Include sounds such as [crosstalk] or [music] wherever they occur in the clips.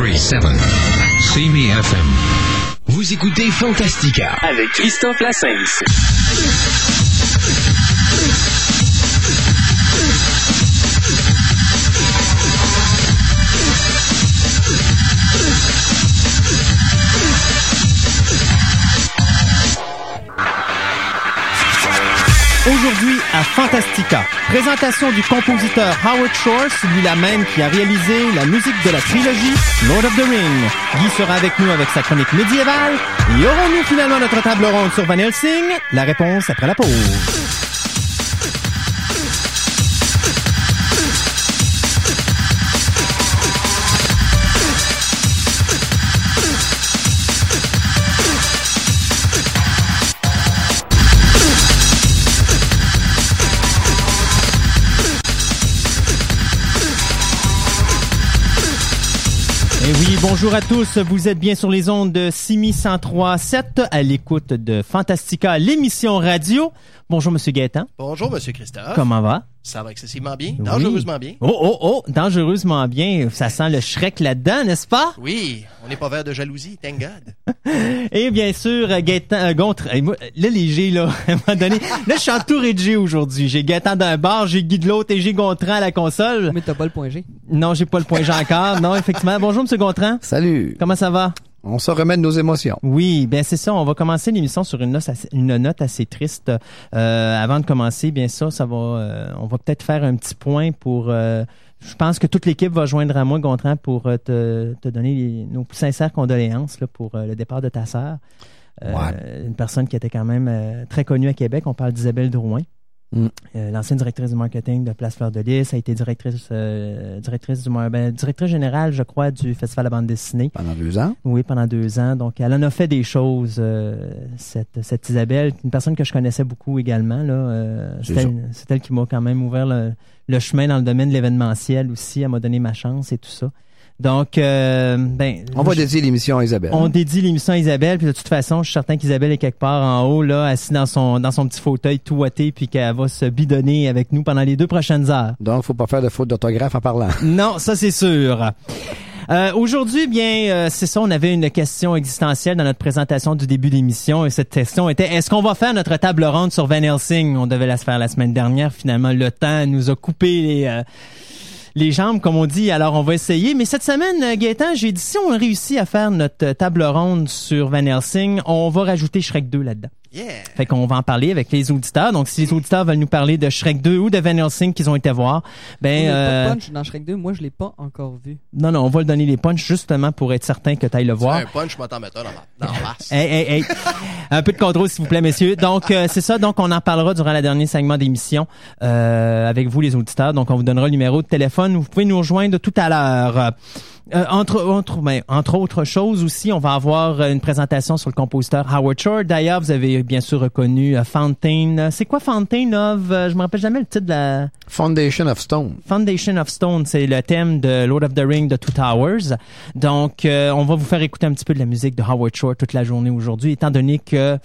1037 CME FM. Vous écoutez Fantastica avec Christophe Lassens. Aujourd'hui à Fantastica, présentation du compositeur Howard Shore, celui-là même qui a réalisé la musique de la trilogie Lord of the Ring. Guy sera avec nous avec sa chronique médiévale. Et aurons-nous finalement notre table ronde sur Van Helsing? La réponse après la pause. Bonjour à tous. Vous êtes bien sur les ondes de 6103.7 à l'écoute de Fantastica, l'émission radio. Bonjour, Monsieur Gaëtan. Bonjour, Monsieur Christophe. Comment va? Ça va excessivement bien, Oui. dangereusement bien. Oh, oh, oh, dangereusement bien. Ça sent le Shrek là-dedans, n'est-ce pas? Oui, on n'est pas vert de jalousie, thank God. [laughs] Et bien sûr, euh, Gaëtan, euh, Gontre, moi, là, les G, là, [laughs] à un moment donné, là, je suis entouré de G aujourd'hui. J'ai Gaëtan d'un bar, j'ai Guy de l'autre et j'ai Gontran à la console. Mais t'as pas le point G. Non, j'ai pas le point G encore. Non, effectivement. Bonjour, Monsieur Gontran. Salut. Comment ça va? On se remet de nos émotions. Oui, ben c'est ça. On va commencer l'émission sur une note assez, une note assez triste. Euh, avant de commencer, bien ça, ça va. euh, on va peut-être faire un petit point pour. euh, je pense que toute l'équipe va joindre à moi, Gontran, pour te, te donner les- nos plus sincères condoléances là, pour le départ de ta sœur. Une personne qui était quand même très connue à Québec. On parle d'Isabelle Drouin. Mm. Euh, l'ancienne directrice du marketing de Place Fleur de Lys, a été directrice, euh, directrice du, ben, directrice générale, je crois, du Festival de bande dessinée. Pendant deux ans? Oui, pendant deux ans. Donc, elle en a fait des choses, euh, cette, cette Isabelle, une personne que je connaissais beaucoup également. Là, elle, c'est elle qui m'a quand même ouvert le, le chemin dans le domaine de l'événementiel aussi. Elle m'a donné ma chance et tout ça. Donc, euh, ben, On va je- dédier l'émission à Isabelle. on dédie l'émission à Isabelle, puis de toute façon, je suis certain qu'Isabelle est quelque part en haut, là, assise dans son, dans son petit fauteuil tout ouaté, puis qu'elle va se bidonner avec nous pendant les deux prochaines heures. Donc, faut pas faire de faute d'orthographe en parlant. [laughs] Non, ça c'est sûr. Euh, Aujourd'hui, bien, euh, c'est ça, on avait une question existentielle dans notre présentation du début d'émission et cette question était est-ce qu'on va faire notre table ronde sur Van Helsing? On devait la se faire la semaine dernière. Finalement, le temps nous a coupé les euh, les jambes, comme on dit. Alors, on va essayer. Mais cette semaine, euh, Gaëtan, j'ai dit si on réussit à faire notre table ronde sur Van Helsing, on va rajouter Shrek 2 là-dedans. Yeah. Fait qu'on va en parler avec les auditeurs. Donc, si les auditeurs veulent nous parler de Shrek 2 ou de Van Helsing qu'ils ont été voir, ben Il euh, pas de punch dans Shrek 2, moi je l'ai pas encore vu. non, non, on va le donner les punchs justement pour être certain que tu ailles le voir. Un punch, je m'entends mettre dans dans. Hey, hey, hey. Un peu de contrôle, s'il vous plaît, messieurs. Donc, euh, c'est ça. Donc, on en parlera durant la dernière segment d'émission euh, avec vous, les auditeurs. Donc, on vous donnera le numéro de téléphone. Vous pouvez nous rejoindre tout à l'heure. Euh, entre, entre, ben, entre autres choses aussi, on va avoir euh, une présentation sur le compositeur Howard Shore. D'ailleurs, vous avez bien sûr reconnu euh, Fountain. C'est quoi Fountain of... euh, je me rappelle jamais le titre de la... Foundation of Stone. Foundation of Stone, c'est le thème de Lord of the Ring de Two Towers. Donc, euh, on va vous faire écouter un petit peu de la musique de Howard Shore toute la journée aujourd'hui, étant donné que,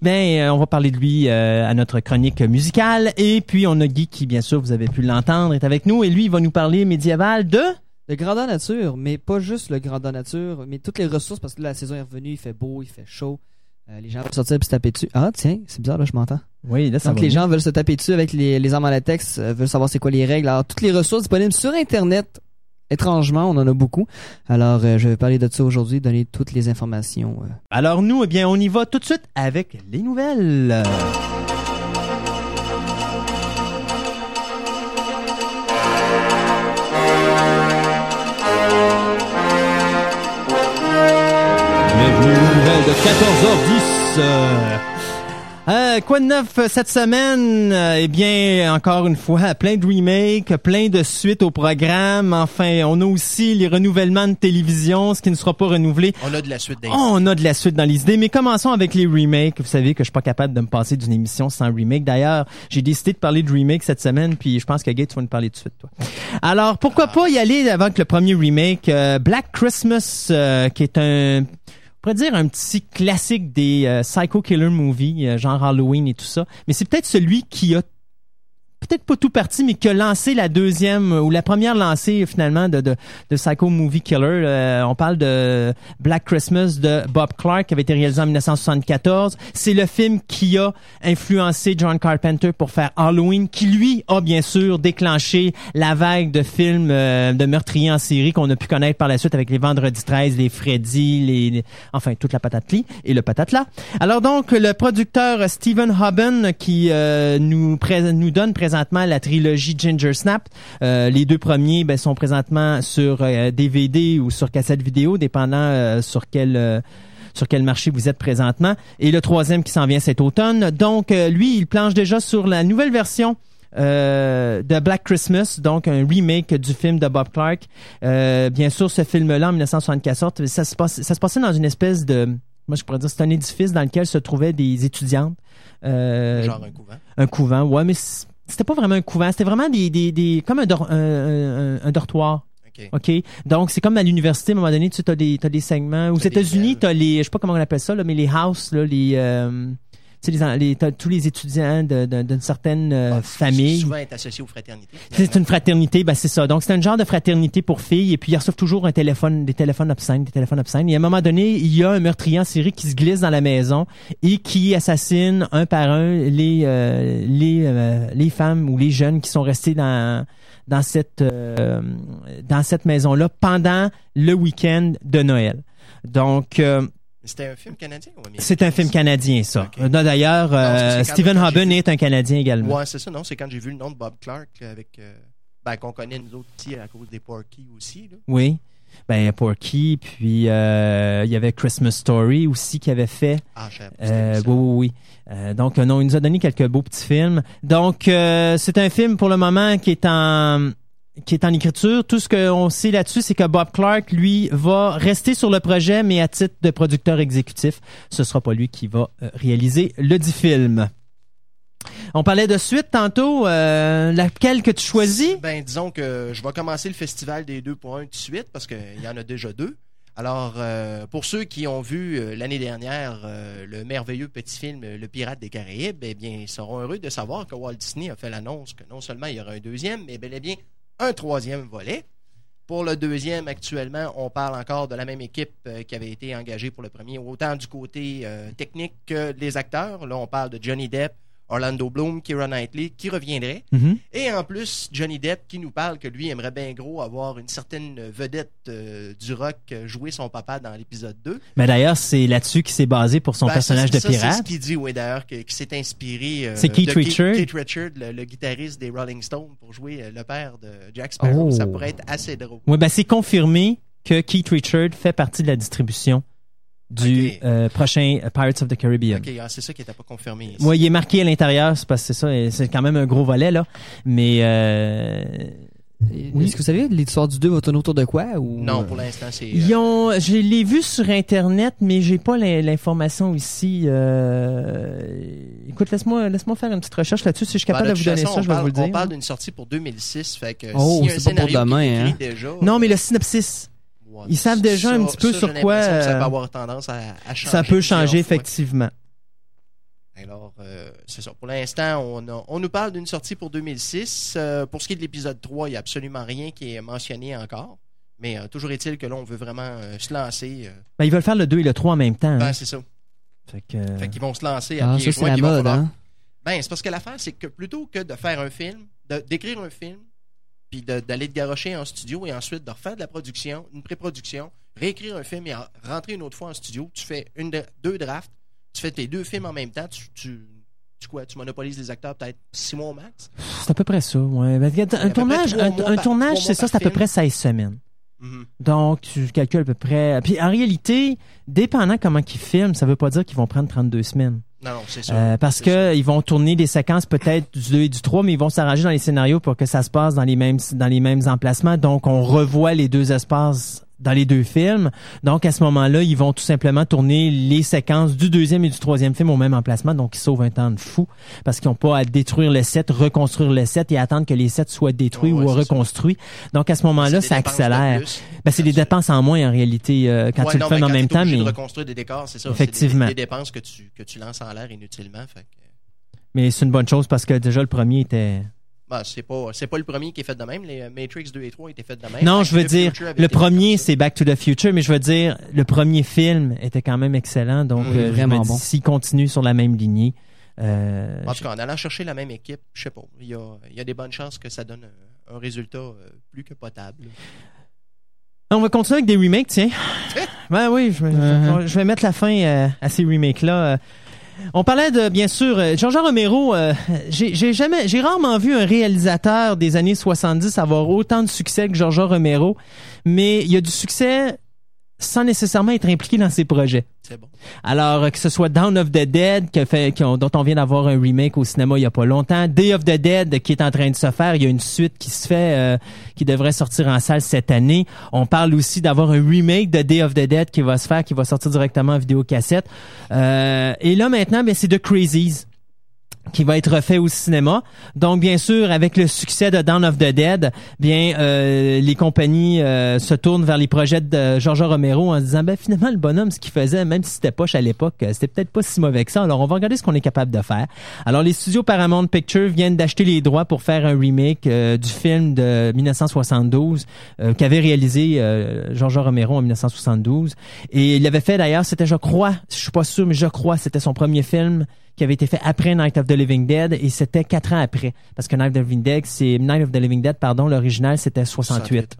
ben, euh, on va parler de lui euh, à notre chronique musicale. Et puis, on a Guy qui, bien sûr, vous avez pu l'entendre, est avec nous. Et lui, il va nous parler médiéval de... Le grandeur nature, mais pas juste le grandeur nature, mais toutes les ressources, parce que là, la saison est revenue, il fait beau, il fait chaud. Euh, les gens veulent sortir et se taper dessus. Ah, tiens, c'est bizarre, là, je m'entends. Oui, là, ça Donc, va les bien. gens veulent se taper dessus avec les, les armes en latex, euh, veulent savoir c'est quoi les règles. Alors, toutes les ressources disponibles sur Internet, étrangement, on en a beaucoup. Alors, euh, je vais parler de ça aujourd'hui, donner toutes les informations. euh. Alors, nous, eh bien, on y va tout de suite avec les nouvelles. 14h10. Euh, euh, quoi de neuf euh, cette semaine? Euh, eh bien, encore une fois, plein de remakes, plein de suites au programme. Enfin, on a aussi les renouvellements de télévision, ce qui ne sera pas renouvelé. On a de la suite des. Oh, on a de la suite dans les idées, mais commençons avec les remakes. Vous savez que je suis pas capable de me passer d'une émission sans remake. D'ailleurs, j'ai décidé de parler de remake cette semaine, puis je pense que Gates va nous parler tout de suite, toi. Alors, pourquoi pas y aller avant que le premier remake, euh, Black Christmas, euh, qui est un, pourrait dire un petit classique des euh, psycho killer movies, euh, genre Halloween et tout ça. Mais c'est peut-être celui qui a peut-être pas tout parti, mais qui a lancé la deuxième ou la première lancée finalement de, de, de Psycho Movie Killer. Euh, on parle de Black Christmas de Bob Clark qui avait été réalisé en 1974. C'est le film qui a influencé John Carpenter pour faire Halloween, qui lui a bien sûr déclenché la vague de films euh, de meurtriers en série qu'on a pu connaître par la suite avec les Vendredi 13, les Freddy, les, enfin toute la patatli et le patatla. Alors donc le producteur Stephen Hobben qui euh, nous nous donne présentement la trilogie Ginger Snap. Euh, les deux premiers ben, sont présentement sur euh, DVD ou sur cassette vidéo, dépendant euh, sur quel euh, sur quel marché vous êtes présentement. Et le troisième qui s'en vient cet automne. Donc, euh, lui, il planche déjà sur la nouvelle version euh, de Black Christmas, donc un remake du film de Bob Clark. Euh, bien sûr, ce film-là, en 1974, ça se, passe, ça se passait dans une espèce de... Moi, je pourrais dire, c'est un édifice dans lequel se trouvaient des étudiantes. Euh, Genre un couvent. un couvent, ouais, mais c'était pas vraiment un couvent, c'était vraiment des, des, des comme un, dor- un, un- un- un dortoir. OK. Donc, c'est comme à l'université, à un moment donné, tu as des, t'as des segments. Aux États-Unis, tu as les, je sais pas comment on appelle ça, là, mais les houses, là, les, euh, tu sais, les, les, tous les étudiants d'une certaine euh, Ah, famille. Souvent est associé aux fraternités. C'est une fraternité, ben c'est ça. Donc c'est un genre de fraternité pour filles et puis ils reçoivent toujours un téléphone, des téléphones obscènes, des téléphones obscènes. Et à un moment donné, il y a un meurtrier en série qui se glisse dans la maison et qui assassine un par un les euh, les euh, les femmes ou les jeunes qui sont restés dans dans cette euh, dans cette maison là pendant le week-end de Noël. Donc euh, C'était un film canadien ou américain? c'est un film canadien ça. D'ailleurs, euh, Stephen vu- est un Canadien également. Ouais, c'est ça, non? C'est quand j'ai vu le nom de Bob Clark avec. euh, ben, qu'on connaît nous autres ici à cause des Porky aussi. Là. Oui. Ben Porky, puis euh, il y avait Christmas Story aussi qui avait fait. Ah, cher. Euh, oui, oui, oui. Donc non, il nous a donné quelques beaux petits films. Donc c'est un film pour le moment qui est en qui est en écriture. Tout ce qu'on sait là-dessus, c'est que Bob Clark, lui, va rester sur le projet, mais à titre de producteur exécutif. Ce sera pas lui qui va euh, réaliser le dit film. On parlait de suite tantôt. Euh, laquelle que tu choisis? Ben, disons que je vais commencer le festival des deux pour un tout de suite parce qu'il y en a déjà deux. Alors, euh, pour ceux qui ont vu l'année dernière le merveilleux petit film Le Pirate des Caraïbes, eh bien, ils seront heureux de savoir que Walt Disney a fait l'annonce que non seulement il y aura un deuxième, mais bel et bien un troisième volet. Pour le deuxième, actuellement, on parle encore de la même équipe euh, qui avait été engagée pour le premier, autant du côté euh, technique que des acteurs. Là, on parle de Johnny Depp, Orlando Bloom, Keira Knightley, qui reviendrait. Mhm. Et en plus, Johnny Depp qui nous parle que lui aimerait bien gros avoir une certaine vedette euh, du rock euh, jouer son papa dans l'épisode 2. Mais d'ailleurs, c'est là-dessus qu'il s'est basé pour son Ben, personnage ça, de ça, C'est ce pirate. qu'il dit, oui, d'ailleurs, qui s'est inspiré euh, C'est Keith de Richards. Keith Richards, le, le guitariste des Rolling Stones, pour jouer euh, le père de Jack Sparrow. Oh. Ça pourrait être assez drôle. Oui, ben c'est confirmé que Keith Richard fait partie de la distribution du euh, prochain euh, Pirates of the Caribbean. Ok, ah, c'est ça qui n'était pas confirmé. ici. Moi, il est marqué à l'intérieur, c'est parce que c'est ça, c'est quand même un gros volet là. Mais euh, Oui. Est-ce que vous savez, l'histoire du 2 va tourner autour de quoi? Ou... Non, pour l'instant, c'est. euh, ils ont, je l'ai vu sur internet, mais j'ai pas l'in- l'information ici. Euh, écoute, laisse-moi, laisse-moi faire une petite recherche là-dessus. Si je suis ben, capable de de vous donner façon, ça, je vais parle- vous le dire. On parle d'une sortie pour 2006, fait que Oh, c'est pas pour demain, hein. déjà, Non, mais le synopsis, ils savent déjà un petit peu ça, sur quoi, Ça euh, peut avoir tendance à, à changer. ça peut changer effectivement. Alors, euh, c'est ça. Pour l'instant, on, a- on nous parle d'une sortie pour 2006. Euh, pour ce qui est de l'épisode 3, il n'y a absolument rien qui est mentionné encore. Mais euh, toujours est-il que là, on veut vraiment euh, se lancer. euh, Ben, ils veulent faire le 2 et le 3 en même temps. hein. ben, c'est ça. Fait que, euh, Fait qu'ils vont se lancer à Ah, pieds ça, c'est joints, la mode, falloir- hein? Ben, c'est parce que l'affaire, c'est que plutôt que de faire un film, de- d'écrire un film, puis d'aller te garocher en studio et ensuite de refaire de la production, une pré-production, réécrire un film et en- rentrer une autre fois en studio, tu fais une, de- deux drafts, tu fais tes deux films en même temps, tu, tu, tu quoi, tu monopolises les acteurs peut-être six mois au max? c'est à peu près ça. Ouais. Ben, un tournage, un, un tournage, c'est ça, c'est à peu près 16 semaines. Mhm. Donc, tu calcules à peu près. Puis en réalité, dépendant comment ils filment, ça veut pas dire qu'ils vont prendre 32 semaines. Non, non, c'est ça. Euh, parce que ça. ils vont tourner des séquences peut-être du 2 et du 3, mais ils vont s'arranger dans les scénarios pour que ça se passe dans les mêmes dans les mêmes emplacements. Donc on revoit les deux espaces dans les deux films. Donc à ce moment-là, ils vont tout simplement tourner les séquences du deuxième et du troisième film au même emplacement. Donc ils sauvent un temps de fou parce qu'ils n'ont pas à détruire le set, reconstruire le set et attendre que les sets soient détruits Ouais, ou ça. reconstruits. Donc à ce moment-là, ça accélère. Ben, c'est des dépenses en moins en réalité euh, quand Ouais, tu le fais en même temps. Mais, de reconstruire des décors, c'est ça. Effectivement. Des, des dépenses que tu, que tu lances en l'air inutilement. Fait que- mais c'est une bonne chose parce que déjà le premier était Ben, c'est pas, c'est pas le premier qui est fait de même. Les euh, Matrix 2 et 3 ont été faits de même. Non, Back je veux dire, le premier, c'est Back to the Future, mais je veux dire, le premier film était quand même excellent, donc Oui, euh, je vraiment bon. s'il continue sur la même lignée, euh, En tout cas, en allant chercher la même équipe, je sais pas. Il y a, il y a des bonnes chances que ça donne un, un résultat plus que potable. On va continuer avec des remakes, tiens. [laughs] Ben oui, je vais, Uh-huh. je vais mettre la fin euh, à ces remakes-là. On parlait de, bien sûr, euh, George Romero. euh, j'ai jamais, j'ai rarement vu un réalisateur des années 70 avoir autant de succès que George Romero, mais il y a du succès sans nécessairement être impliqué dans ses projets. Alors, euh, que ce soit Down of the Dead, que fait, dont on vient d'avoir un remake au cinéma il y a pas longtemps, Day of the Dead, qui est en train de se faire, il y a une suite qui se fait, euh, qui devrait sortir en salle cette année. On parle aussi d'avoir un remake de Day of the Dead qui va se faire, qui va sortir directement en vidéocassette. Euh, et là, maintenant, ben, c'est The Crazies qui va être refait au cinéma. Donc, bien sûr, avec le succès de Dawn of the Dead, bien, euh, les compagnies euh, se tournent vers les projets de George Romero en se disant, ben, finalement, le bonhomme, ce qu'il faisait, même si c'était poche à l'époque, euh, c'était peut-être pas si mauvais que ça. Alors, on va regarder ce qu'on est capable de faire. Alors, les studios Paramount Pictures viennent d'acheter les droits pour faire un remake euh, du film de 1972 euh, qu'avait réalisé George Romero en 1972. Et il avait fait d'ailleurs, c'était, je crois, je suis pas sûr, mais je crois, c'était son premier film qui avait été fait après Night of the Living Dead et c'était quatre ans après parce que Night of the Living Dead c'est Night of the Living Dead pardon l'original c'était 68.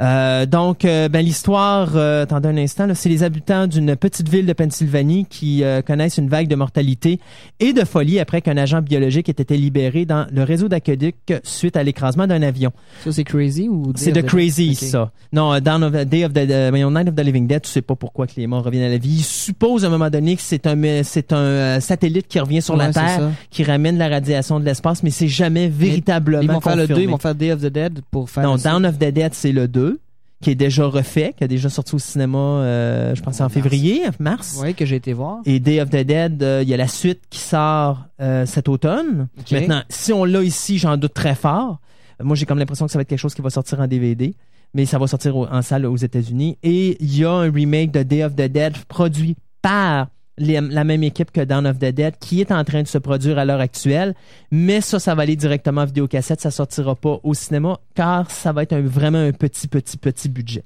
Euh, donc euh, ben l'histoire euh, attendez un instant c'est les habitants d'une petite ville de Pennsylvanie qui euh, connaissent une vague de mortalité et de folie après qu'un agent biologique ait été libéré dans le réseau d'aqueduc suite à l'écrasement d'un avion. Ça, c'est Crazy ou C'est the- Crazy, Ok. ça. Non, Dawn of the Day of the Night of the Living Dead, tu sais pas pourquoi que les morts reviennent à la vie. Ils supposent à un moment donné que c'est un c'est un satellite qui revient sur la Ouais, Terre, qui ramène la radiation de l'espace, mais c'est jamais véritablement Ils vont faire le 2, confirmé. ils vont faire Day of the Dead pour faire. Non, Down of the Dead, c'est le 2 qui est déjà refait, qui a déjà sorti au cinéma, euh, je pense en février, mars. Ouais, que j'ai été voir. Et Day of the Dead, euh, il y a la suite qui sort euh, cet automne. Maintenant, si on l'a ici, j'en doute très fort. Moi, j'ai comme l'impression que ça va être quelque chose qui va sortir en DVD, mais ça va sortir au- en salle aux États-Unis. Et il y a un remake de Day of the Dead produit par les- la même équipe que Dawn of the Dead qui est en train de se produire à l'heure actuelle. Mais ça, ça va aller directement en vidéocassette. Ça sortira pas au cinéma car ça va être un- vraiment un petit, petit, petit budget.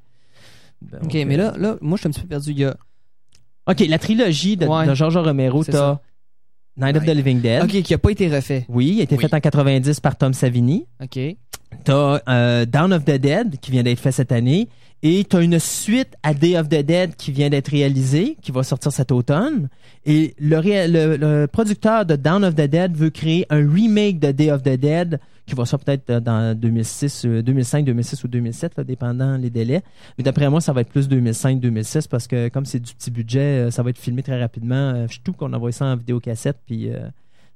Donc, Ok, euh, mais là, là, moi, je suis un petit peu perdu. Il y a. OK, la trilogie de, Ouais. de George Romero, t'as. Night of the Living Dead. Ok, qui a pas été refait. Oui, il a été Oui. fait en 90 par Tom Savini. Ok. T'as euh, Down of the Dead qui vient d'être fait cette année. Et t'as une suite à Day of the Dead qui vient d'être réalisée, qui va sortir cet automne. Et le, ré- le, le producteur de Down of the Dead veut créer un remake de Day of the Dead qui va sortir peut-être euh, dans 2006, euh, 2005, 2006 ou 2007, là, dépendant les délais. Mais d'après moi, ça va être plus 2005, 2006 parce que comme c'est du petit budget, euh, ça va être filmé très rapidement. Euh, Je trouve qu'on envoie ça en vidéocassette puis euh,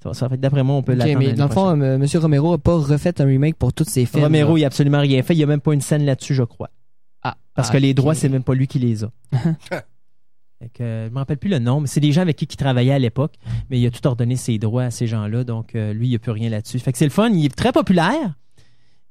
ça ça d'après moi, on peut Ok, l'attendre. mais dans le fond, Monsieur Romero a pas refait un remake pour tous ses films. Romero, là. il a absolument rien fait. Il n'y a même pas une scène là-dessus, je crois. Parce ah, que les droits, c'est même pas lui qui les a. [laughs] Fait que, euh, je me rappelle plus le nom, mais c'est des gens avec qui il travaillait à l'époque, mais il a tout ordonné ses droits à ces gens-là, donc euh, lui, il a plus rien là-dessus. Fait que c'est le fun, il est très populaire,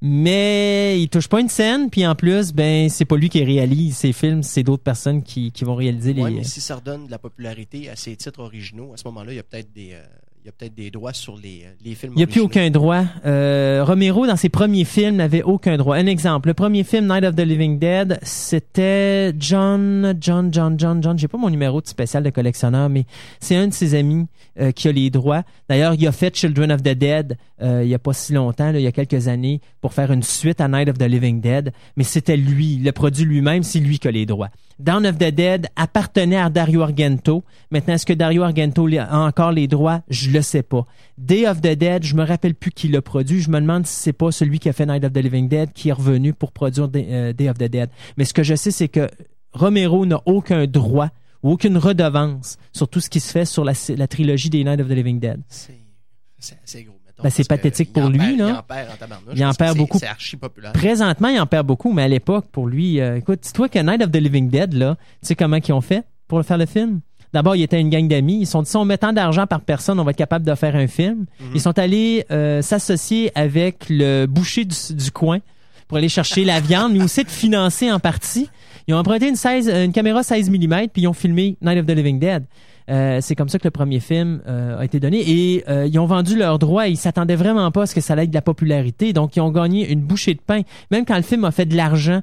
mais il touche pas une scène, puis en plus, ben c'est pas lui qui réalise ses films, c'est d'autres personnes qui, qui vont réaliser les. Ouais, mais si ça redonne de la popularité à ces titres originaux, à ce moment-là, il y a peut-être des, euh, y a peut-être des droits sur les, euh, les films Il n'y a plus aucun droit. Euh, Romero, dans ses premiers films, n'avait aucun droit. Un exemple, le premier film, Night of the Living Dead, c'était John, John, John, John, John. J'ai pas mon numéro de spécial de collectionneur, mais c'est un de ses amis euh, qui a les droits. D'ailleurs, il a fait Children of the Dead euh, il y a pas si longtemps, là, il y a quelques années, pour faire une suite à Night of the Living Dead. Mais c'était lui, le produit lui-même, c'est lui qui a les droits. Dawn of the Dead appartenait à Dario Argento. Maintenant, est-ce que Dario Argento a encore les droits? Je le sais pas. Day of the Dead, je me rappelle plus qui l'a produit. Je me demande si c'est pas celui qui a fait Night of the Living Dead qui est revenu pour produire Day, euh, of the Dead. Mais ce que je sais, c'est que Romero n'a aucun droit ou aucune redevance sur tout ce qui se fait sur la, la trilogie des Night of the Living Dead. C'est gros. Ben, c'est pathétique pour lui, perd- là. Il en perd en tabarnouche. Il en parce que perd c'est- beaucoup. C'est archi populaire. Présentement, il en perd beaucoup, mais à l'époque, pour lui, euh, écoute, dis-toi que Night of the Living Dead, là, tu sais comment ils ont fait pour faire le film? D'abord, il était une gang d'amis. Ils sont dit, si on met tant d'argent par personne, on va être capable de faire un film. Mhm. Ils sont allés euh, s'associer avec le boucher du, du coin pour aller chercher la viande, mais aussi de financer en partie. Ils ont emprunté une, 16, une caméra 16 mm, puis ils ont filmé Night of the Living Dead. Euh, c'est comme ça que le premier film euh, a été donné. Et euh, ils ont vendu leurs droits. Ils s'attendaient vraiment pas à ce que ça allait de la popularité. Donc, ils ont gagné une bouchée de pain. Même quand le film a fait de l'argent,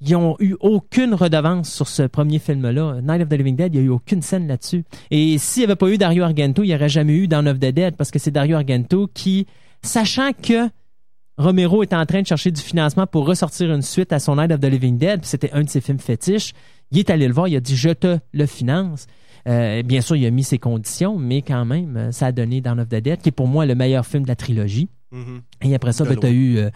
ils ont eu aucune redevance sur ce premier film-là. Night of the Living Dead, il n'y a eu aucune scène là-dessus. Et s'il n'y avait pas eu Dario Argento, il n'y aurait jamais eu Dawn of the Dead parce que c'est Dario Argento qui, sachant que Romero est en train de chercher du financement pour ressortir une suite à son Night of the Living Dead, c'était un de ses films fétiches, il est allé le voir, il a dit je te le finance. Euh, bien sûr, il a mis ses conditions, mais quand même, euh, ça a donné Dawn of the Dead, qui est pour moi le meilleur film de la trilogie. Mhm. Et après ça, ben, t'as loin. eu, euh,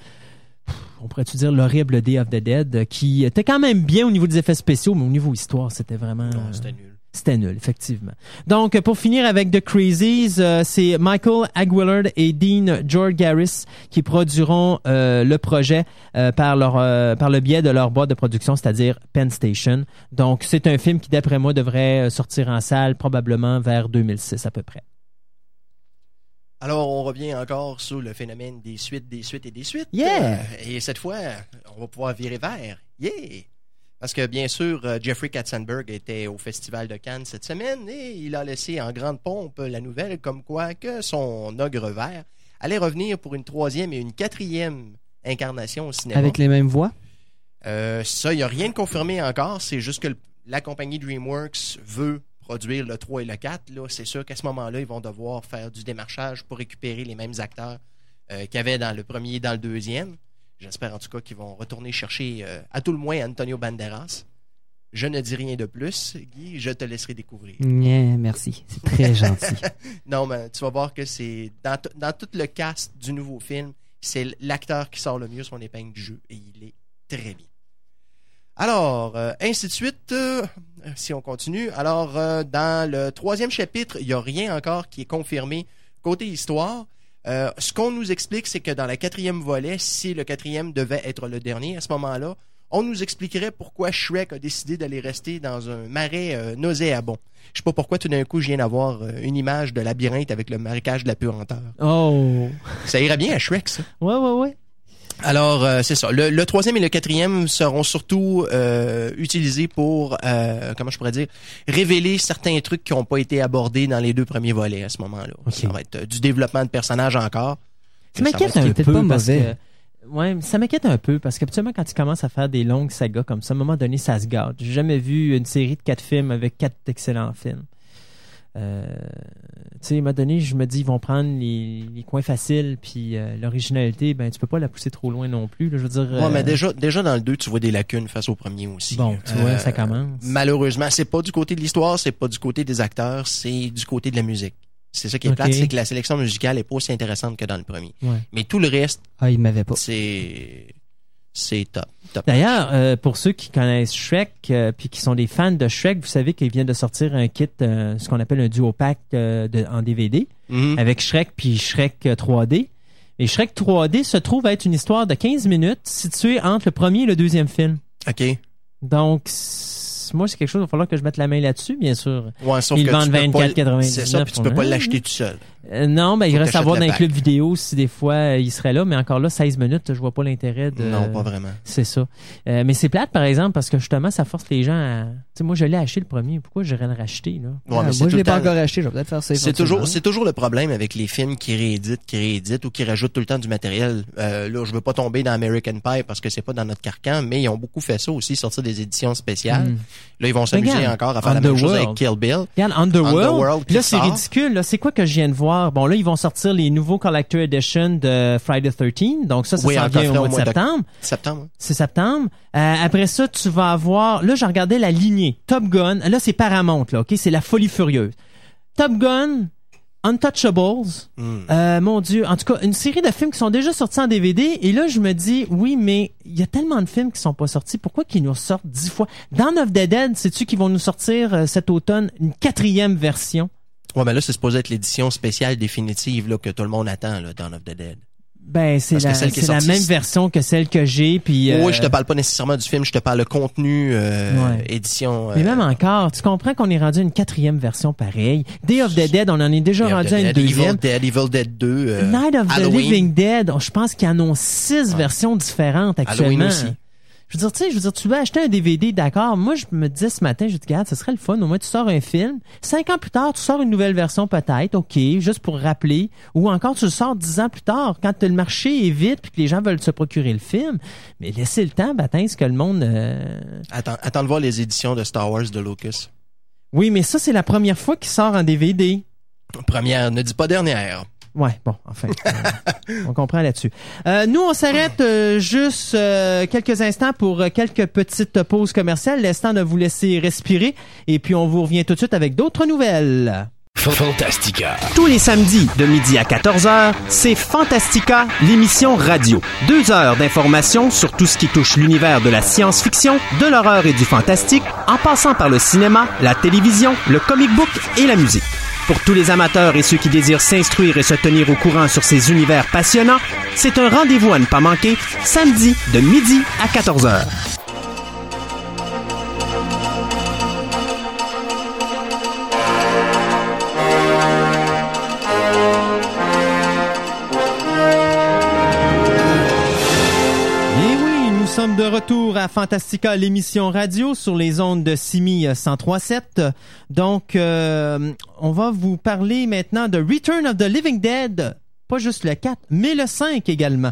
on pourrait-tu dire, l'horrible Day of the Dead, qui était quand même bien au niveau des effets spéciaux, mais au niveau histoire, c'était vraiment... Non, c'était nul. C'était nul, effectivement. Donc, pour finir avec The Crazies, euh, c'est Michael Aguillard et Dean George Garris qui produiront euh, le projet euh, par leur par le biais de leur boîte de production, c'est-à-dire Penn Station. Donc, c'est un film qui, d'après moi, devrait sortir en salle probablement vers 2006 à peu près. Alors, on revient encore sur le phénomène des suites, des suites et des suites. Yeah! Et cette fois, on va pouvoir virer vert. Yeah! Parce que, bien sûr, euh, Jeffrey Katzenberg était au Festival de Cannes cette semaine et il a laissé en grande pompe la nouvelle comme quoi que son ogre vert allait revenir pour une troisième et une quatrième incarnation au cinéma. Avec les mêmes voix? Euh, ça, il n'y a rien de confirmé encore. C'est juste que le- la compagnie DreamWorks veut produire le 3 et le 4. Là, c'est sûr qu'à ce moment-là, ils vont devoir faire du démarchage pour récupérer les mêmes acteurs euh, qu'il y avait dans le premier et dans le deuxième. J'espère en tout cas qu'ils vont retourner chercher euh, à tout le moins Antonio Banderas. Je ne dis rien de plus, Guy, je te laisserai découvrir. Yeah, merci. C'est très [laughs] gentil. Non, mais tu vas voir que c'est dans, dans tout le cast du nouveau film, c'est l'acteur qui sort le mieux son épingle du jeu et il est très bien. Alors, euh, ainsi de suite, euh, si on continue. Alors, dans le troisième chapitre, il n'y a rien encore qui est confirmé côté histoire. Euh, ce qu'on nous explique, c'est que dans la quatrième volet, si le quatrième devait être le dernier à ce moment-là, on nous expliquerait pourquoi Shrek a décidé d'aller rester dans un marais euh, nauséabond. Je sais pas pourquoi tout d'un coup je viens d'avoir euh, une image de labyrinthe avec le marécage de la puanteur. Oh! Ça irait bien à Shrek, ça. Ouais, ouais, ouais. Alors, euh, c'est ça. Le, le troisième et le quatrième seront surtout euh, utilisés pour, euh, comment je pourrais dire, révéler certains trucs qui n'ont pas été abordés dans les deux premiers volets à ce moment-là. Ça va être euh, du développement de personnages encore. Ça m'inquiète un peu pas parce mauvais. que ouais, ça m'inquiète un peu parce qu'habituellement quand tu commences à faire des longues sagas comme ça, à un moment donné, ça se gâte. J'ai jamais vu une série de quatre films avec quatre excellents films. Euh, tu sais, à un moment donné, je me dis, ils vont prendre les, les coins faciles, puis euh, l'originalité, ben tu peux pas la pousser trop loin non plus. là. je veux dire. Ouais, euh, mais déjà, déjà dans le 2, tu vois des lacunes face au premier aussi. Bon, tu vois, Euh, ça commence. Malheureusement, c'est pas du côté de l'histoire, c'est pas du côté des acteurs, c'est du côté de la musique. C'est ça qui est Ok. plate, c'est que la sélection musicale est pas aussi intéressante que dans le premier. Ouais. Mais tout le reste, Ah, il m'avait pas. c'est c'est top. top. D'ailleurs, euh, pour ceux qui connaissent Shrek euh, puis qui sont des fans de Shrek, vous savez qu'il vient de sortir un kit, euh, ce qu'on appelle un duo pack euh, de, en DVD. Mhm. avec Shrek puis Shrek euh, 3D. Et Shrek 3D se trouve être une histoire de 15 minutes située entre le premier et le deuxième film. OK. Donc, moi, c'est quelque chose, il va falloir que je mette la main là-dessus, bien sûr. Ouais, sauf Ils que vendent tu peux pas- 24,99 C'est ça, puis tu peux pas l'acheter tout seul. Euh, non, ben, il reste à voir le dans les clubs vidéo si des fois euh, il serait là, mais encore là, 16 minutes, je vois pas l'intérêt de... Non, pas vraiment. C'est ça. Euh, mais c'est plate, par exemple, parce que justement, ça force les gens à... Tu sais, moi, je l'ai acheté le premier, pourquoi j'irais le racheter, là? Ouais, Ah, mais moi, je l'ai pas temps- encore acheté. Je vais peut-être faire ça. C'est toujours, c'est toujours le problème avec les films qui rééditent, qui rééditent ou qui rajoutent tout le temps du matériel. Euh, là, je veux pas tomber dans American Pie parce que c'est pas dans notre carcan, mais ils ont beaucoup fait ça aussi, sortir des éditions spéciales. Hmm. Là, ils vont s'amuser encore à faire la même chose avec Underworld. Kill Bill. Regarde, Underworld. Underworld là, c'est ridicule. Là, c'est quoi que je viens de voir? Bon, là, ils vont sortir les nouveaux Collector Edition de Friday 13. Donc ça, ça Oui, vient au mois de septembre. Septembre. C'est septembre. Euh, après ça, tu vas avoir... Là, je regardais la lignée. Top Gun. Là, c'est Paramount, là, OK? C'est la folie furieuse. Top Gun, Untouchables. Hmm. Euh, mon Dieu. En tout cas, une série de films qui sont déjà sortis en DVD. Et là, je me dis, oui, mais il y a tellement de films qui sont pas sortis. Pourquoi qu'ils nous sortent dix fois? Dans of the Dead, sais-tu qu'ils vont nous sortir euh, cet automne une quatrième version? Ouais, mais là, c'est supposé être l'édition spéciale définitive là, que tout le monde attend, là, Dawn of the Dead. Ben, c'est la, c'est même version que celle que j'ai. Puis, euh, Oui, je te parle pas nécessairement du film, je te parle le contenu euh, Ouais. édition. Mais euh, même encore, tu comprends qu'on est rendu à une quatrième version pareille. Day of the Dead, on en est déjà Day rendu à une Dead, Evil deuxième. Dead, Evil Dead 2. euh, Night of the. Living Dead, je pense qu'ils en ont six versions différentes Halloween actuellement. aussi. Je veux dire, tu sais, je veux dire, tu veux acheter un DVD, d'accord? Moi, je me disais ce matin, je dis, regarde, ce serait le fun. Au moins, tu sors un film. Cinq ans plus tard, tu sors une nouvelle version peut-être, ok, juste pour rappeler. Ou encore, tu le sors dix ans plus tard, quand le marché est vite puis que les gens veulent se procurer le film. Mais laissez le temps, bâtin, ce que le monde... euh, Attends, attends de voir les éditions de Star Wars de Lucas. Oui, mais ça, c'est la première fois qu'il sort en DVD. Première, ne dis pas dernière. Ouais, bon, enfin, euh, [laughs] on comprend là-dessus. Euh, nous, on s'arrête euh, juste euh, quelques instants pour euh, quelques petites pauses commerciales, laissant de vous laisser respirer, et puis on vous revient tout de suite avec d'autres nouvelles. Fantastica. Tous les samedis de midi à 14h, c'est Fantastica, l'émission radio. Deux heures d'informations sur tout ce qui touche l'univers de la science-fiction, de l'horreur et du fantastique, en passant par le cinéma, la télévision, le comic book et la musique. Pour tous les amateurs et ceux qui désirent s'instruire et se tenir au courant sur ces univers passionnants, c'est un rendez-vous à ne pas manquer, samedi de midi à 14h. Sommes de retour à Fantastica, l'émission radio sur les ondes de Simi 1037. Donc, euh, on va vous parler maintenant de Return of the Living Dead. Pas juste le 4, mais le 5 également.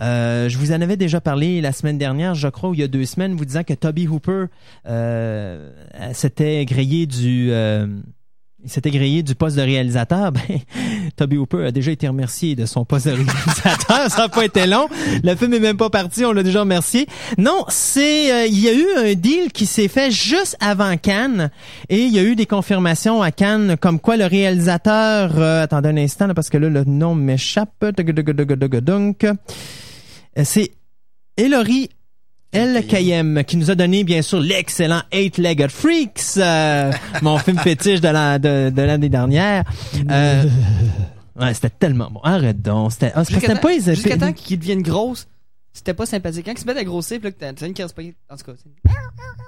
Euh, je vous en avais déjà parlé la semaine dernière, je crois, il y a deux semaines, vous disant que Toby Hooper euh, s'était grillé du... il s'était grillé du poste de réalisateur, [laughs] ben, Toby Hooper a déjà été remercié de son poste de réalisateur. Ça n'a pas été long. Le film est même pas parti, on l'a déjà remercié. Non, c'est, euh, il y a eu un deal qui s'est fait juste avant Cannes et il y a eu des confirmations à Cannes comme quoi le réalisateur, euh, attendez un instant parce que là le nom m'échappe. Euh, c'est Ellery El Kayem, qui nous a donné bien sûr l'excellent Eight-Legged Freaks, euh, [laughs] mon film fétiche de l'an- de, de l'année dernière. Euh, [laughs] ouais, c'était tellement bon. Arrête donc. C'était, ah, pas jusqu'à temps qu'ils deviennent grosses, c'était pas sympathique. Quand ils se mettent à grossir, puis là, que t'as une qui reste pas- En tout cas,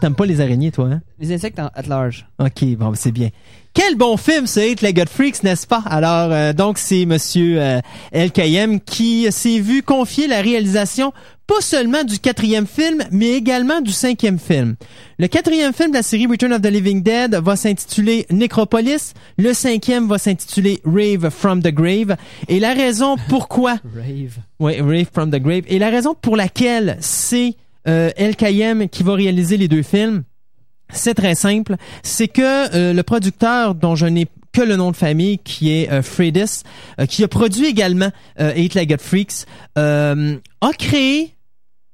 T'aimes pas les araignées, toi, hein? les insectes en, at large. Ok, bon, c'est bien. Quel bon film, ce Eight-Legged Freaks, n'est-ce pas? Alors, euh, donc, c'est Monsieur euh, El Kayem qui s'est vu confier la réalisation pas seulement du quatrième film, mais également du cinquième film. Le quatrième film de la série Return of the Living Dead va s'intituler Necropolis. Le cinquième va s'intituler Rave from the Grave. Et la raison [laughs] pourquoi Rave. oui, Rave from the Grave. Et la raison pour laquelle c'est euh, El Kayem qui va réaliser les deux films, c'est très simple. C'est que euh, le producteur dont je n'ai que le nom de famille, qui est euh, Fredis, euh, qui a produit également euh, Eight Legged Freaks, euh, a créé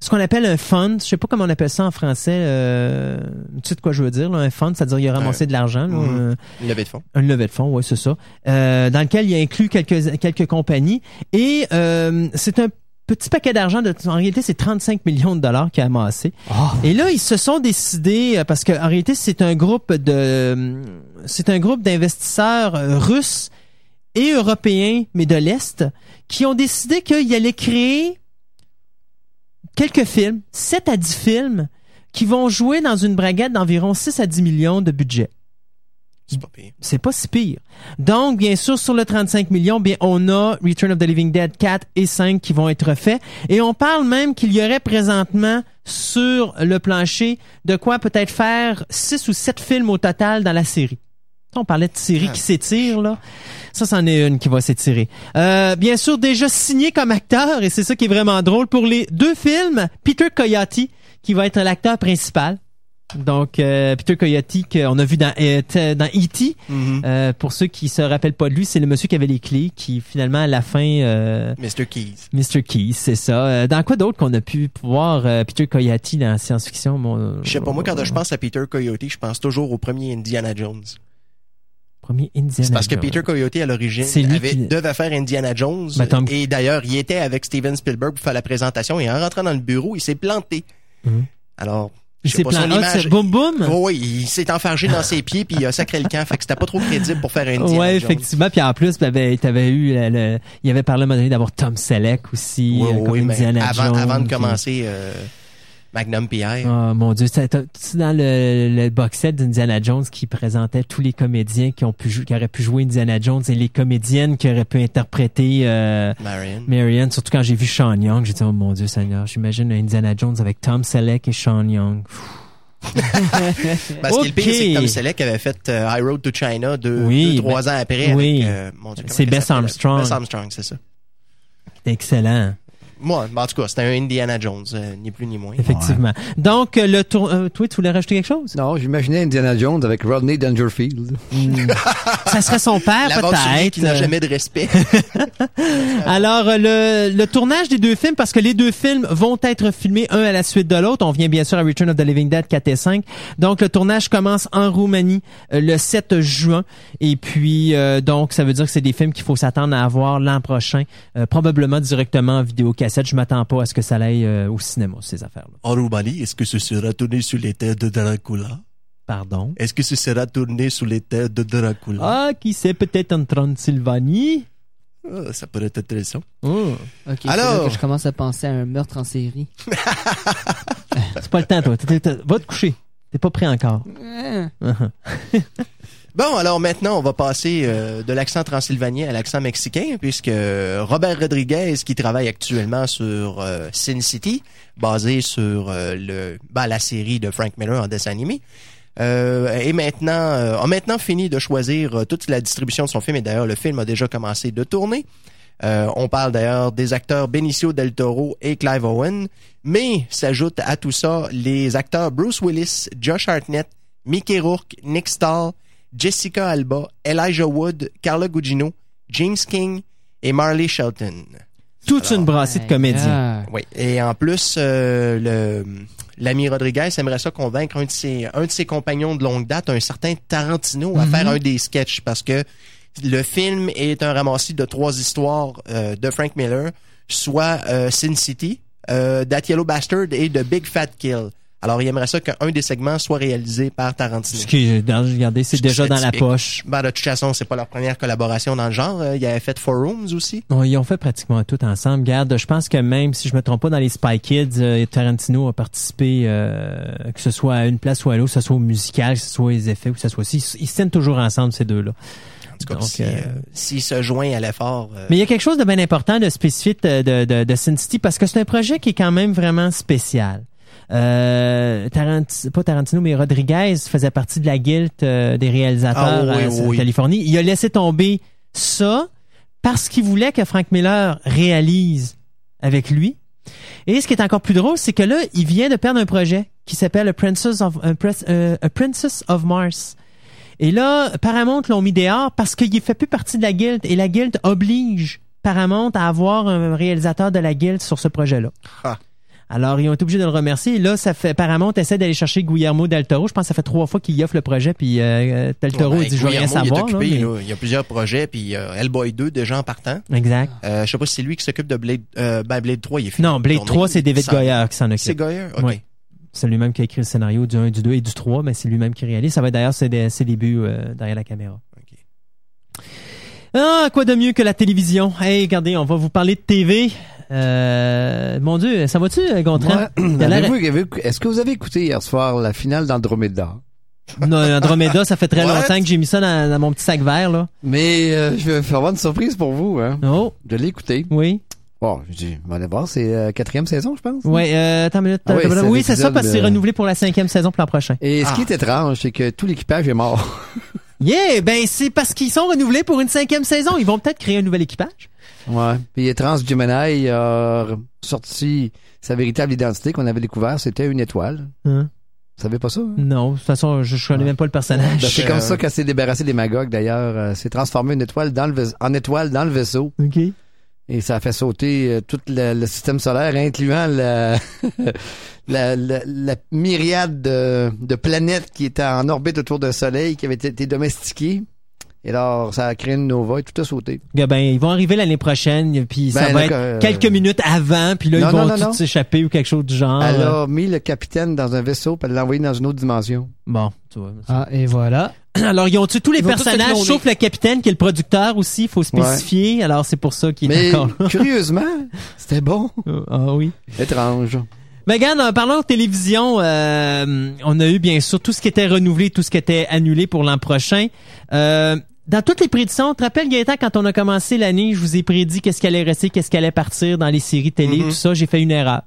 ce qu'on appelle un fund. Je sais pas comment on appelle ça en français. Euh, tu sais de quoi je veux dire, là, un fund, c'est-à-dire il a ramassé de l'argent. euh, Une levée de fonds. un levée de fonds, oui, c'est ça. Euh, dans lequel il a inclus quelques quelques compagnies et euh, c'est un petit paquet d'argent. De, en réalité, c'est 35 millions de dollars qu'il a amassé. Et là, ils se sont décidés euh, parce qu'en réalité, c'est un groupe de c'est un groupe d'investisseurs russes et européens, mais de l'est, qui ont décidé qu'ils allaient créer quelques films, 7 à 10 films, qui vont jouer dans une braguette d'environ 6 à 10 millions de budget C'est pas pire. c'est pas si pire. Donc, bien sûr, sur le 35 millions, bien, on a Return of the Living Dead 4 et 5 qui vont être faits. Et on parle même qu'il y aurait présentement sur le plancher de quoi peut-être faire 6 ou 7 films au total dans la série. On parlait de série qui s'étire, là. Ça, c'en est une qui va s'étirer. Euh, bien sûr, déjà signé comme acteur, et c'est ça qui est vraiment drôle, pour les deux films, Peter Coyote, qui va être l'acteur principal. Donc, euh, Peter Coyote, qu'on a vu dans, euh, dans E.T., Mhm. euh, pour ceux qui se rappellent pas de lui, c'est le monsieur qui avait les clés, qui finalement à la fin, euh, Mr. Keys. Mr. Keys, c'est ça. Euh, dans quoi d'autre qu'on a pu voir euh, Peter Coyote dans la science-fiction mon, Je sais pas, moi, quand je pense à Peter Coyote, je pense toujours au premier Indiana Jones. Premier Indiana. C'est parce que. Peter Coyote, à l'origine, qui- devait faire Indiana Jones. Ben, Tom- Et d'ailleurs, il était avec Steven Spielberg pour faire la présentation. Et en rentrant dans le bureau, il s'est planté. Mhm. Alors, Il s'est planté. Ah, boum boum? Oui, il s'est enfargé dans ses pieds puis il a sacré le camp. Fait que c'était pas trop crédible pour faire un Indiana Ouais, Jones. effectivement. Puis en plus, t'avais, t'avais eu, le, le- il avait parlé à un moment donné d'avoir Tom Selleck aussi, Oui, euh, comme oui, Indiana avant, Jones. avant de commencer, euh, Magnum PI. Oh mon dieu, c'est dans le, le box set d'Indiana Jones qui présentait tous les comédiens qui ont pu jou- qui auraient pu jouer Indiana Jones et les comédiennes qui auraient pu interpréter euh, Marion. Marion. Surtout quand j'ai vu Sean Young, j'ai dit oh mon dieu Seigneur, j'imagine Indiana Jones avec Tom Selleck et Sean Young. Ben, ce qui est le pire, c'est que Tom Selleck avait fait euh, High Road to China deux, Oui, deux, trois ans après. oui. Euh, mon Dieu, comment C'est Bess? Armstrong. Bess Armstrong, c'est ça. Excellent. Moi, ben, en tout cas, c'était un Indiana Jones, euh, ni plus ni moins. Effectivement. Donc euh, le tour euh, toi tu voulais rajouter quelque chose? Non, j'imaginais Indiana Jones avec Rodney Dangerfield. [laughs] Ça serait son père L'aventurier qui n'a peut-être. [laughs] jamais de respect. [laughs] Alors, euh, le, le tournage des deux films, parce que les deux films vont être filmés un à la suite de l'autre. On vient bien sûr à Return of the Living Dead 4 et 5. Donc, le tournage commence en Roumanie euh, le 7 juin. Et puis, euh, donc, ça veut dire que c'est des films qu'il faut s'attendre à avoir l'an prochain, euh, probablement directement en vidéocassette. Je m'attends pas à ce que ça aille euh, au cinéma, ces affaires-là. En Roumanie, est-ce que ce sera tourné sur les terres de Dracula? Pardon? Est-ce que ce sera tourné sur les terres de Dracula? Ah, qui sait peut-être en Transylvanie? Ah, Ça pourrait être intéressant. Oh, Alors? là que je commence à penser à un meurtre en série. [laughs] c'est pas le temps, toi. Va te coucher. T'es pas prêt encore. [laughs] Bon, alors maintenant, on va passer euh, de l'accent transylvanien à l'accent mexicain, puisque Robert Rodriguez, qui travaille actuellement sur euh, Sin City, basé sur euh, le ben, la série de Frank Miller en dessin animé, euh, est maintenant a maintenant fini de choisir toute la distribution de son film. Et d'ailleurs, le film a déjà commencé de tourner. On parle d'ailleurs des acteurs Benicio del Toro et Clive Owen, mais s'ajoutent à tout ça les acteurs Bruce Willis, Josh Hartnett, Mickey Rourke, Nick Stahl, Jessica Alba, Elijah Wood, Carla Gugino, James King et Marley Shelton. Toute une brassée de comédiens. Oui. Et en plus, euh, l'ami Rodriguez aimerait ça convaincre un de ses un de ses compagnons de longue date, un certain Tarantino, à faire un des sketchs parce que le film est un ramassis de trois histoires euh, de Frank Miller, soit euh, Sin City, euh, That Yellow Bastard et The Big Fat Kill. Alors, il aimerait ça qu'un des segments soit réalisé par Tarantino. Ce qui, regardez, c'est Ce déjà dans la poche. Ben, de toute façon, c'est pas leur première collaboration dans le genre. Euh, Il avait fait Four Rooms aussi. Non, ils ont fait pratiquement tout ensemble. Regarde, je pense que même si je me trompe pas dans les Spy Kids, euh, Tarantino a participé, euh, que ce soit à une place ou à l'autre, que ce soit au musical, que ce soit les effets ou que ce soit aussi. Ils se tiennent toujours ensemble, ces deux-là. En tout cas, Donc, si, euh, s'il se joint à l'effort. euh, Mais il y a quelque chose de bien important de spécifique de, de, de, de Sin City parce que c'est un projet qui est quand même vraiment spécial. Euh, Tarant- pas Tarantino, mais Rodriguez faisait partie de la guilde euh, des réalisateurs Ah oui, oui, oui. Californie. Il a laissé tomber ça parce qu'il voulait que Frank Miller réalise avec lui. Et ce qui est encore plus drôle, c'est que là, il vient de perdre un projet qui s'appelle A Princess of, euh, A Princess of Mars. Et là, Paramount l'ont mis dehors parce qu'il fait plus partie de la guilde et la guilde oblige Paramount à avoir un réalisateur de la guilde sur ce projet-là. Ah. Alors, ils ont été obligés de le remercier. Et là, ça fait Paramount essaie d'aller chercher Guillermo del Toro. Je pense que ça fait trois fois qu'il y offre le projet, puis euh, del Toro ouais, il dit je veux rien il est savoir. là, occupé, mais- là. Il y a plusieurs projets, puis euh, Hellboy 2 déjà en partant. Exact. Euh, je sais pas si c'est lui qui s'occupe de Blade, euh, ben Blade 3, il est fini. Non, de Blade tourner. 3, c'est David Goyer qui s'en C'est occupe. Goyer? OK. Ouais. C'est lui-même qui a écrit le scénario du 1, du 2 et du 3, mais c'est lui-même qui réalise. Ça va être d'ailleurs ses, ses débuts euh, derrière la caméra. Ah, quoi de mieux que la télévision? Hey, regardez, on va vous parler de TV. Euh, mon Dieu, ça va-tu, euh, Gontran? Ouais. Est-ce que vous avez écouté hier soir la finale d'Andromeda? Non, Andromeda, ça fait très What? longtemps que j'ai mis ça dans, dans mon petit sac vert, là. Mais euh, je vais faire avoir une surprise pour vous. Hein. Oh, Je l'ai écouté. oui. Bon, je dis, on va aller voir, c'est euh, quatrième saison, je pense. Ouais, euh, attends minute. Ah oui, euh, c'est oui, c'est ça, parce que c'est de- renouvelé pour la cinquième saison pour l'an prochain. Et ce qui Ah. est étrange, c'est que tout l'équipage est mort. [laughs] Yeah, ben c'est parce qu'ils sont renouvelés pour une cinquième saison. Ils vont peut-être créer un nouvel équipage. ouais. Puis Trans Gemini a sorti sa véritable identité qu'on avait découvert, c'était une étoile. Hein? Vous savez pas ça? hein? Non, de toute façon, je, je connais même pas le personnage. Ben, c'est Euh, comme ça qu'elle s'est débarrassée des Magog d'ailleurs. Euh, s'est transformé une étoile dans le vais- en étoile dans le vaisseau. OK. Et ça a fait sauter euh, tout le, système solaire, incluant [laughs] la, myriade de, de planètes qui étaient en orbite autour d'un soleil, qui avaient été domestiquées. Et alors, ça a créé une nova et tout a sauté. Ben, ils vont arriver l'année prochaine, puis ça Ben, va là, être euh, quelques minutes avant, puis là, non, ils vont non, non, tous s'échapper ou quelque chose du genre. Elle a mis le capitaine dans un vaisseau puis elle l'a envoyé dans une autre dimension. Bon, tu vois. Ah, et voilà. [clears throat] Alors, ils ont tué tous les Ils personnages, sauf le capitaine, qui est le producteur aussi, il faut spécifier. Alors, c'est pour ça qu'il est là. [laughs] curieusement, c'était bon. Ah oui. Étrange. Ben, regarde, en parlant de télévision, euh, on a eu bien sûr tout ce qui était renouvelé, tout ce qui était annulé pour l'an prochain. Euh, dans toutes les prédictions, tu te rappelles Gaëtan, quand on a commencé l'année, je vous ai prédit qu'est-ce qui allait rester, qu'est-ce qui allait partir dans les séries télé, Mhm. tout ça, j'ai fait une erreur.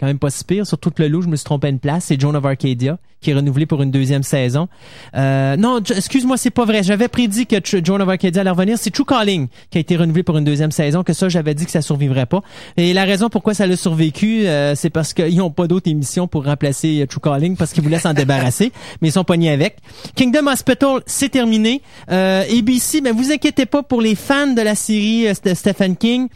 Quand même pas si pire. Sur tout le loup, je me suis trompé une place. C'est Joan of Arcadia qui est renouvelé pour une deuxième saison. Euh, non, excuse-moi, c'est pas vrai. J'avais prédit que Joan of Arcadia allait revenir. C'est True Calling qui a été renouvelé pour une deuxième saison. Que ça, j'avais dit que ça survivrait pas. Et la raison pourquoi ça l'a survécu, euh, c'est parce qu'ils n'ont pas d'autres émissions pour remplacer euh, True Calling parce qu'ils voulaient s'en [laughs] débarrasser, mais ils sont pognés avec. Kingdom Hospital, c'est terminé. Euh, ABC, mais vous inquiétez pas pour les fans de la série Stephen King.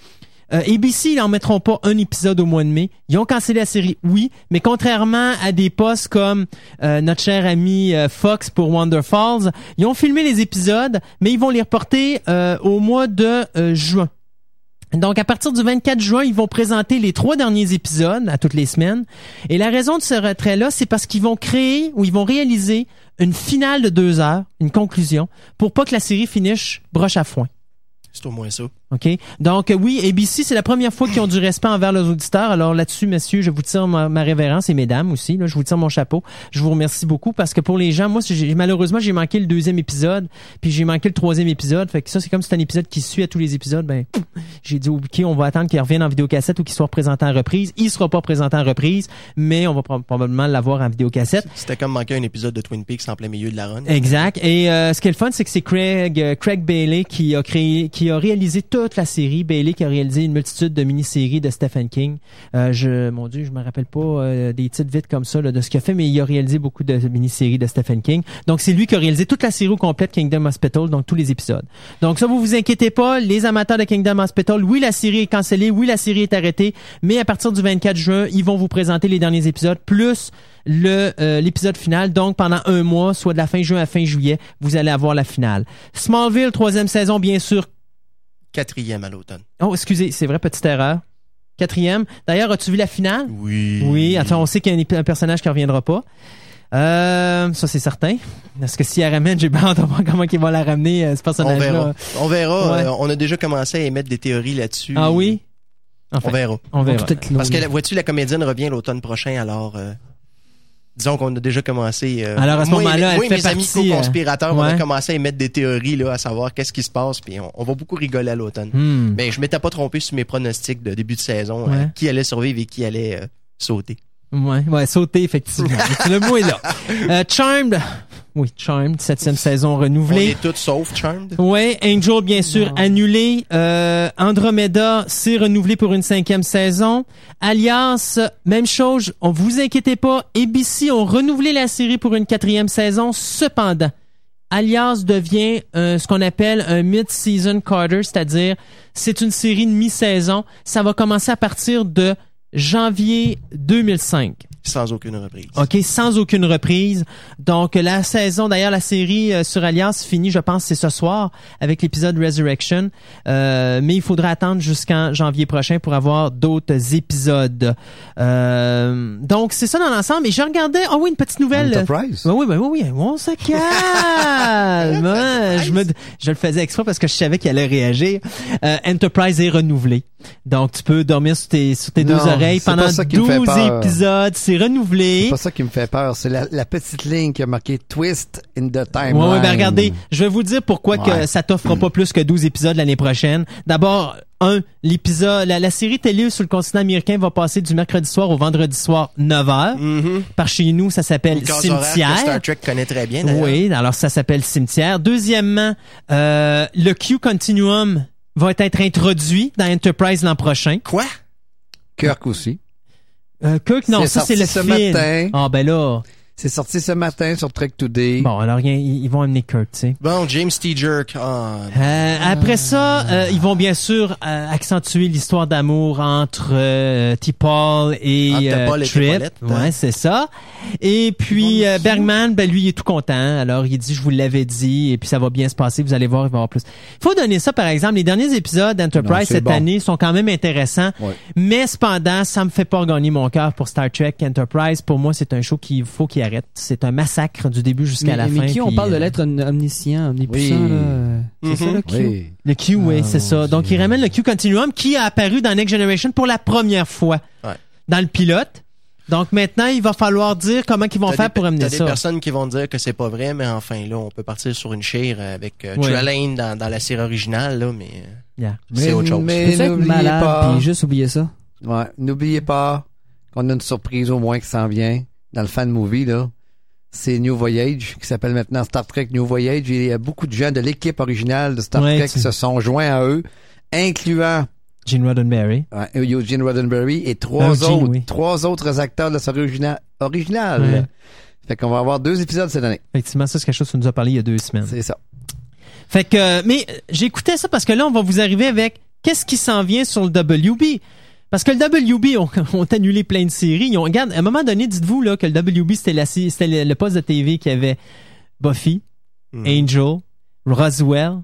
Euh, ABC, ils n'en mettront pas un épisode au mois de mai. Ils ont cancellé la série, oui, mais contrairement à des postes comme euh, notre cher ami euh, Fox pour Wonder Falls, ils ont filmé les épisodes, mais ils vont les reporter euh, au mois de juin. Donc, à partir du 24 juin, ils vont présenter les trois derniers épisodes à toutes les semaines. Et la raison de ce retrait-là, c'est parce qu'ils vont créer ou ils vont réaliser une finale de deux heures, une conclusion, pour pas que la série finisse broche à foin. C'est au moins ça. OK? Donc, euh, oui, ABC, c'est la première fois qu'ils ont du respect envers leurs auditeurs. Alors là-dessus, messieurs, je vous tire ma, ma révérence et mesdames aussi. Là, je vous tire mon chapeau. Je vous remercie beaucoup parce que pour les gens, moi, j'ai- malheureusement, j'ai manqué le deuxième épisode, puis j'ai manqué le troisième épisode. Fait que ça, c'est comme c'est un épisode qui suit à tous les épisodes. Ben, j'ai dit, OK, on va attendre qu'il revienne en vidéocassette ou qu'il soit présenté en reprise. Il sera pas présenté en reprise, mais on va pro- probablement l'avoir en vidéocassette. C'était comme manquer un épisode de Twin Peaks en plein milieu de la run. Exact. Et euh, ce qui est le fun, c'est que c'est Craig, euh, Craig Bailey qui a créé, qui a réalisé toute la série. Bailey qui a réalisé une multitude de mini-séries de Stephen King. Euh, je, mon Dieu, je me rappelle pas euh, des titres vite comme ça là, de ce qu'il a fait, mais il a réalisé beaucoup de mini-séries de Stephen King. Donc c'est lui qui a réalisé toute la série au complète Kingdom Hospital, donc tous les épisodes. Donc ça, vous vous inquiétez pas, les amateurs de Kingdom Hospital, oui, la série est cancellée, oui, la série est arrêtée, mais à partir du 24 juin, ils vont vous présenter les derniers épisodes, plus le euh, l'épisode final. Donc, pendant un mois, soit de la fin juin à fin juillet, vous allez avoir la finale. Smallville, troisième saison, bien sûr. Quatrième à l'automne. Oh, excusez, c'est vrai, petite erreur. Quatrième. D'ailleurs, as-tu vu la finale? Oui. Oui, attends, on sait qu'il y a un, personnage qui reviendra pas. Euh, ça c'est certain. Parce que si elle ramène, j'ai [laughs] de voir comment il va la ramener, euh, ce On personnage-là. verra. On verra. Ouais. Euh, on a déjà commencé à émettre des théories là-dessus. Ah oui? Enfin, On verra. on verra. Parce que, vois-tu, la comédienne revient l'automne prochain, alors... disons qu'on a déjà commencé... euh, Alors, à ce moment-là, moi et mes amis euh, co-conspirateurs, on a commencé à émettre des théories, là, à savoir qu'est-ce qui se passe, puis on, on va beaucoup rigoler à l'automne. Hmm. Mais je m'étais pas trompé sur mes pronostics de début de saison, Ouais. euh, qui allait survivre et qui allait sauter. Ouais, ouais, sauter, effectivement. [laughs] le mot est là. Charmed. Oui, Charmed, septième saison On renouvelée. est tous sauf Charmed? Ouais, Angel, bien sûr, annulé. Euh, Andromeda, c'est renouvelé pour une cinquième saison. Alias, même chose, on vous inquiétez pas. ABC ont renouvelé la série pour une quatrième saison. Cependant, Alias devient euh, ce qu'on appelle un mid-season Carter, c'est-à-dire c'est une série de mi-saison. Ça va commencer à partir de janvier 2005. Sans aucune reprise. OK, sans aucune reprise. Donc la saison, d'ailleurs la série euh, sur Alliance finit, je pense, c'est ce soir avec l'épisode Resurrection. Euh, mais il faudra attendre jusqu'en janvier prochain pour avoir d'autres épisodes. Euh, donc c'est ça dans l'ensemble. Et je regardais, oh oui, une petite nouvelle. Enterprise? Oui, oui, ben oui, oui, on se [laughs] calme. je, me, je le faisais exprès parce que je savais qu'il allait réagir. Euh, Enterprise est renouvelé. Donc, tu peux dormir sur tes, sur tes Non, deux oreilles pendant ça qui me fait 12 peur. épisodes. C'est renouvelé. C'est pas ça qui me fait peur. C'est la, la petite ligne qui a marqué Twist in the Timeline. Ouais, ouais, ben regardez, je vais vous dire pourquoi que ça t'offre pas plus que 12 épisodes l'année prochaine. D'abord, un, l'épisode, la, la série télé sur le continent américain va passer du mercredi soir au vendredi soir 9h. Mhm. Par chez nous, ça s'appelle Cimetière. Star Trek connaît très bien, d'ailleurs. Oui, alors ça s'appelle Cimetière. Deuxièmement, euh, le Q Continuum va être introduit dans Enterprise l'an prochain. Quoi? Kirk aussi. Euh, Kirk, non, ça c'est le ce film. matin. Ah ben là, C'est sorti ce matin sur Trek Today. bon alors rien, ils ils vont amener Kirk, tu sais. Bon, James T. Jerk. Ah, Euh, après ça, euh, ils vont bien sûr euh, accentuer l'histoire d'amour entre euh, T-Paul et Entre euh, Paul et Trip. Hein. Ouais, c'est ça. Et puis euh, Bergman, ben lui il est tout content. Alors il dit je vous l'avais dit et puis ça va bien se passer, vous allez voir, il va y avoir plus. Faut donner ça par exemple, les derniers épisodes d'Enterprise cette bon. année sont quand même intéressants. Ouais. Mais cependant, ça me fait pas gagner mon cœur pour Star Trek Enterprise. Pour moi, c'est un show qu'il faut qu'il C'est un massacre du début jusqu'à mais, la mais fin. qui on puis, parle de euh, l'être om- omniscient, omnipuissant, Oui. là. euh, C'est Mhm. ça, le Q? Oui. Le Q, oui, Ah, c'est ça. Donc, il ramène le Q Continuum qui a apparu dans Next Generation pour la première fois. Ouais. Dans le pilote. Donc maintenant, il va falloir dire comment ils vont T'as faire des- pour amener t'as des ça. personnes qui vont dire que c'est pas vrai, mais enfin, là, on peut partir sur une chire avec euh, Ouais. Trelane dans, dans la série originale, là, mais euh, Yeah. c'est autre chose. Mais n'oubliez malade pas. puis juste oublier ça? Ouais, n'oubliez pas qu'on a une surprise au moins qui s'en vient dans le fan movie là. C'est New Voyage qui s'appelle maintenant Star Trek New Voyage il y a beaucoup de gens de l'équipe originale de Star Ouais, Trek qui se sont joints à eux, incluant Gene Roddenberry. ouais, Eugene Roddenberry et trois Ah, Gene, autres, oui. trois autres acteurs de la série origina- originale. Ouais. Fait qu'on va avoir deux épisodes cette année. Effectivement, ça c'est quelque chose qu'on nous a parlé il y a deux semaines. C'est ça. Fait que, euh, mais euh, j'écoutais ça parce que là, on va vous arriver avec qu'est-ce qui s'en vient sur le WB. Parce que le WB ont, [laughs] ont annulé plein de séries. Ils ont, regarde, à un moment donné, dites-vous là que le WB c'était la, c'était le, poste de TV qui avait Buffy, Hmm. Angel, Roswell.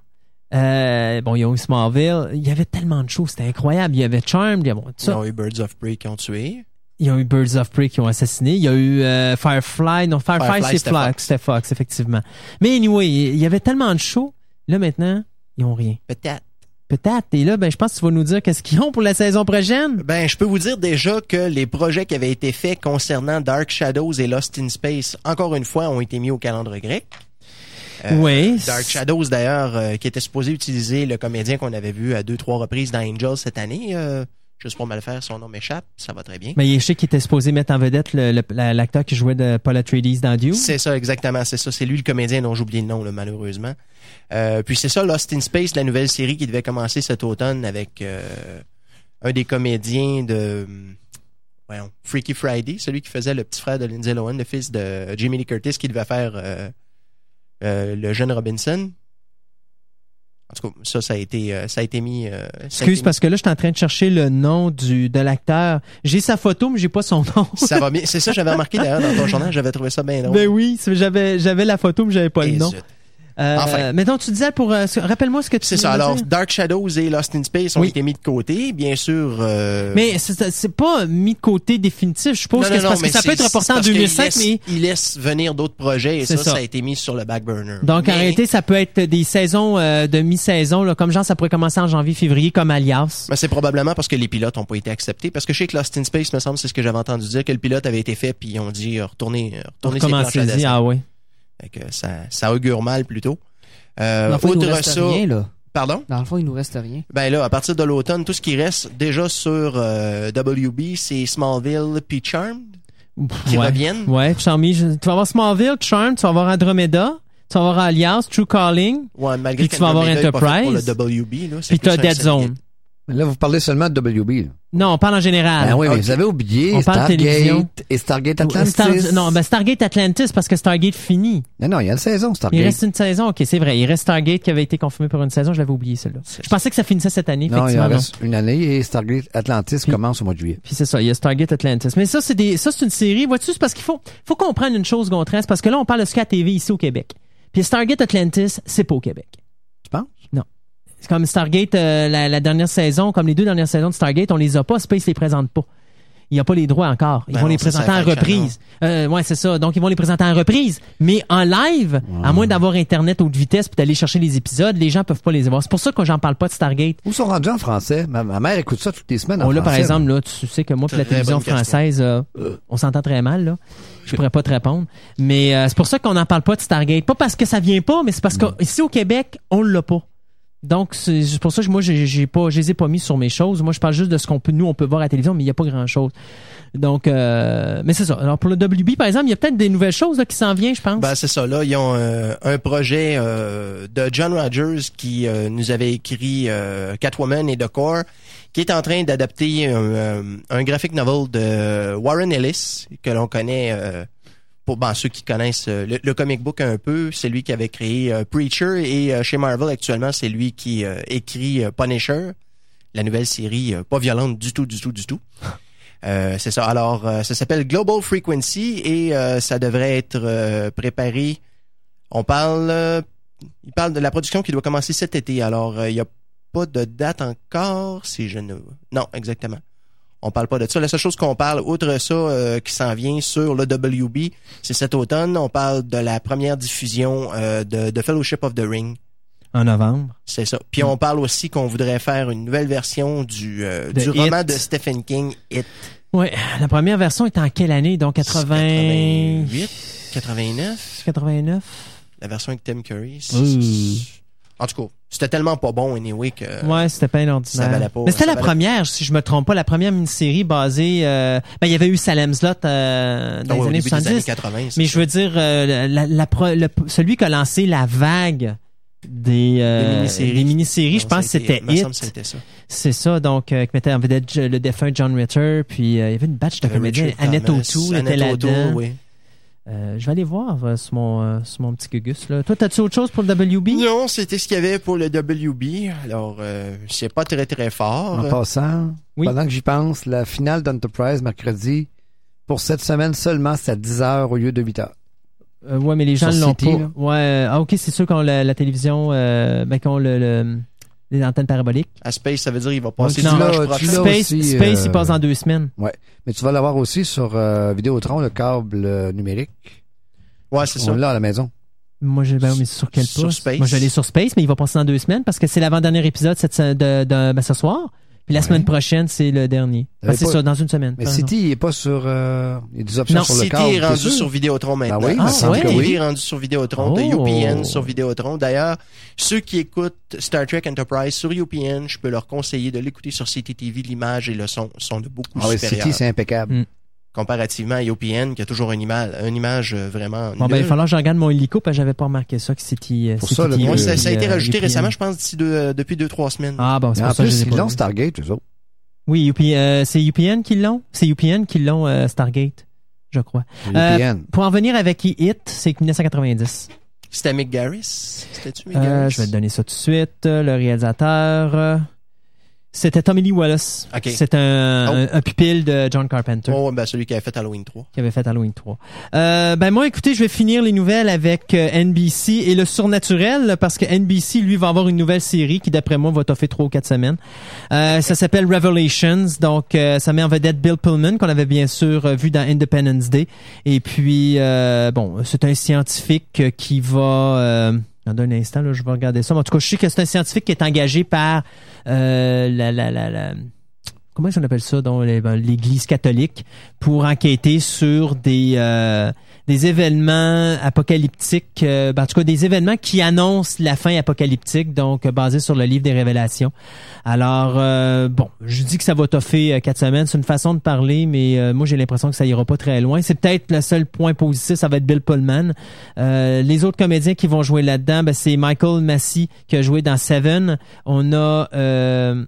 Euh, bon, ils ont eu Smallville. Il y avait tellement de choses, c'était incroyable. Il y avait Charmed, il y avait tout Ils ça. ont eu Birds of Prey qui ont tué. Ils ont eu Birds of Prey qui ont assassiné. Il y a eu euh, Firefly. Non, Firefly, Firefly, c'est. Fox. C'était Fox, effectivement. Mais anyway, il y avait tellement de shows. Là, maintenant, ils ont rien. Peut-être. Peut-être. Et là, ben, je pense que tu vas nous dire qu'est-ce qu'ils ont pour la saison prochaine. Ben, je peux vous dire déjà que les projets qui avaient été faits concernant Dark Shadows et Lost in Space, encore une fois, ont été mis au calendrier grec. Euh, oui. Dark Shadows, d'ailleurs, euh, qui était supposé utiliser le comédien qu'on avait vu à deux, trois reprises dans Angel cette année. Euh, juste pour mal faire, son nom m'échappe. Ça va très bien. Mais je sais qu'il était supposé mettre en vedette l'acteur qui jouait de Paul Atreides dans Dune. C'est ça, exactement. C'est ça. C'est lui le comédien dont j'oublie le nom, là, malheureusement. Euh, puis c'est ça, Lost in Space, la nouvelle série qui devait commencer cet automne avec euh, un des comédiens de voyons, Freaky Friday, celui qui faisait le petit frère de Lindsay Lohan, le fils de Jamie Lee Curtis, qui devait faire euh, le jeune Robinson. En tout cas, ça, ça a été, euh, ça a été mis. euh, Excuse été parce que là, je suis en train de chercher le nom du de l'acteur. J'ai sa photo, mais j'ai pas son nom. Ça va [laughs] bien. C'est ça, j'avais remarqué d'ailleurs dans ton journal, j'avais trouvé ça bien drôle. ben oui, j'avais j'avais la photo, mais j'avais pas Et le nom. zut. Euh, Enfin. Mais donc tu disais pour euh, rappelle-moi ce que tu C'est ça. Alors, dire. Dark Shadows et Lost in Space ont Oui. été mis de côté, bien sûr. euh, Mais c'est c'est pas mis de côté définitif. Je suppose Non, que non, c'est non, parce que ça peut c'est- être reporté c'est en parce qu'il 2005, laisse- mais Il laisse venir d'autres projets et C'est ça, ça. ça, a été mis sur le back burner. donc en réalité, ça peut être des saisons euh, de mi-saison, comme genre ça pourrait commencer en janvier-février, comme Alias. Mais c'est probablement parce que les pilotes n'ont pas été acceptés. Parce que chez Lost in Space, me semble, c'est ce que j'avais entendu dire, que le pilote avait été fait, puis ils ont dit euh, retournez, euh, retournez ces planches à Commencez-y, dessin. ah ouais. Fait que ça, ça augure mal plutôt. Euh, Dans le fond, il nous outre reste ça, rien, là. pardon? Dans le fond, il nous reste rien. Ben là, à partir de l'automne, tout ce qui reste déjà sur euh, WB, c'est Smallville puis Charmed qui ouais. reviennent. Ouais, Charmy, je- tu vas avoir Smallville, Charm, tu vas avoir Andromeda, tu vas avoir Alliance, True Calling, Ouais, malgré Puis tu vas avoir Enterprise. Pour le WB, là, puis t'as Dead Zone. là, vous parlez seulement de WB. là. Non, on parle en général. Ben oui, mais vous avez oublié On parle télévision. Stargate et Stargate Atlantis. Star- non, ben Stargate Atlantis parce que Stargate finit. non, non, il y a une saison Il Stargate. reste une saison, ok, c'est vrai. Il reste Stargate qui avait été confirmé pour une saison, je l'avais oublié celle-là. Je pensais que ça finissait cette année, Non, il effectivement. en non. reste une année et Stargate Atlantis Puis- commence au mois de juillet. Puis c'est ça, il y a Stargate Atlantis. Mais ça, c'est des, ça, c'est une série. Vois-tu, c'est parce qu'il faut, faut comprendre une chose, Gontran, c'est parce que là, on parle de Sky TV ici au Québec. Puis Stargate Atlantis, c'est pas au Québec. C'est comme Stargate, euh, la, la dernière saison, comme les deux dernières saisons de Stargate, on les a pas, Space les présente pas. Il n'y a pas les droits encore. Ils Ben vont non, les présenter en reprise. Euh, ouais, c'est ça. Donc, ils vont les présenter en reprise. Mais en live, à moins d'avoir Internet haute vitesse puis d'aller chercher les épisodes, les gens peuvent pas les voir. C'est pour ça que j'en parle pas de Stargate. Où sont rendus en français? Ma, ma mère écoute ça toutes les semaines en Bon, là, par exemple, là, tu sais que moi, pour la télévision française, euh, on s'entend très mal, là. Je pourrais pas te répondre. Mais euh, c'est pour ça qu'on n'en parle pas de Stargate. Pas parce que ça vient pas, mais c'est parce qu'ici au Québec, on l'a pas. Donc, c'est pour ça que moi, j'ai pas, je les ai pas mis sur mes choses. Moi, je parle juste de ce qu'on peut, nous, on peut voir à la télévision, mais il y a pas grand chose. Donc, euh, mais c'est ça. Alors, pour le WB, par exemple, il y a peut-être des nouvelles choses, qui s'en viennent, je pense. Ben, c'est ça. Là, ils ont euh, un projet euh, de John Rogers qui nous avait écrit Catwoman et The Core, qui est en train d'adapter un, graphic novel de Warren Ellis, que l'on connaît pour ben, ceux qui connaissent euh, le, le comic book un peu. C'est lui qui avait créé euh, Preacher et euh, chez Marvel actuellement, c'est lui qui euh, écrit Punisher, la nouvelle série pas violente du tout, du tout, du tout. [laughs] C'est ça. Alors, ça s'appelle Global Frequency et ça devrait être préparé. On parle, il parle de la production qui doit commencer cet été. Alors, il n'y a pas de date encore, si je ne. Non, exactement. On parle pas de ça. La seule chose qu'on parle, outre ça, euh, qui s'en vient sur le WB, c'est cet automne. On parle de la première diffusion euh, de, de Fellowship of the Ring. En novembre. C'est ça. Puis on parle aussi qu'on voudrait faire une nouvelle version du, euh, du It. roman de Stephen King, It. Ouais, la première version est en quelle année? Donc 80... 88, 89, 89? la version avec Tim Curry. En tout cas, c'était tellement pas bon, anyway, que... Ouais, c'était pas ordinaire. ça pas- Mais c'était la valait- première, si je me trompe pas, la première mini-série basée... euh, Ben, il y avait eu Salem's Lot euh, dans Ah les années début des 70. années 80. c'est Mais ça. je veux dire, euh, la, la pro- le- celui qui a lancé la vague des, euh, Des mini-séries. mini-séries, je pense que c'était ça. C'est ça, donc, euh, qui mettait en vedette le défunt John Ritter, puis euh, il y avait une batch de comédiens. Annette O'Toole était là-dedans. oui. Euh, je vais aller voir euh, sur, mon, euh, sur mon petit gugus. Là. Toi, t'as-tu autre chose pour le WB? Non, c'était ce qu'il y avait pour le WB. Alors, euh, c'est pas très très fort. En passant, Oui. pendant que j'y pense, la finale d'Enterprise mercredi, pour cette semaine seulement, c'est à 10h au lieu de 8h. Euh, ouais, mais les gens l'ont pas. là. Ouais, ah, ok, c'est sûr qu'on la, la télévision, euh, ben, qu'on le, le- les antennes paraboliques. À Space, ça veut dire qu'il va passer Non, tu tu l'as Space, aussi, Space, il euh, passe dans deux semaines. Mais tu vas l'avoir aussi sur euh, Vidéotron, le câble euh, numérique. Ouais, c'est On ça. l'a à la maison. Moi, je ben, mais sur quel Sur poste? Space. Moi, aller sur Space, mais il va passer dans deux semaines parce que c'est l'avant-dernier épisode cette, se- de, de, ben, ce soir. Puis la Ouais. semaine prochaine, c'est le dernier. Ben, c'est pas- ça, dans une semaine. Mais. City, il est pas sur... euh, il y a des options Non, sur le City est rendu sur Vidéotron maintenant. Ben oui, il me semble City que oui. est rendu sur Vidéotron. Oh. UPN sur Vidéotron. D'ailleurs, ceux qui écoutent Star Trek Enterprise sur UPN, je peux leur conseiller de l'écouter sur CTTV. L'image et le son sont de beaucoup Ah oui. City, c'est impeccable. Mm. Comparativement à UPN, qui a toujours une image, une image euh, vraiment Bon, ben, il va falloir que je regarde mon hélico parce que j'avais pas remarqué ça que c'était. Pour ça, le- Ouais, Oui, ça, ça a été euh, rajouté UPN. récemment, je pense, d'ici deux- euh, depuis deux, trois semaines. Ah, bon, c'est pour en ça plus, ils l'ont. Stargate, eux autres. Oui, UPN, euh, c'est UPN qui l'ont. C'est UPN qui l'ont, euh, Stargate, je crois. Euh, VPN. Pour en venir avec Hit, c'est 1990. C'était Mick Garris? C'était-tu Mick Euh, Garris? je vais te donner ça tout de suite. Euh, Le réalisateur, euh, c'était Tommy Lee Wallace. Ok. C'est un, Oh. un, un pupille de John Carpenter. Oh, ben, celui qui a fait Halloween 3. qui avait fait Halloween 3. Euh, ben moi, écoutez, je vais finir les nouvelles avec euh, NBC et le surnaturel parce que NBC, lui, va avoir une nouvelle série qui, d'après moi, va toffer trois ou quatre semaines. Euh, ça s'appelle Revelations. Donc, euh, ça met en vedette Bill Pullman qu'on avait bien sûr euh, vu dans Independence Day. Et puis, euh, bon, c'est un scientifique qui va... Dans un instant, là, je vais regarder ça. En tout cas, je sais que c'est un scientifique qui est engagé par euh, la, comment on appelle ça ben, l'Église catholique pour enquêter sur des euh, des événements apocalyptiques, euh, ben, en tout cas des événements qui annoncent la fin apocalyptique, donc euh, basés sur le livre des Révélations. Alors euh, bon, je dis que ça va toffer quatre semaines, c'est une façon de parler, mais moi j'ai l'impression que ça ira pas très loin. C'est peut-être le seul point positif, ça va être Bill Pullman. Les autres comédiens qui vont jouer là-dedans, ben, c'est Michael Massey qui a joué dans Seven. On a euh,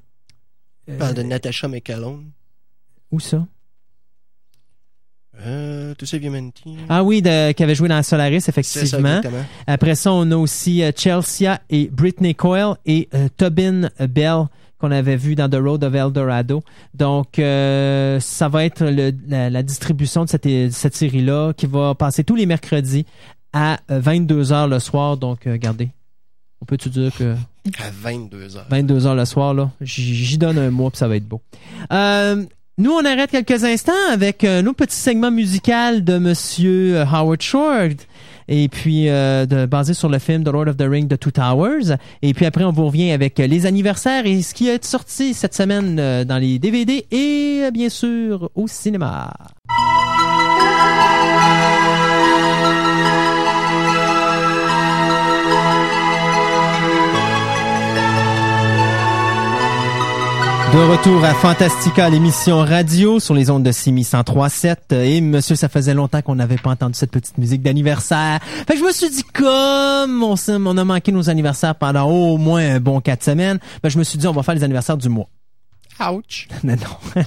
On parle de Natasha McCallum. où ça? Euh. Ah oui, de, qui avait joué dans Solaris, ça, effectivement. Après ça, on a aussi euh, Chelsea et Britney Coyle et euh, Tobin Bell qu'on avait vu dans The Road of Eldorado. Donc, euh, ça va être le- la, la distribution de cette, cette série-là qui va passer tous les mercredis à 22h le soir. Donc, regardez, on peut-tu dire que À 22 heures. 22 heures le soir, là. J'y j'y donne un mois, puis ça va être beau. Euh, nous, on arrête quelques instants avec un autre petit segment musical de Monsieur euh, Howard Shore. Et puis, euh, basé sur le film The Lord of the Ring de Two Towers. Et puis après, on vous revient avec euh, les anniversaires et ce qui est sorti cette semaine euh, dans les DVD et euh, bien sûr au cinéma. De retour à Fantastica, l'émission radio sur les ondes de Simi 103.7. Et monsieur, ça faisait longtemps qu'on n'avait pas entendu cette petite musique d'anniversaire. Fait que je me suis dit, comme on, a manqué nos anniversaires pendant au moins un bon quatre semaines, ben, je me suis dit, on va faire les anniversaires du mois. Ouch. [laughs] Non, non.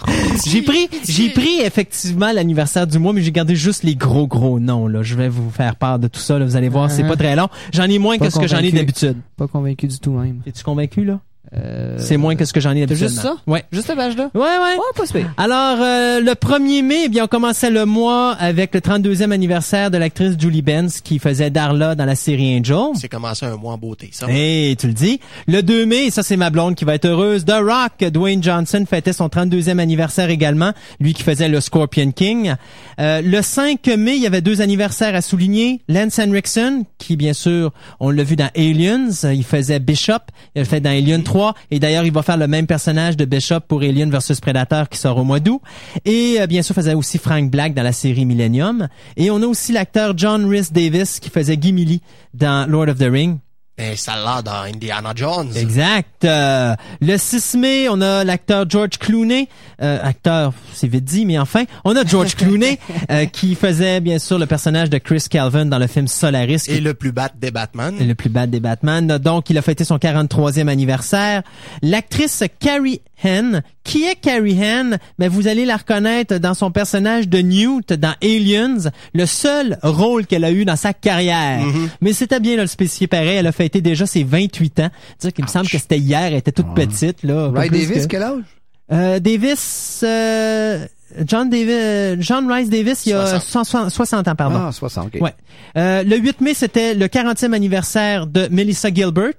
j'ai pris, j'ai pris effectivement l'anniversaire du mois, mais j'ai gardé juste les gros, gros noms, là. Je vais vous faire part de tout ça, là. Vous allez voir, c'est Ah. pas très long. J'en ai moins Pas que ce que j'en ai d'habitude. Pas convaincu du tout même. Es-tu convaincu, là? Euh, C'est moins que ce que j'en ai juste ça? Ouais. Juste cette page-là? Ouais, ouais. Oh, pas super. Alors, euh, le 1er mai, eh bien, on commençait le mois avec le 32e anniversaire de l'actrice Julie Benz qui faisait Darla dans la série Angel. C'est commencé un mois en beauté, ça. Hey, tu le dis. Le 2 mai, ça c'est ma blonde qui va être heureuse. The Rock, Dwayne Johnson fêtait son 32e anniversaire également, lui qui faisait le Scorpion King. Euh, le 5 mai, il y avait deux anniversaires à souligner. Lance Henriksen, qui bien sûr, on l'a vu dans Aliens, il faisait Bishop, il a fait dans Alien 3. Et d'ailleurs, il va faire le même personnage de Bishop pour Alien vs Predator qui sort au mois d'août. Et euh, bien sûr, faisait aussi Frank Black dans la série Millennium. Et on a aussi l'acteur John Rhys Davis qui faisait Gimli dans Lord of the Ring. Ben, ça l'a dans Indiana Jones. Exact. Euh, le 6 mai, on a l'acteur George Clooney, euh, acteur, c'est vite dit, mais enfin, on a George Clooney [laughs] euh, qui faisait bien sûr le personnage de Chris Calvin dans le film Solaris. qui Et le plus bad des Batman. est le plus bad des Batman. Donc, il a fêté son 43e anniversaire. L'actrice Carrie Henn, qui est Carrie Henn? Ben, vous allez la reconnaître dans son personnage de Newt dans Aliens, le seul rôle qu'elle a eu dans sa carrière. Mais c'était bien de le spécifier pareil. Elle a fêté déjà ses 28 ans. Dire qu'il me semble que c'était hier, elle était toute petite, là. Ray Davis, que- quel âge? Euh, Davis, euh, John Davis, John Rice Davis, il y a 60, 60 ans, pardon. Ah, 60, ok. Ouais. Euh, le 8 mai, c'était le 40e anniversaire de Melissa Gilbert,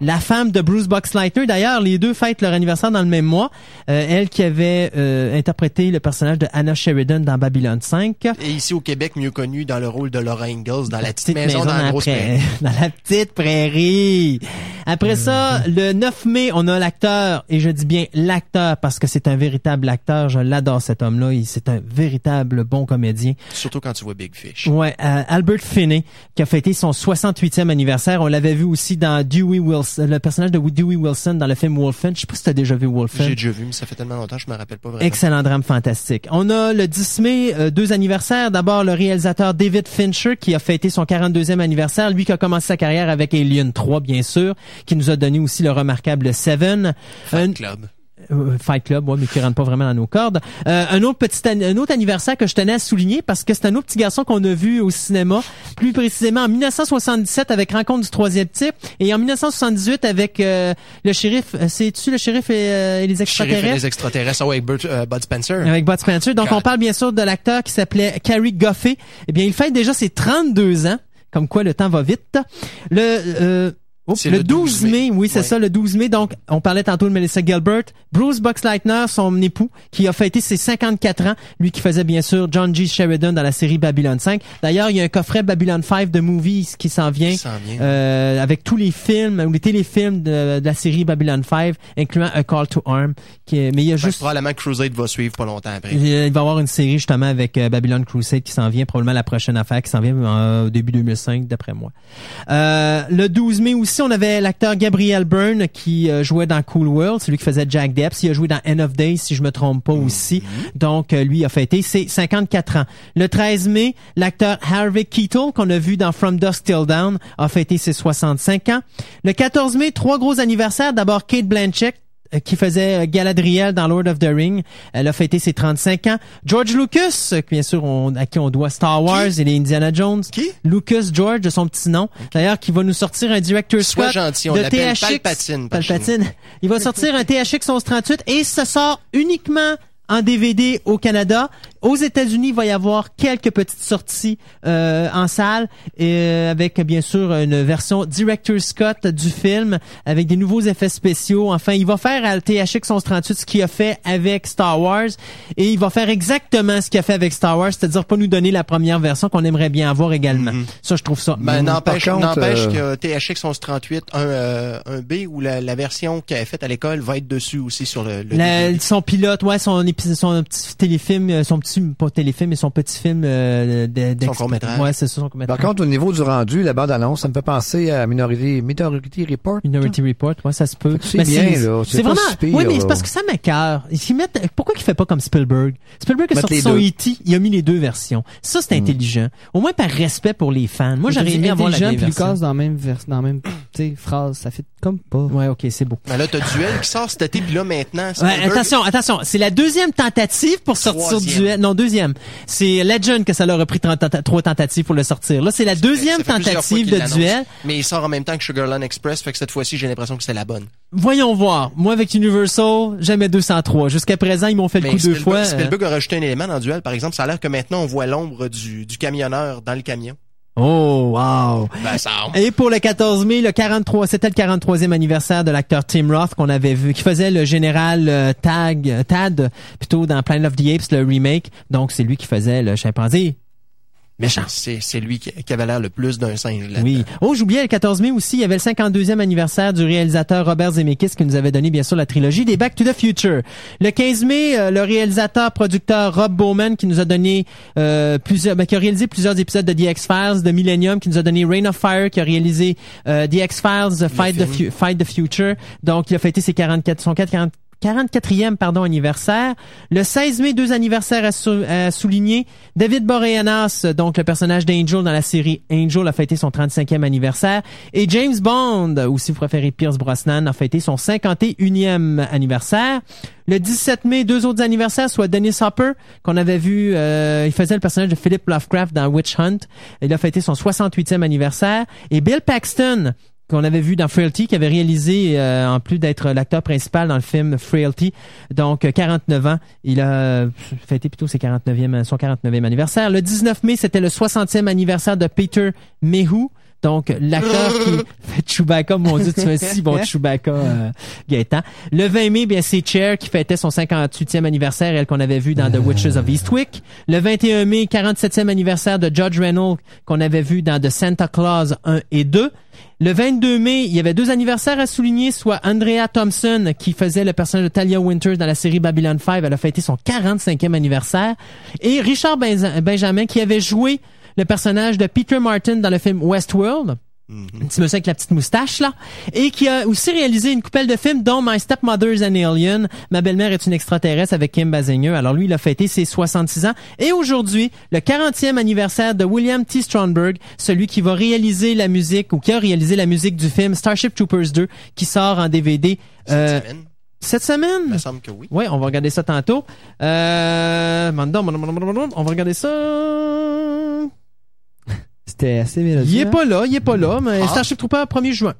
la femme de Bruce Boxleitner. D'ailleurs, les deux fêtent leur anniversaire dans le même mois. Euh, elle qui avait euh, interprété le personnage de Anna Sheridan dans Babylon 5. Et ici au Québec, mieux connu dans le rôle de Laura Ingalls dans la petite, maison, dans la la grosse prairie. [laughs] dans la petite prairie. Après ça, le 9 mai, on a l'acteur, et je dis bien l'acteur parce que c'est un véritable acteur. Je l'adore cet homme-là. C'est un véritable bon comédien. Surtout quand tu vois Big Fish. Ouais, euh, Albert Finney qui a fêté son 68e anniversaire. On l'avait vu aussi dans Dewey Wilson, le personnage de Dewey Wilson dans le film Wolfen. Je sais pas si t'as déjà vu Wolfen. J'ai déjà vu, mais ça fait tellement longtemps, je me rappelle pas vraiment. Excellent drame fantastique. On a le 10 mai, euh, deux anniversaires. D'abord, le réalisateur David Fincher qui a fêté son 42e anniversaire. Lui qui a commencé sa carrière avec Alien 3, bien sûr, qui nous a donné aussi le remarquable Seven. Un- Club. Euh, Fight Club, ouais, mais qui rentre pas vraiment dans nos cordes. Euh, un autre petit an- un autre anniversaire que je tenais à souligner parce que c'est un autre petit garçon qu'on a vu au cinéma, plus précisément en 1977 avec Rencontre du troisième type et en 1978 avec euh, le shérif. euh, C'est-tu le shérif et, euh, et les Shérif et extraterrestres? les extraterrestres? Ouais, avec euh, Bud Spencer. Avec Bud Spencer. Donc, God. on parle bien sûr de l'acteur qui s'appelait Carrie Goffey. Eh bien, il fête déjà ses 32 ans. Comme quoi, le temps va vite. Le, euh, oups, le le 12 12 mai, mai. oui, c'est Ouais. ça, le 12 mai. Donc, on parlait tantôt de Melissa Gilbert. Bruce Boxleitner, son époux, qui a fêté ses 54 ans. Lui qui faisait bien sûr John G. Sheridan dans la série Babylon 5. D'ailleurs, il y a un coffret Babylon 5 de movies qui s'en vient. Euh, avec tous les films ou les téléfilms de, de la série Babylon 5, incluant A Call to Arm. Qui est- mais il y a juste probablement Crusade va suivre pas longtemps après. il il va y avoir une série justement avec euh, Babylon Crusade qui s'en vient, probablement la prochaine affaire qui s'en vient euh, au début 2005 d'après moi. Euh, le 12 mai aussi, on avait l'acteur Gabriel Byrne qui euh, jouait dans Cool World, c'est lui qui faisait Jack Depps, il a joué dans End of Days si je me trompe pas aussi. Donc euh, lui a fêté ses 54 ans. Le 13 mai, l'acteur Harvey Keitel qu'on a vu dans From Dusk Till Dawn a fêté ses 65 ans. Le 14 mai, trois gros anniversaires, d'abord Kate Blanchett qui faisait euh, Galadriel dans Lord of the Ring. Elle a fêté ses 35 ans. George Lucas, euh, bien sûr, on- à qui on doit Star Wars et les Indiana Jones. Qui? Lucas George, de son petit nom. D'ailleurs, qui va nous sortir un director Sois gentil, on de THX. Palpatine, Palpatine. Il va sortir un THX 1138 et ça sort uniquement en DVD au Canada. Aux États-Unis, il va y avoir quelques petites sorties euh, en salle, euh, avec bien sûr une version Director Scott du film, avec des nouveaux effets spéciaux. Enfin, il va faire à THX 1138 ce qu'il a fait avec Star Wars, et il va faire exactement ce qu'il a fait avec Star Wars, c'est-à-dire pas nous donner la première version qu'on aimerait bien avoir également. Ça, je trouve ça. Ben, n'empêche, n'empêche euh, que THX 1138, un, euh, un B ou la, la version qu'il avait faite à l'école va être dessus aussi sur le, le La- son pilote, ouais, son épisode, son petit téléfilm, euh, son petit, pas téléfilm, mais son petit film euh, de, Son court-métrage. Ouais, c'est ça, son court-métrage. Par contre, au niveau du rendu, la bande-annonce, ça me fait penser à Minority, Minority Report. Minority Report, ouais, ça se peut. C'est Mais bien, là. C'est vraiment. oui, mais c'est parce que ça m'écœure. Mettent. Pourquoi qu'il fait pas comme Spielberg? Spielberg a Mettre sorti son deux. E.T. Il a mis les deux versions. Ça, c'est intelligent. Au moins par respect pour les fans. Moi, j'aurais aimé avoir la Intelligent vieille puis version. Lucas dans la même vers, dans la même tu sais, phrase, ça fait comme pas. Ouais, ok, c'est beau. Ben là, t'as Duel qui sort cet été, puis là, maintenant, Ouais, attention, attention. C'est la deuxième tentative pour sortir Troisième. Non, deuxième. C'est Legend que ça leur a pris trois tenta- trois tentatives pour le sortir. Là, c'est la deuxième tentative de. Duel. Mais il sort en même temps que Sugarland Express, fait que cette fois-ci, j'ai l'impression que c'est la bonne. Voyons voir. Moi, avec Universal, jamais 203. Jusqu'à présent, ils m'ont fait le Mais coup deux fois. euh, Spielberg a rajouté un élément dans Duel, par exemple. Ça a l'air que maintenant, on voit l'ombre du, du camionneur dans le camion. Oh, wow. Ben, ça... Et pour le 14 mai, le 43, c'était le 43e anniversaire de l'acteur Tim Roth qu'on avait vu, qui faisait le général euh, Tag, Tad, plutôt dans Planet of the Apes, le remake. Donc, c'est lui qui faisait le chimpanzé. Méchant. C'est c'est lui qui, qui avait l'air le plus d'un singe là Oui. Oh, j'oubliais le 14 mai aussi, il y avait le 52e anniversaire du réalisateur Robert Zemeckis qui nous avait donné bien sûr la trilogie des Back to the Future. Le 15 mai, euh, le réalisateur producteur Rob Bowman qui nous a donné euh, plusieurs ben, qui a réalisé plusieurs épisodes de The X-Files, de Millennium qui nous a donné Rain of Fire qui a réalisé euh, The X-Files Fight the, Fight the Future. Donc il a fêté ses 44 son 40 44e pardon anniversaire. Le 16 mai, deux anniversaires à, sou- à souligner. David Boreanaz, donc le personnage d'Angel dans la série Angel, a fêté son 35e anniversaire. Et James Bond, ou si vous préférez Pierce Brosnan, a fêté son 51e anniversaire. Le 17 mai, deux autres anniversaires, soit Dennis Hopper, qu'on avait vu, euh, il faisait le personnage de Philip Lovecraft dans Witch Hunt. Il a fêté son 68e anniversaire. Et Bill Paxton, qu'on avait vu dans Frailty, qui avait réalisé, euh, en plus d'être l'acteur principal dans le film Frailty, donc euh, 49 ans. Il a euh, fêté plutôt ses 49e, son 49e anniversaire. Le 19 mai, c'était le 60e anniversaire de Peter Mayhew. Donc, l'acteur qui [laughs] fait Chewbacca, mon Dieu, tu fais si bon Chewbacca, euh, Gaëtan. Le 20 mai, bien, c'est Cher qui fêtait son 58e anniversaire, elle qu'on avait vu dans The Witches of Eastwick. Le 21 mai, 47e anniversaire de Judge Reynolds qu'on avait vu dans The Santa Claus 1 et 2. Le 22 mai, il y avait deux anniversaires à souligner, soit Andrea Thompson, qui faisait le personnage de Talia Winters dans la série Babylon 5. Elle a fêté son 45e anniversaire. Et Richard Benz- Benjamin, qui avait joué le personnage de Peter Martin dans le film Westworld. Un petit monsieur avec la petite moustache, là. Et qui a aussi réalisé une coupelle de films, dont My Stepmother's an Alien. Ma belle-mère est une extraterrestre avec Kim Basinger. Alors lui, il a fêté ses 66 ans. Et aujourd'hui, le 40e anniversaire de William T. Stromberg, celui qui va réaliser la musique, ou qui a réalisé la musique du film Starship Troopers 2, qui sort en DVD euh, Cette semaine, cette il semaine. me semble que oui. Ouais, on va regarder ça tantôt. Euh, on va regarder ça. C'était assez mélodieux. Il est hein? pas là, il est pas là, mais Ah. Starship Trooper 1er juin.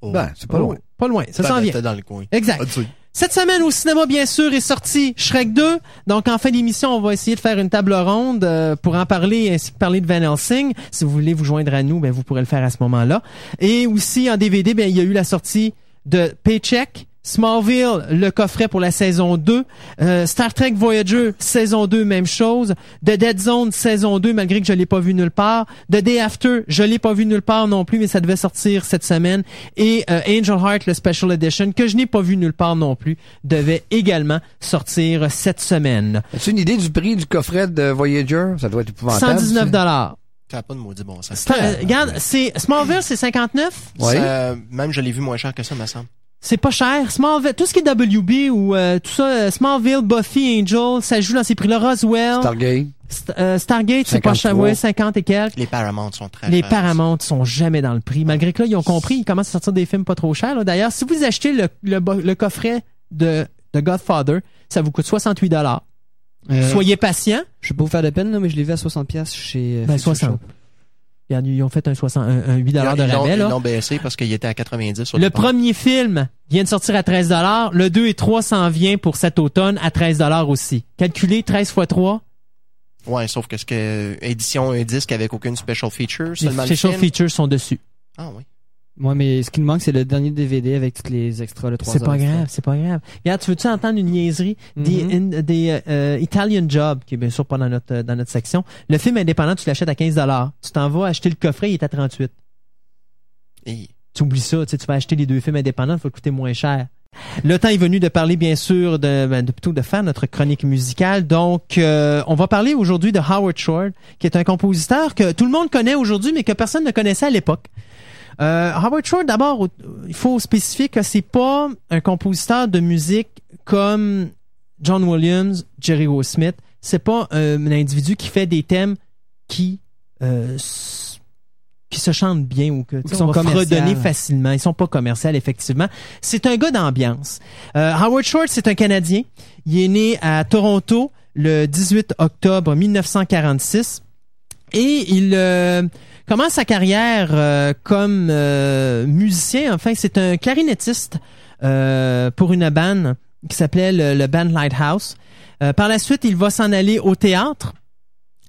Oh. Ben, c'est pas loin. Pas loin, ça Ben, s'en ben, vient. dans le coin. Exact. Ah. Cette semaine au cinéma, bien sûr, est sorti Shrek 2. Donc, en fin d'émission, on va essayer de faire une table ronde euh, pour en parler ainsi que parler de Van Helsing. Si vous voulez vous joindre à nous, ben, vous pourrez le faire à ce moment-là. Et aussi, en DVD, ben, il y a eu la sortie de Paycheck, Smallville, le coffret pour la saison 2, euh, Star Trek Voyager, saison 2, même chose, The Dead Zone, saison 2, malgré que je l'ai pas vu nulle part, The Day After, je l'ai pas vu nulle part non plus, mais ça devait sortir cette semaine, et euh, Angel Heart, le Special Edition, que je n'ai pas vu nulle part non plus, devait également sortir cette semaine. As-tu une idée du prix du coffret de Voyager? Ça doit être épouvantable. 119 ça. dollars. Ça n'a pas de maudit bon sens. Regarde, c'est Smallville, c'est 59. Ouais. Ça, même je l'ai vu moins cher que ça, me semble. C'est pas cher. Smallville, tout ce qui est WB ou euh, tout ça, euh, Smallville, Buffy, Angel, ça joue dans ces prix-là. Roswell, Stargate. St- euh, Stargate, c'est pas cher. 53. Ouais, 50 et quelques. Les Paramount sont très Les. Paramount sont jamais dans le prix. Malgré que là, ils ont compris, ils commencent à sortir des films pas trop chers. D'ailleurs, si vous achetez le, le, bo- le coffret de, de Godfather, ça vous coûte 68 dollars. Euh, Soyez patient. Je vais pas vous faire de peine, là, mais je l'ai vu à 60$ piastres chez. euh, Ben, Future 60. Ils ont fait un, 60, un, un 8 Ils dollars de rabais, Ils l'ont baissé parce qu'il était à 90 sur Le premier film vient de sortir à 13 dollars. Le 2 et 3 s'en vient pour cet automne à 13 dollars aussi. Calculé 13 fois 3. Ouais, sauf que ce que édition un disque avec aucune special feature, Les le special film. features sont dessus. Ah oui. Ouais, mais ce qui nous manque, c'est le dernier DVD avec tous les extras, le 3 C'est pas grave, c'est pas grave. Regarde, tu veux-tu entendre une niaiserie? Des, Mhm. in- des euh, Italian Job, qui est bien sûr pas dans notre, euh, dans notre section. Le film indépendant, tu l'achètes à 15 dollars. Tu t'en vas acheter le coffret, il est à 38. Et Tu oublies ça, tu sais, tu vas acheter les deux films indépendants, ça va coûter moins cher. Le temps est venu de parler, bien sûr, de, ben, de plutôt de faire notre chronique musicale. Donc, euh, on va parler aujourd'hui de Howard Shore, qui est un compositeur que tout le monde connaît aujourd'hui, mais que personne ne connaissait à l'époque. Euh, Howard Shore, d'abord, il faut spécifier que c'est pas un compositeur de musique comme John Williams, Jerry Goldsmith. C'est pas un, un individu qui fait des thèmes qui euh, qui se chantent bien ou que qui sont redonner facilement. Ils sont pas commerciaux, effectivement. C'est un gars d'ambiance. Euh, Howard Shore, c'est un Canadien. Il est né à Toronto le 18 octobre 1946 et il euh, commence sa carrière euh, comme euh, musicien. Enfin, c'est un clarinettiste pour une band qui s'appelait le, le band Lighthouse. Par la suite, il va s'en aller au théâtre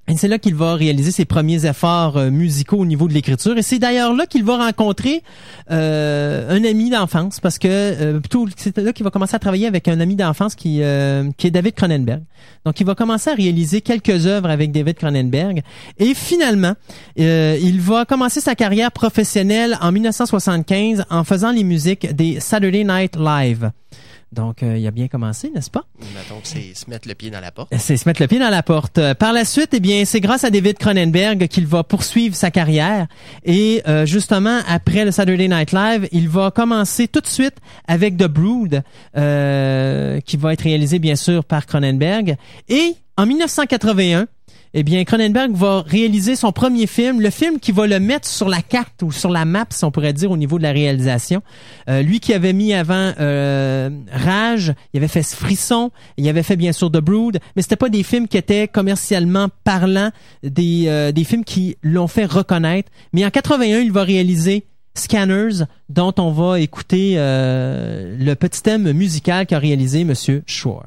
Et c'est là qu'il va réaliser ses premiers efforts euh, musicaux au niveau de l'écriture. Et c'est d'ailleurs là qu'il va rencontrer euh, un ami d'enfance, parce que euh, c'est là qu'il va commencer à travailler avec un ami d'enfance qui euh, qui est David Cronenberg. Donc il va commencer à réaliser quelques œuvres avec David Cronenberg. Et finalement, euh, il va commencer sa carrière professionnelle en 1975 en faisant les musiques des Saturday Night Live. Donc, euh, il a bien commencé, n'est-ce pas? Mettons que c'est se mettre le pied dans la porte. C'est se mettre le pied dans la porte. Euh, Par la suite, eh bien, c'est grâce à David Cronenberg qu'il va poursuivre sa carrière. Et euh, justement, après le Saturday Night Live, il va commencer tout de suite avec The Brood, euh, qui va être réalisé bien sûr par Cronenberg. Et en 1981, eh bien, Cronenberg va réaliser son premier film, le film qui va le mettre sur la carte ou sur la map, si on pourrait dire, au niveau de la réalisation. Euh, lui qui avait mis avant euh, Rage, il avait fait Frisson, il avait fait bien sûr The Brood, mais c'était pas des films qui étaient commercialement parlants, des, euh, des films qui l'ont fait reconnaître. Mais en 81, il va réaliser Scanners, dont on va écouter euh, le petit thème musical qu'a réalisé Monsieur Shore.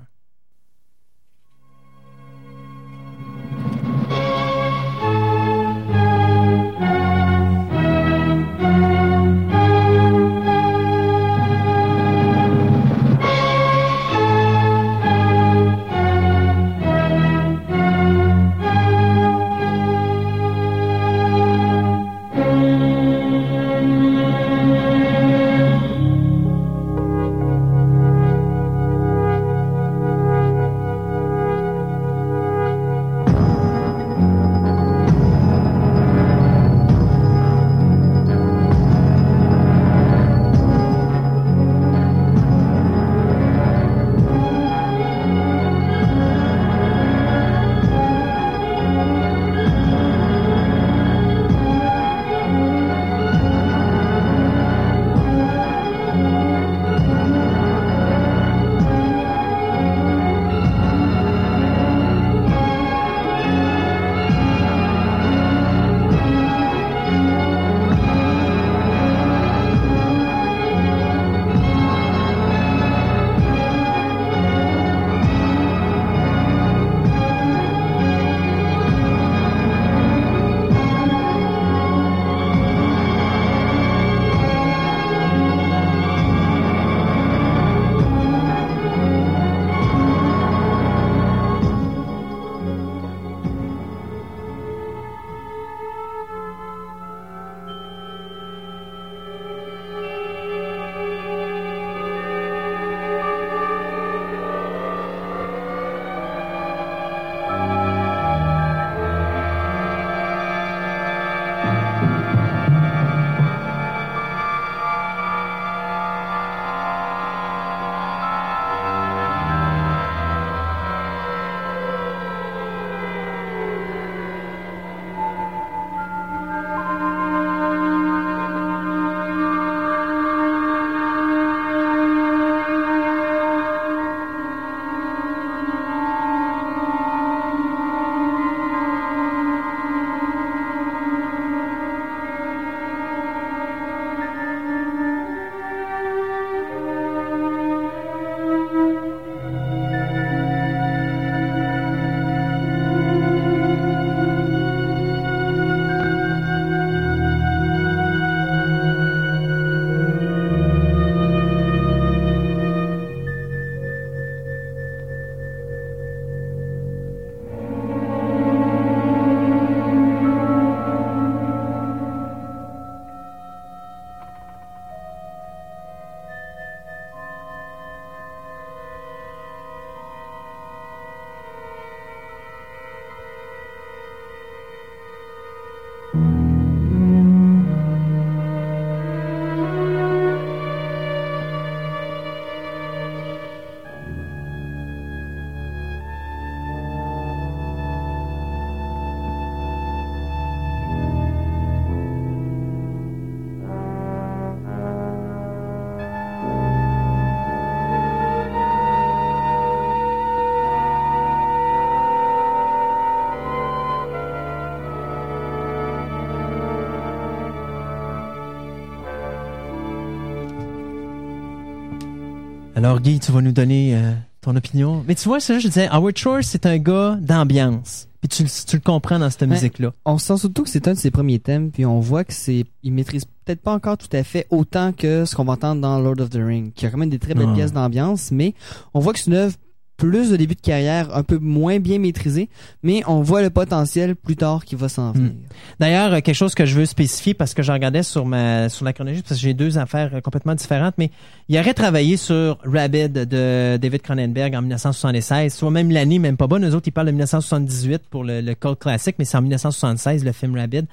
Alors Guy, tu vas nous donner euh, ton opinion. Mais tu vois, ça, je disais, Howard Shore, c'est un gars d'ambiance. Puis tu, le- tu le comprends dans cette Ouais. musique-là. On sent surtout que c'est un de ses premiers thèmes, puis on voit que c'est, il maîtrise peut-être pas encore tout à fait autant que ce qu'on va entendre dans Lord of the Ring, qui a quand même des très belles pièces d'ambiance, mais on voit que c'est une œuvre plus de début de carrière, un peu moins bien maîtrisée, mais on voit le potentiel plus tard qui va s'en venir. D'ailleurs, euh, quelque chose que je veux spécifier parce que je regardais sur ma sur la chronologie parce que j'ai deux affaires euh, complètement différentes, mais il aurait travaillé sur Rabid de David Cronenberg en 1976, soit même l'année même pas bonne. Nous autres, ils parlent de 1978 pour le, le cult classique, mais c'est en 1976 le film Rabid.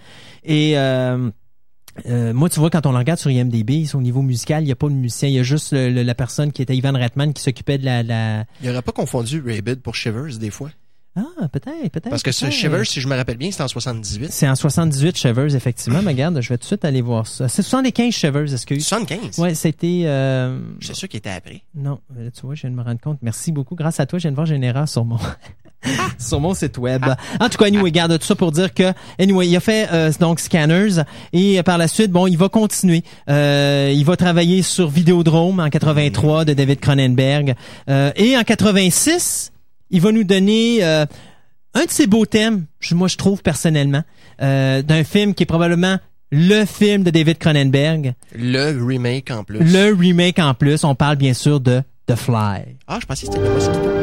Et euh, euh, moi, tu vois, quand on le regarde sur IMDb, au niveau musical, il n'y a pas de musicien, il y a juste le- le- la personne qui était Ivan Reitman qui s'occupait de la, la... Il aurait pas confondu Rabid pour Shivers des fois? Ah, peut-être, peut-être. Parce que ce. Shivers, si je me rappelle bien, c'était en 78. C'est en 78 Shivers, effectivement. Mais regarde, je vais tout de suite aller voir ça. C'est 75 Shivers, excuse. 75. Ouais, c'était... Euh... C'est sûr qu'il était après. Non, euh, tu vois, je viens de me rendre compte. Merci beaucoup. Grâce à toi, je viens de voir j'ai une erreur sur mon... [laughs] sur mon site web. En tout cas, anyway, garde tout ça pour dire que, anyway, il a fait euh, donc Scanners et euh, par la suite, bon, il va continuer. Euh, il va travailler sur Vidéodrome en 83 de David Cronenberg Euh, et en 86, il va nous donner euh, un de ses beaux thèmes, moi je trouve personnellement, euh, d'un film qui est probablement le film de David Cronenberg, Le remake en plus. le remake en plus. On parle bien sûr de The Fly. Ah, je pensais que c'était le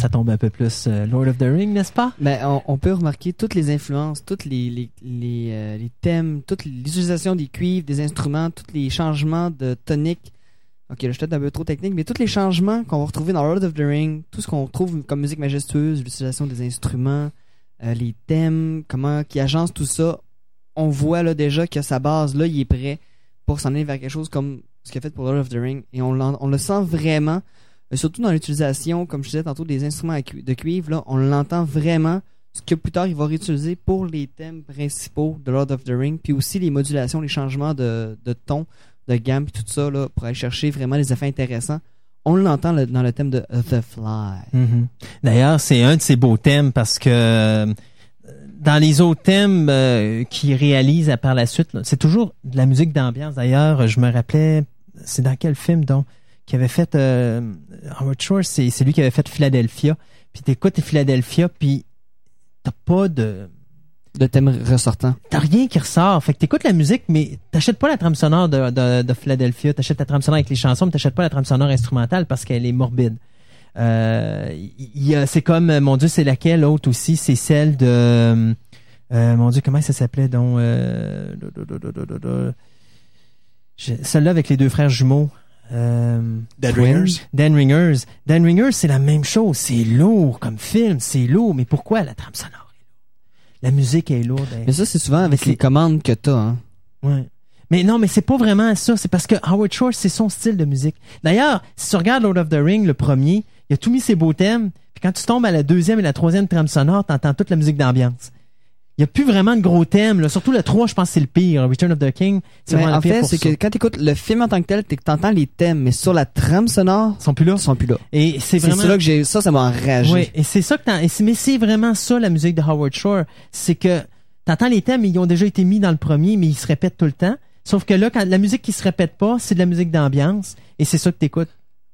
À tomber un peu plus euh, Lord of the Ring, n'est-ce pas? Ben, on, peut remarquer toutes les influences, toutes les, les, les, euh, les thèmes, toute l'utilisation des cuivres, des instruments, tous les changements de tonique. Ok, là, je suis peut-être un peu trop technique, mais tous les changements qu'on va retrouver dans Lord of the Ring, tout ce qu'on retrouve comme musique majestueuse, l'utilisation des instruments, euh, les thèmes, comment qui agencent tout ça, on voit là déjà que sa base, là, il est prêt pour s'en aller vers quelque chose comme ce qu'il a fait pour Lord of the Ring. Et on, on le sent vraiment, surtout dans l'utilisation, comme je disais tantôt, des instruments de cuivre, là, on l'entend vraiment ce que plus tard il va réutiliser pour les thèmes principaux de Lord of the Ring, puis aussi les modulations, les changements de, de ton, de gamme, puis tout ça, là, pour aller chercher vraiment des effets intéressants. on l'entend le- dans le thème de The Fly. Mhm. D'ailleurs, c'est un de ses beaux thèmes parce que euh, dans les autres thèmes euh, qu'il réalise à par la suite, c'est toujours de la musique d'ambiance. D'ailleurs, je me rappelais, c'est dans quel film donc qui avait fait euh, Howard Shore, c'est c'est lui qui avait fait Philadelphia. Puis t'écoutes Philadelphia, puis t'as pas de De thème ressortant. t'as rien qui ressort. Fait que t'écoutes la musique, mais t'achètes pas la trame sonore de, de, de Philadelphia. T'achètes la trame sonore avec les chansons, mais t'achètes pas la trame sonore instrumentale parce qu'elle est morbide. Euh, y a, c'est comme, euh, mon Dieu, c'est laquelle l'autre aussi, c'est celle de, euh, mon Dieu, comment ça s'appelait donc, euh, celle-là avec les deux frères jumeaux. Euh, Dead. Ringers? Dan Ringers. Dan Ringers, c'est la même chose. C'est lourd comme film, c'est lourd. Mais pourquoi la trame sonore est lourde? La musique est lourde. elle- Mais ça, c'est souvent avec les commandes que t'as. Hein. Ouais. Mais non, mais c'est pas vraiment ça. C'est parce que Howard Shore, c'est son style de musique. D'ailleurs, si tu regardes Lord of the Ring, le premier, il a tout mis ses beaux thèmes. Puis quand tu tombes à la deuxième et la troisième trame sonore, t'entends toute la musique d'ambiance. Il y a plus vraiment de gros thèmes. Là. Surtout le 3, je pense que c'est le pire. Return of the King, c'est vraiment en le pire fait, c'est que quand t'écoutes le film en tant que tel, t'es- t'entends les thèmes, mais sur la trame sonore, Ils sont plus là. ils sont plus là. Et c'est vraiment... ça que j'ai, ça, ça m'a enragé. Oui, et c'est ça que t'en- mais c'est vraiment ça la musique de Howard Shore, c'est que t'entends les thèmes, ils ont déjà été mis dans le premier, mais ils se répètent tout le temps. Sauf que là, quand la musique qui se répète pas, c'est de la musique d'ambiance, et c'est ça que t'écoutes.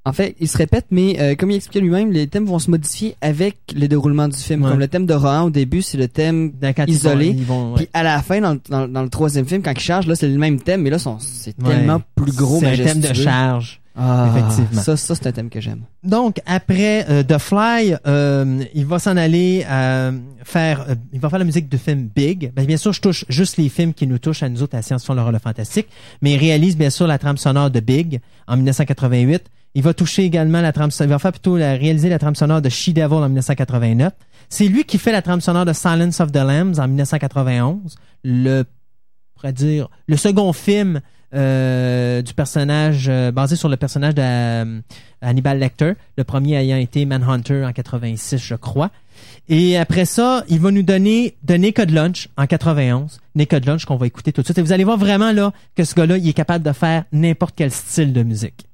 En fait, il se répète, mais euh, comme il expliquait lui-même, les thèmes vont se modifier avec le déroulement du film. Ouais. Comme le thème de Rohan au début, c'est le thème ils Isolé. vont- ils vont- ouais. Puis à la fin, dans, le- dans, le- dans le troisième film, quand il charge, là, c'est le même thème, mais là, c'est Ouais. tellement plus gros, C'est un thème de charge. Ah, Effectivement. Ça, ça c'est un thème que j'aime. Donc après euh, The Fly, euh, il va s'en aller euh, faire, il va faire la musique de film Big. Ben, bien sûr, je touche juste les films qui nous touchent à nous autres, à Science-Fiction, l'horreur, le fantastique. Mais il réalise bien sûr la trame sonore de Big en 1988. Il va toucher également la trame, il va faire plutôt la, réaliser la trame sonore de She Devil en 1989. C'est lui qui fait la trame sonore de Silence of the Lambs en 1991. Le, pourrait dire, le second film euh, du personnage euh, basé sur le personnage de euh, Hannibal Lecter, le premier ayant été Manhunter en 86, je crois. Et après ça, il va nous donner de Naked Lunch en 91. Naked Lunch qu'on va écouter tout de suite. Et vous allez voir vraiment là que ce gars-là, il est capable de faire n'importe quel style de musique.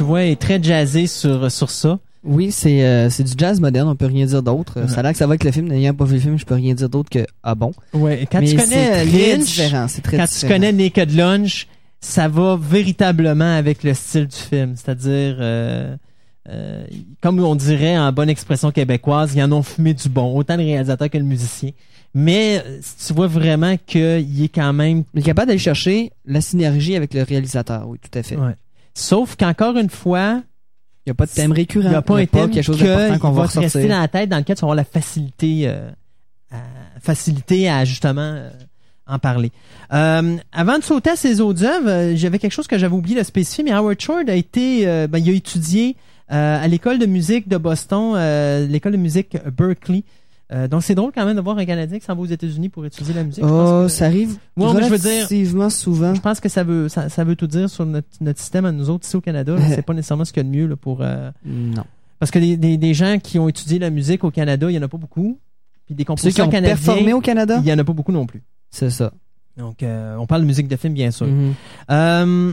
Tu vois, est très jazzé sur, sur ça. Oui, c'est euh, c'est du jazz moderne, on peut rien dire d'autre. Euh, Ça a l'air que ça va avec le film, n'ayant pas vu le film, je peux rien dire d'autre que ah bon. Ouais, quand Mais tu connais très Lynch, c'est très quand tu connais Naked Lunch, ça va véritablement avec le style du film. C'est-à-dire, euh, euh, comme on dirait en bonne expression québécoise, ils en ont fumé du bon, autant le réalisateur que le musicien. Mais euh, tu vois vraiment qu'il est quand même... Il est capable d'aller chercher la synergie avec le réalisateur, oui, tout à fait. Ouais. Sauf qu'encore une fois, Il n'y a pas de thème récurrent. il n'y a pas un thème quelque chose que d'important qu'on va va te rester dans la tête dans lequel tu vas avoir la facilité, euh, à, facilité à justement euh, en parler. Euh, avant de sauter à ses autres œuvres, j'avais quelque chose que j'avais oublié de spécifier, mais Howard Shore a été, ben, il a étudié à l'école de musique de Boston, l'école de musique Berkeley. Euh, donc c'est drôle quand même de voir un Canadien qui s'en va aux États-Unis pour étudier la musique. Oh, que- ça arrive Ouais, mais je veux dire- souvent. je pense que ça veut ça, ça veut tout dire sur notre, notre système à nous autres ici au Canada. [laughs] C'est pas nécessairement ce qu'il y a de mieux là, pour euh, Non. parce que des, des, des gens qui ont étudié la musique au Canada, il y en a pas beaucoup. Puis des Ceux qui compositeurs ont canadiens, performé au Canada, il y en a pas beaucoup non plus. c'est ça. Donc euh, on parle de musique de film bien sûr. Mhm. Euh,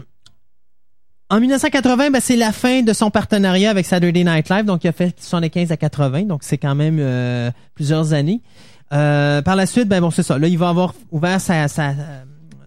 en 1980, ben, c'est la fin de son partenariat avec Saturday Night Live, donc il a fait 75 à 80, donc c'est quand même euh, plusieurs années. Euh, par la suite, ben bon, c'est ça. Là, il va avoir ouvert sa, sa-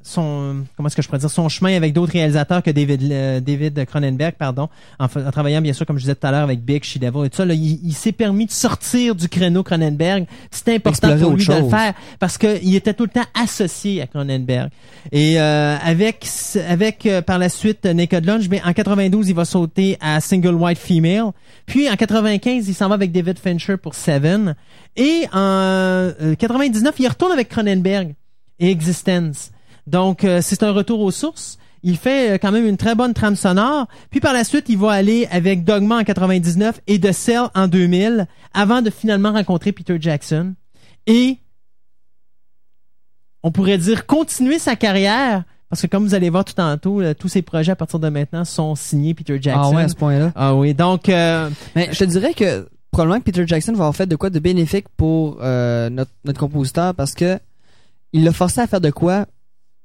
son comment est-ce que je pourrais dire son chemin avec d'autres réalisateurs que David euh, David Cronenberg, pardon, en, travaillant bien sûr comme je disais tout à l'heure avec Big, She Devil et tout ça. Là, il, il s'est permis de sortir du créneau Cronenberg. C'était important Explorer pour lui de le faire parce qu'il était tout le temps associé à Cronenberg. Et euh, avec avec euh, par la suite Naked Lunch, mais en 92 il va sauter à Single White Female. Puis en 95 il s'en va avec David Fincher pour Seven. Et en euh, 99 il retourne avec Cronenberg et Existence. Donc euh, c'est un retour aux sources. Il fait euh, quand même une très bonne trame sonore. Puis par la suite, il va aller avec Dogma en 99 et The Cell en 2000 avant de finalement rencontrer Peter Jackson. Et on pourrait dire continuer sa carrière parce que comme vous allez voir tout tantôt, euh, tous ses projets à partir de maintenant sont signés Peter Jackson. Ah ouais, à ce point-là. Ah oui, donc euh, Mais je te dirais que probablement que Peter Jackson va avoir fait de quoi de bénéfique pour notre, notre compositeur parce que il l'a forcé à faire de quoi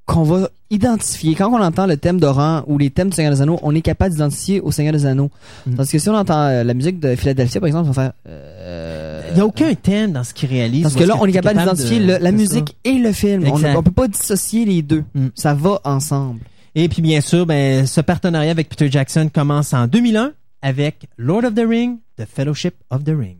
qu'on va identifier. Quand on entend le thème d'Oran ou les thèmes du Seigneur des Anneaux, on est capable d'identifier au Seigneur des Anneaux. Mm. Parce que si on entend euh, la musique de Philadelphia, par exemple, on va faire... euh, il n'y a aucun thème dans ce qu'il réalise. Parce que là, on est capable d'identifier de- la ça. musique et le film. On, Exact. on peut pas dissocier les deux. Mm. Ça va ensemble. Et puis bien sûr, ben, ce partenariat avec Peter Jackson commence en 2001 avec Lord of the Ring, The Fellowship of the Ring.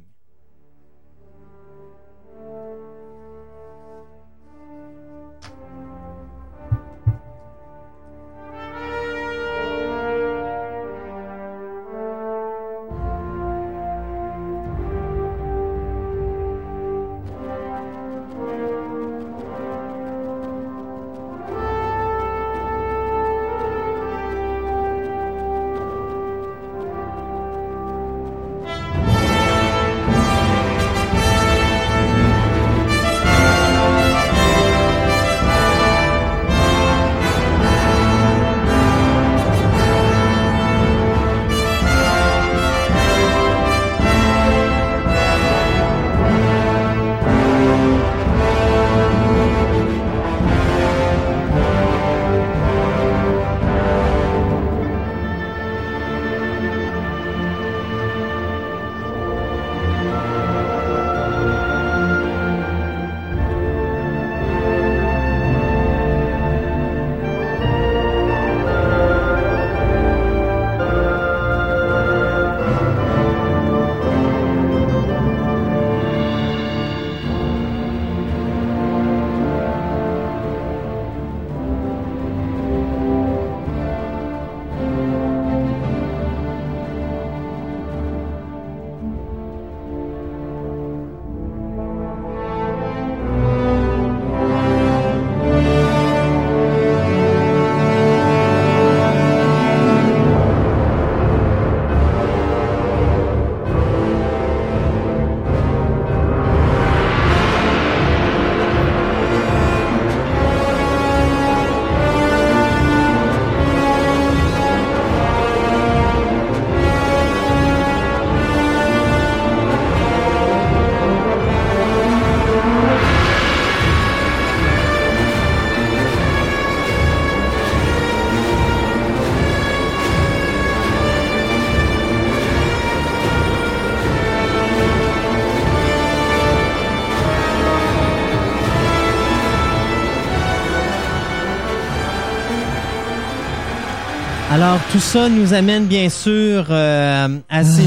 Alors, tout ça nous amène bien sûr euh, à ces...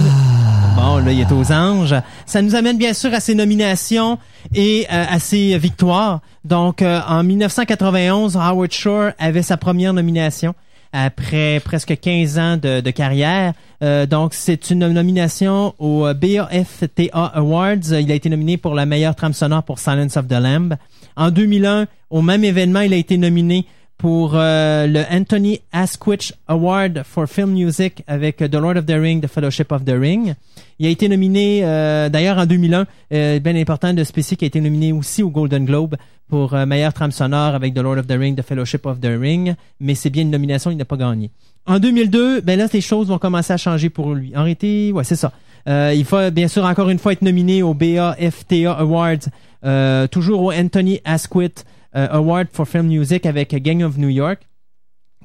Bon, là, il est aux anges. Ça nous amène bien sûr à ses nominations et euh, à ses victoires. Donc, euh, en 1991, Howard Shore avait sa première nomination après presque 15 ans de, de carrière. Euh, donc, c'est une nomination au BAFTA Awards. Il a été nominé pour la meilleure trame sonore pour Silence of the Lamb. En 2001, au même événement, il a été nominé pour euh, le Anthony Asquith Award for Film Music avec The Lord of the Ring, The Fellowship of the Ring. Il a été nominé, euh, d'ailleurs en 2001, euh, bien important de spécifier qu'il a été nominé aussi au Golden Globe pour euh, meilleure trame sonore avec The Lord of the Ring, The Fellowship of the Ring, mais c'est bien une nomination, il n'a pas gagné. En 2002, ben là, les choses vont commencer à changer pour lui. En réalité, ouais, c'est ça. Euh, il faut bien sûr encore une fois être nominé au BAFTA Awards, euh, toujours au Anthony Asquith euh, Award for Film Music avec Gang of New York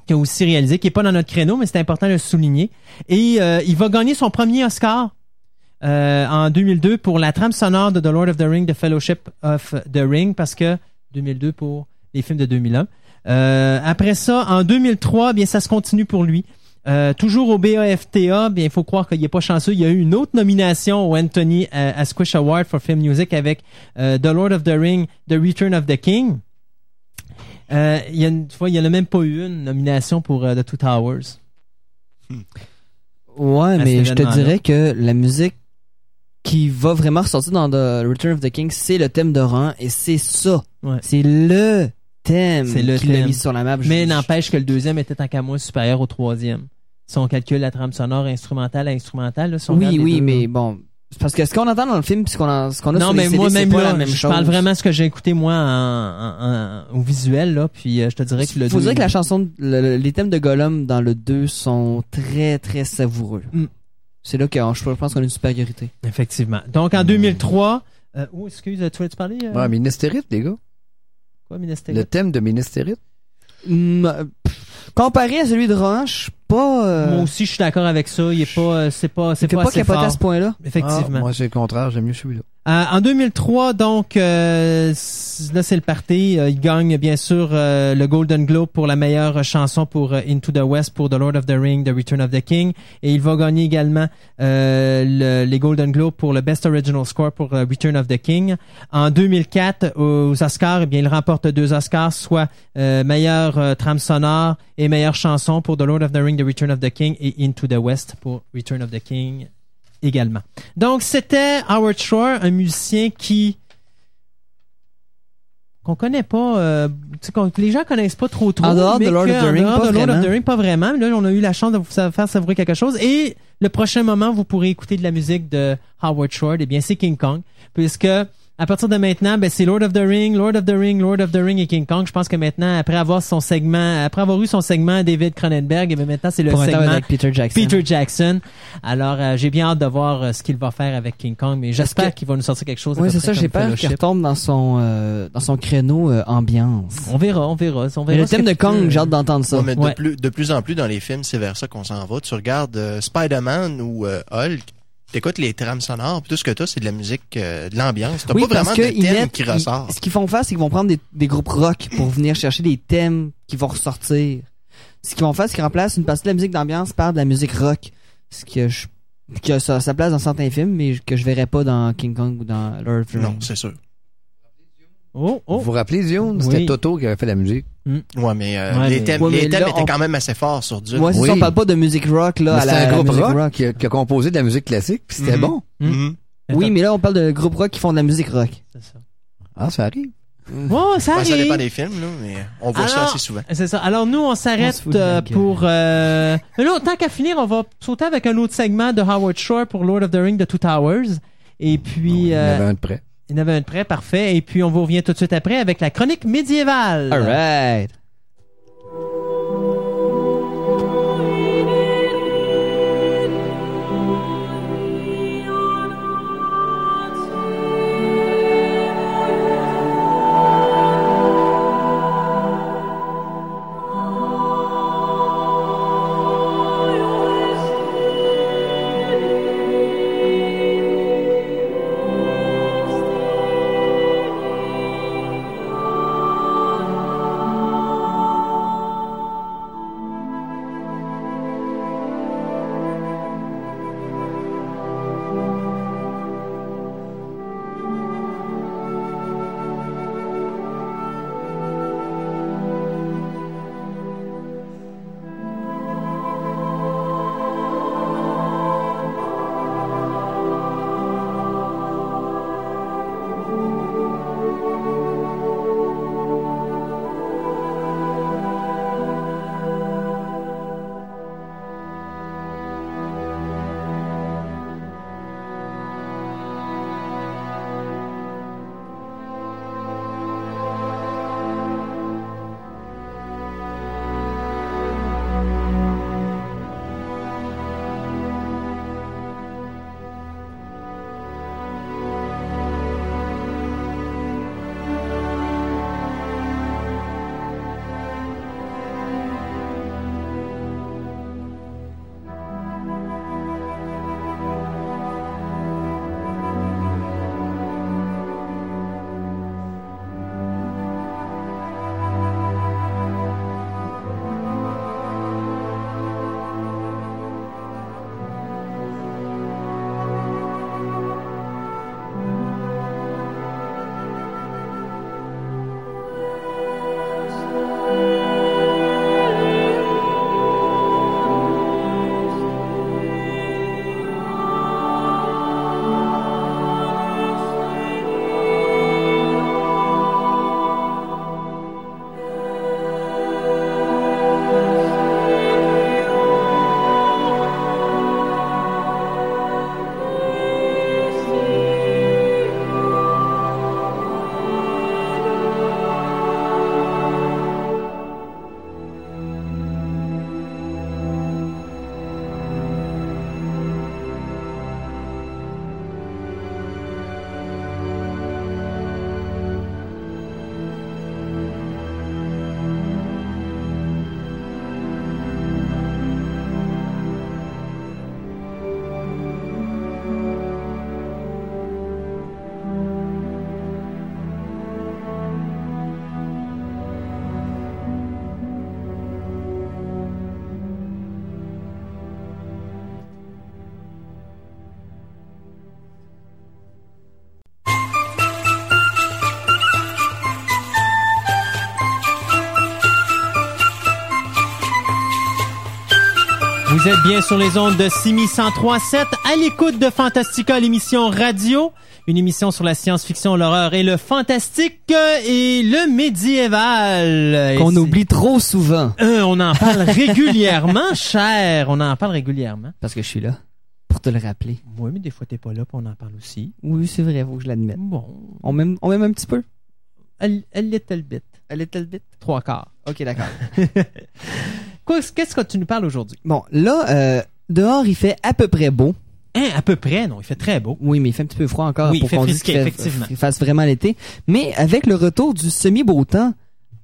qui a aussi réalisé, qui est pas dans notre créneau, mais c'est important de le souligner. Et euh, il va gagner son premier Oscar euh, en 2002 pour la trame sonore de The Lord of the Ring, The Fellowship of the Ring, parce que 2002 pour les films de 2001. Euh, après ça, en 2003, bien ça se continue pour lui. Euh, toujours au BAFTA, bien il faut croire qu'il n'est pas chanceux. Il y a eu une autre nomination au Anthony euh, Asquith Award for Film Music avec euh, The Lord of the Ring, The Return of the King. Euh, il y a une fois, il y en a même pas eu une nomination pour euh, The Two Towers. Ouais, À mais je te dirais que la musique qui va vraiment ressortir dans The Return of the King, c'est le thème de Ran et c'est ça. Ouais. C'est le thème C'est le qui l'a thème. mis sur la map. Mais Je- n'empêche que le deuxième était qu'à moi supérieur au troisième. Si on calcule la trame sonore instrumentale à instrumentale, là, si on Oui, les oui, deux, mais là. bon. Parce que ce qu'on entend dans le film, puis ce qu'on a, ce qu'on a non, sur mais les CD, moi c'est même pas là, la même je chose. parle vraiment ce que j'ai écouté moi en, en- en- au visuel là, puis euh, je te dirais que le Faut deux- dire que la chanson, de- le- le- les thèmes de Gollum dans le 2 sont très, très savoureux. Mm. C'est là que euh, je pense qu'on a une supériorité. effectivement. Donc en 2003, euh, oh excuse, tu voulais tu parler euh, Ouais, Ministérite, les gars. quoi Minesté? Le thème de Ministérite. Mm, euh, pff, comparé à celui de Rohan, je suis pas. euh, Moi aussi, je suis d'accord avec ça. Il est pas, euh, c'est pas, c'est c'est pas, pas assez fort. à ce point-là. Effectivement. Ah, moi, c'est le contraire. J'aime mieux celui-là. Euh, en 2003, donc, euh, là, c'est le parti. Euh, il gagne, bien sûr, euh, le Golden Globe pour la meilleure chanson pour Into the West, pour The Lord of the Ring, The Return of the King. Et il va gagner également le- les Golden Globes pour le Best Original Score pour Return of the King. En 2004, aux Oscars, eh bien, il remporte deux Oscars, soit meilleure trame sonore et meilleure chanson pour The Lord of the Ring, The Return of the King et Into the West pour Return of the King également. Donc, c'était Howard Shore, un musicien qui qu'on connaît pas, euh, que les gens connaissent pas trop trop. En dehors de Lord of the en Ring, dehors pas de Lord of the Ring, pas vraiment. Mais là, on a eu la chance de vous faire savourer quelque chose. Et le prochain moment, vous pourrez écouter de la musique de Howard Shore. Eh bien, c'est King Kong, puisque à partir de maintenant, ben, c'est Lord of the Ring, Lord of the Ring, Lord of the Ring et King Kong. Je pense que maintenant, après avoir son segment, après avoir eu son segment David Cronenberg, eh bien, maintenant c'est le Pour segment avec Peter Jackson. Peter Jackson. Alors, euh, j'ai bien hâte de voir euh, ce qu'il va faire avec King Kong, mais j'espère qu'il va nous sortir quelque chose. Oui, c'est ça, j'ai peur qu'il retombe dans son, euh, dans son créneau euh, ambiance. On verra, on verra. On verra Mais le thème de Kong, j'ai hâte d'entendre ça. Ouais, mais Ouais. de, plus, de plus en plus dans les films, c'est vers ça qu'on s'en va. Tu regardes euh, Spider-Man ou euh, Hulk, t'écoutes les trames sonores, puis tout ce que t'as, c'est de la musique, euh, de l'ambiance. T'as Oui, pas vraiment parce de thème mettent- qui ils- ressort. ce qu'ils vont faire, c'est qu'ils vont prendre des, des groupes rock pour venir chercher des thèmes qui vont ressortir. Ce qu'ils vont faire, c'est qu'ils remplacent une partie de la musique d'ambiance par de la musique rock. Ce que je, sa, place dans certains films, mais que je verrais pas dans King Kong ou dans Lord of the Non, c'est sûr. Oh, oh. Vous vous rappelez, Zion? C'était Oui. Toto qui avait fait la musique. Ouais, mais, euh, Ouais, les mais- thèmes, Ouais, mais les thèmes là, étaient on- quand même assez forts sur Dune. Ouais, c'est Oui. ça, on parle pas de musique rock, là, la, un la groupe musique rock, Qui, a, qui a composé de la musique classique, puis c'était Mhm. bon. Mhm. Oui, mais là, on parle de groupes rock qui font de la musique rock. C'est ça. Ah, ça arrive. Oh, ça arrive. ça dépend des films, là, mais on voit ça assez souvent. C'est ça. Alors nous, on On s'arrête euh, pour... Euh... [laughs] là, tant qu'à finir, on va sauter avec un autre segment de Howard Shore pour Lord of the Ring de Two Towers. Et puis... Il y en euh, avait un de près. Il y en avait un de prêt, parfait. Et puis, on vous revient tout de suite après avec la chronique médiévale. Thank Vous êtes bien sur les ondes de 6103.7 à l'écoute de Fantastica, l'émission radio. Une émission sur la science-fiction, l'horreur et le fantastique euh, et le médiéval. Qu'on oublie trop souvent. Euh, on en parle [laughs] régulièrement, cher. On en parle régulièrement. Parce que je suis là. Pour te le rappeler. Oui, mais des fois, t'es pas là, puis on en parle aussi. Oui, c'est vrai, faut que je l'admette. Bon. On m'aime, on m'aime un petit peu? A, a little bit. A little bit? Trois quarts. Ok, d'accord. [laughs] Qu'est-ce que tu nous parles aujourd'hui? bon, là, euh, dehors, il fait à peu près beau. Hein, à peu près, non. Il fait très beau. Oui, mais il fait un petit peu froid encore Oui, pour qu'on dise qu'il fasse vraiment l'été. Mais avec le retour du semi-beau temps,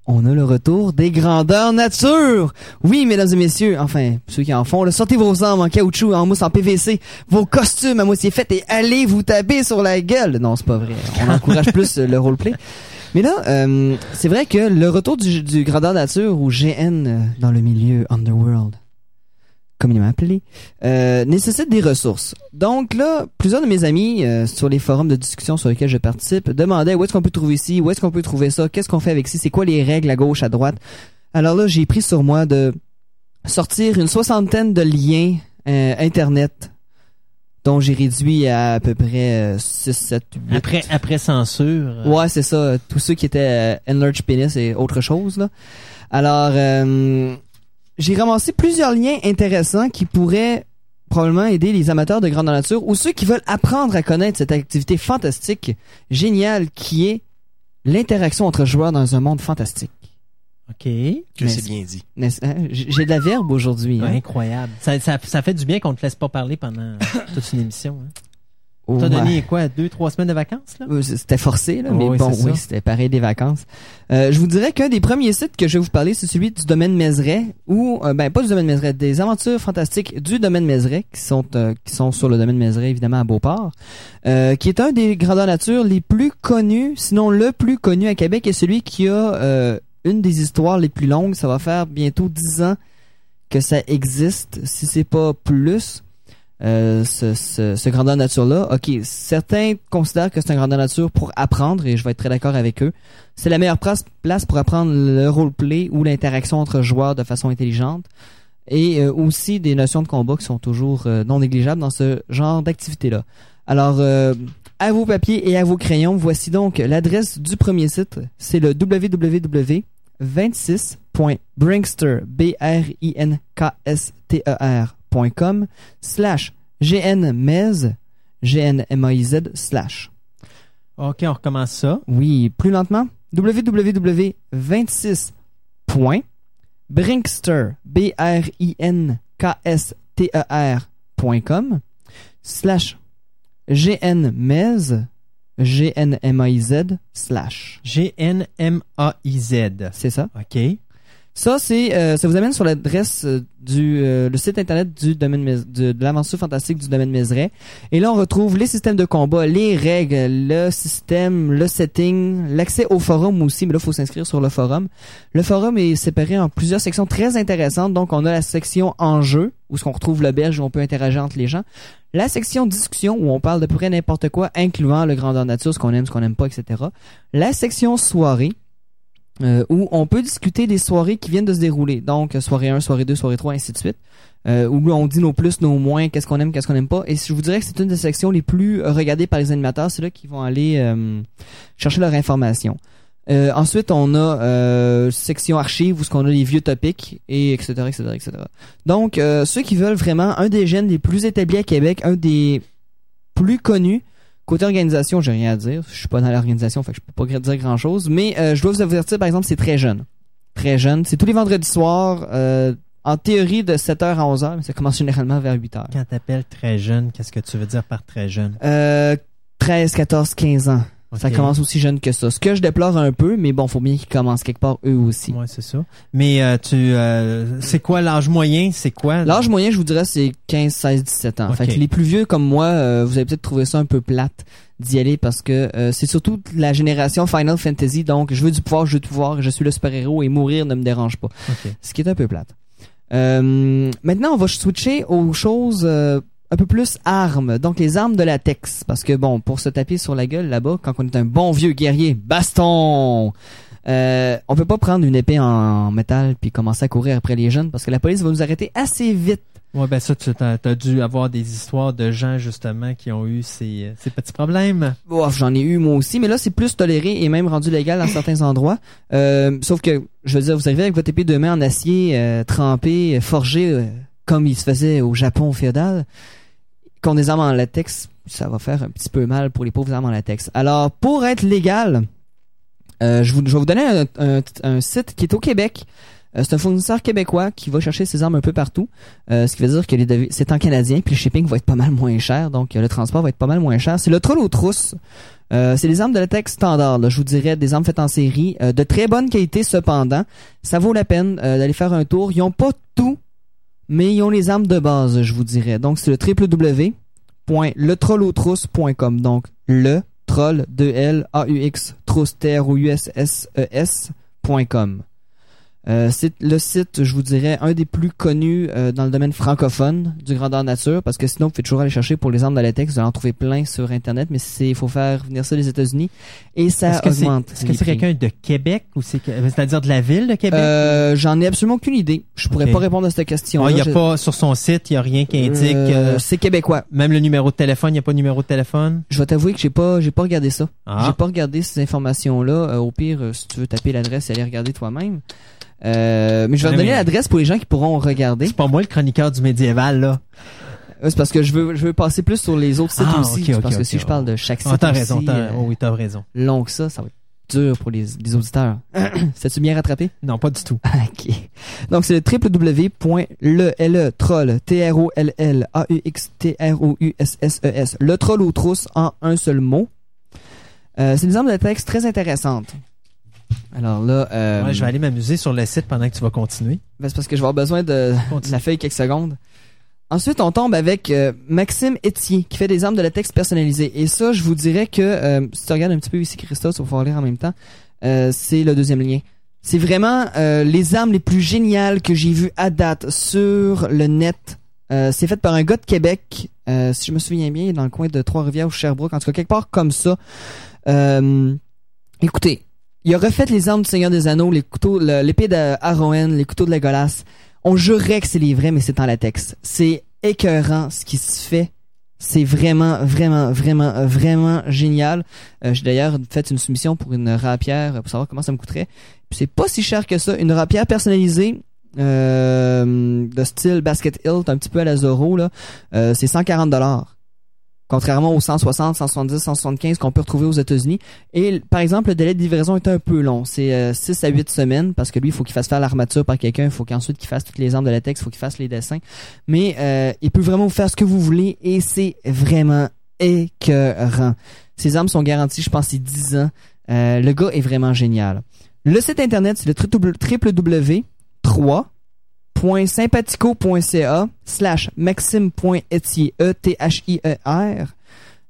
on a le retour des grandeurs nature. Oui, mesdames et messieurs, enfin, ceux qui en font, là, sortez vos armes en caoutchouc, en mousse, en PVC, vos costumes à moitié faits et allez vous taper sur la gueule. Non, c'est pas vrai. On encourage [laughs] plus le roleplay. Mais là, euh, c'est vrai que le retour du, du grandeur nature ou GN euh, dans le milieu Underworld, comme il m'a appelé, euh, nécessite des ressources. Donc là, plusieurs de mes amis euh, sur les forums de discussion sur lesquels je participe demandaient où est-ce qu'on peut trouver ci, où est-ce qu'on peut trouver ça, qu'est-ce qu'on fait avec ci, c'est quoi les règles à gauche, à droite. Alors là, j'ai pris sur moi de sortir une soixantaine de liens euh, internet dont j'ai réduit à à peu près euh, 6, 7, 8. Après, après censure. euh, Ouais, c'est ça. Tous ceux qui étaient euh, Enlarged Penis et autre chose, là. Alors, euh, j'ai ramassé plusieurs liens intéressants qui pourraient probablement aider les amateurs de grande nature ou ceux qui veulent apprendre à connaître cette activité fantastique, géniale, qui est l'interaction entre joueurs dans un monde fantastique. OK. Que c'est bien dit. Hein? J'ai de la verbe aujourd'hui. Ouais, hein. incroyable. Ça, ça, ça fait du bien qu'on te laisse pas parler pendant [coughs] toute une émission. Hein. T'as Ouais. donné quoi, deux, trois semaines de vacances, là? Euh, C'était forcé, là, mais Oui, bon, oui, c'était pareil des vacances. Euh, je vous dirais qu'un des premiers sites que je vais vous parler, c'est celui du domaine Mézeray, ou euh, ben pas du domaine Mézeray, des aventures fantastiques du domaine Mézeray, qui sont euh, qui sont sur le domaine Mézeray, évidemment, à Beauport, qui est un des grandeurs nature les plus connus, sinon le plus connu à Québec, et celui qui a une des histoires les plus longues. Ça va faire bientôt dix ans que ça existe, si c'est pas plus euh, ce, ce, ce grandeur nature-là. OK, certains considèrent que c'est un grandeur nature pour apprendre, et je vais être très d'accord avec eux. C'est la meilleure place, place pour apprendre le roleplay ou l'interaction entre joueurs de façon intelligente. Et euh, aussi des notions de combat qui sont toujours euh, non négligeables dans ce genre d'activité-là. Alors, euh, à vos papiers et à vos crayons, voici donc l'adresse du premier site. C'est le www.26.brinkster, B-R-I-N-K-S-T-E-R.com slash gnmez, G-N-M-A-I-Z slash. OK, on recommence ça. Oui, plus lentement. www.26.brinkster, B-R-I-N-K-S-T-E-R.com slash G-N-M-A-I-Z slash. G-N-M-A-I-Z. C'est ça. OK. Ça, c'est, euh, ça vous amène sur l'adresse euh, du euh, le site internet du domaine de, de l'aventure fantastique du domaine Mézeray. Et là, on retrouve les systèmes de combat, les règles, le système, le setting, l'accès au forum aussi. Mais là, il faut s'inscrire sur le forum. Le forum est séparé en plusieurs sections très intéressantes. Donc, on a la section enjeu où ce qu'on retrouve l'auberge où on peut interagir entre les gens. La section discussion où on parle de près n'importe quoi, incluant le grandeur nature, ce qu'on aime, ce qu'on n'aime pas, etc. La section soirée euh, où on peut discuter des soirées qui viennent de se dérouler. Donc, soirée 1, soirée 2, soirée 3, ainsi de suite. Euh, où on dit nos plus, nos moins, qu'est-ce qu'on aime, qu'est-ce qu'on n'aime pas. Et je vous dirais que c'est une des sections les plus regardées par les animateurs. C'est là qu'ils vont aller euh, chercher leur information. Euh, ensuite, on a euh, section archives où ce qu'on a les vieux topics et etc etc etc. Donc, euh, ceux qui veulent vraiment un des gènes les plus établis à Québec, un des plus connus, Côté organisation, j'ai rien à dire. Je suis pas dans l'organisation, fait que je peux pas dire grand chose. Mais je dois vous avertir, par exemple, c'est très jeune. Très jeune. C'est tous les vendredis soirs, en théorie de 7h à 11h, mais ça commence généralement vers 8h. Quand t'appelles très jeune, qu'est-ce que tu veux dire par très jeune? Euh, 13, 14, 15 ans. Ça commence aussi jeune que ça. Ce que je déplore un peu, mais bon, faut bien qu'ils commencent quelque part eux aussi. Ouais, c'est ça. Mais euh, tu, euh, c'est quoi l'âge moyen? C'est quoi? L'âge moyen, je vous dirais, c'est 15, 16, 17 ans. Fait que les plus vieux comme moi, euh, vous avez peut-être trouvé ça un peu plate d'y aller parce que euh, c'est surtout la génération Final Fantasy. Donc, je veux du pouvoir, je veux du pouvoir, je suis le super-héros et mourir ne me dérange pas. Ok. Ce qui est un peu plate. Euh, maintenant, on va switcher aux choses euh, un peu plus armes. Donc, les armes de latex. Parce que, bon, pour se taper sur la gueule là-bas, quand on est un bon vieux guerrier, baston! Euh, on peut pas prendre une épée en métal puis commencer à courir après les jeunes parce que la police va nous arrêter assez vite Ouais, ben ça, tu as, t'as dû avoir des histoires de gens, justement, qui ont eu ces, euh, ces petits problèmes. Ouf, j'en ai eu moi aussi, mais là c'est plus toléré et même rendu légal dans certains endroits. Euh, sauf que, je veux dire, vous arrivez avec votre épée de main en acier euh, trempé, euh, forgé, euh, comme il se faisait au Japon féodal, qu'on des armes en latex, ça va faire un petit peu mal pour les pauvres armes en latex. Alors, pour être légal, euh, je, vais vous donner un, site qui est au Québec. Euh, c'est un fournisseur québécois qui va chercher ses armes un peu partout. Euh, ce qui veut dire que c'est en canadien, puis le shipping va être pas mal moins cher, donc le transport va être pas mal moins cher. C'est le troll aux trousses. C'est des armes de latex standard, je vous dirais, des armes faites en série, de très bonne qualité cependant. Ça vaut la peine d'aller faire un tour. Ils ont pas tout, mais ils ont les armes de base, je vous dirais. Donc c'est le www.letrollautrousses.com. Donc le troll 2 L A U X trousse T R O U S S E S.com. Euh, c'est le site, je vous dirais, un des plus connus euh, dans le domaine francophone du grandeur nature, parce que sinon, vous pouvez toujours aller chercher pour les armes de latex, vous allez en trouver plein sur Internet, mais c'est, il faut faire venir ça des États-Unis, et ça Est-ce augmente. est-ce que c'est quelqu'un de Québec ou c'est, c'est-à-dire de la ville de Québec? Euh, j'en ai absolument aucune idée. Je pourrais pas répondre à cette question. Il y a pas, sur son site, il y a rien qui indique, euh, c'est québécois. même le numéro de téléphone, il n'y a pas de numéro de téléphone? Je vais t'avouer que j'ai pas, j'ai pas regardé ça. Ah. J'ai pas regardé ces informations-là. Au pire, si tu veux taper l'adresse et aller regarder toi-même. Euh, mais je vais mais- l'adresse pour les gens qui pourront regarder. C'est pas moi le chroniqueur du médiéval, là. Euh, C'est parce que je veux, je veux passer plus sur les autres sites Ah, aussi. parce que si je parle de chaque site Ah, t'as raison, t'as, euh, oh oui, t'as raison. long que ça, ça va être dur pour les, les auditeurs. [coughs] C'est-tu bien rattrapé? Non, pas du tout. [laughs] ok. Donc, c'est le www.le T R O L L A U X T R O U S S E S. Le troll aux trousses en un seul mot. Euh, c'est des armes de texte très intéressantes. Alors là, euh, Ouais, je vais aller m'amuser sur le site pendant que tu vas continuer. ben, c'est parce que je vais avoir besoin de, la feuille quelques secondes. Ensuite, on tombe avec euh, Maxime Etier, qui fait des armes de latex personnalisées. Et ça, je vous dirais que, euh, si tu regardes un petit peu ici, Christophe, ça va pouvoir lire en même temps, euh, c'est le deuxième lien. C'est vraiment les armes les plus géniales que j'ai vues à date sur le net. C'est fait par un gars de Québec, si je me souviens bien, dans le coin de Trois-Rivières ou Sherbrooke, en tout cas quelque part comme ça. Écoutez, il a refait les armes du Seigneur des Anneaux, les couteaux, le- l'épée d'Arrowen, les couteaux de Legolas. On jurerait que c'est les vrais, mais c'est en latex. C'est écœurant ce qui se fait. C'est vraiment, vraiment, vraiment, vraiment génial. Euh, J'ai d'ailleurs fait une soumission pour une rapière pour savoir comment ça me coûterait. C'est pas si cher que ça. Une rapière personnalisée euh, de style basket hilt, un petit peu à la Zorro, là, euh, c'est 140 dollars. Contrairement aux 160, 170, 175 qu'on peut retrouver aux États-Unis. Et par exemple, le délai de livraison est un peu long. C'est euh, 6 à 8 semaines parce que lui, il faut qu'il fasse faire l'armature par quelqu'un. Il faut qu'ensuite qu'il fasse toutes les armes de latex. Il faut qu'il fasse les dessins. Mais euh, il peut vraiment vous faire ce que vous voulez et c'est vraiment écœurant. Ces armes sont garanties, je pense, c'est 10 ans. Euh, le gars est vraiment génial. Le site internet, c'est le www.3.sympathico.ca slash maxime.etier, E-T-H-I-E-R.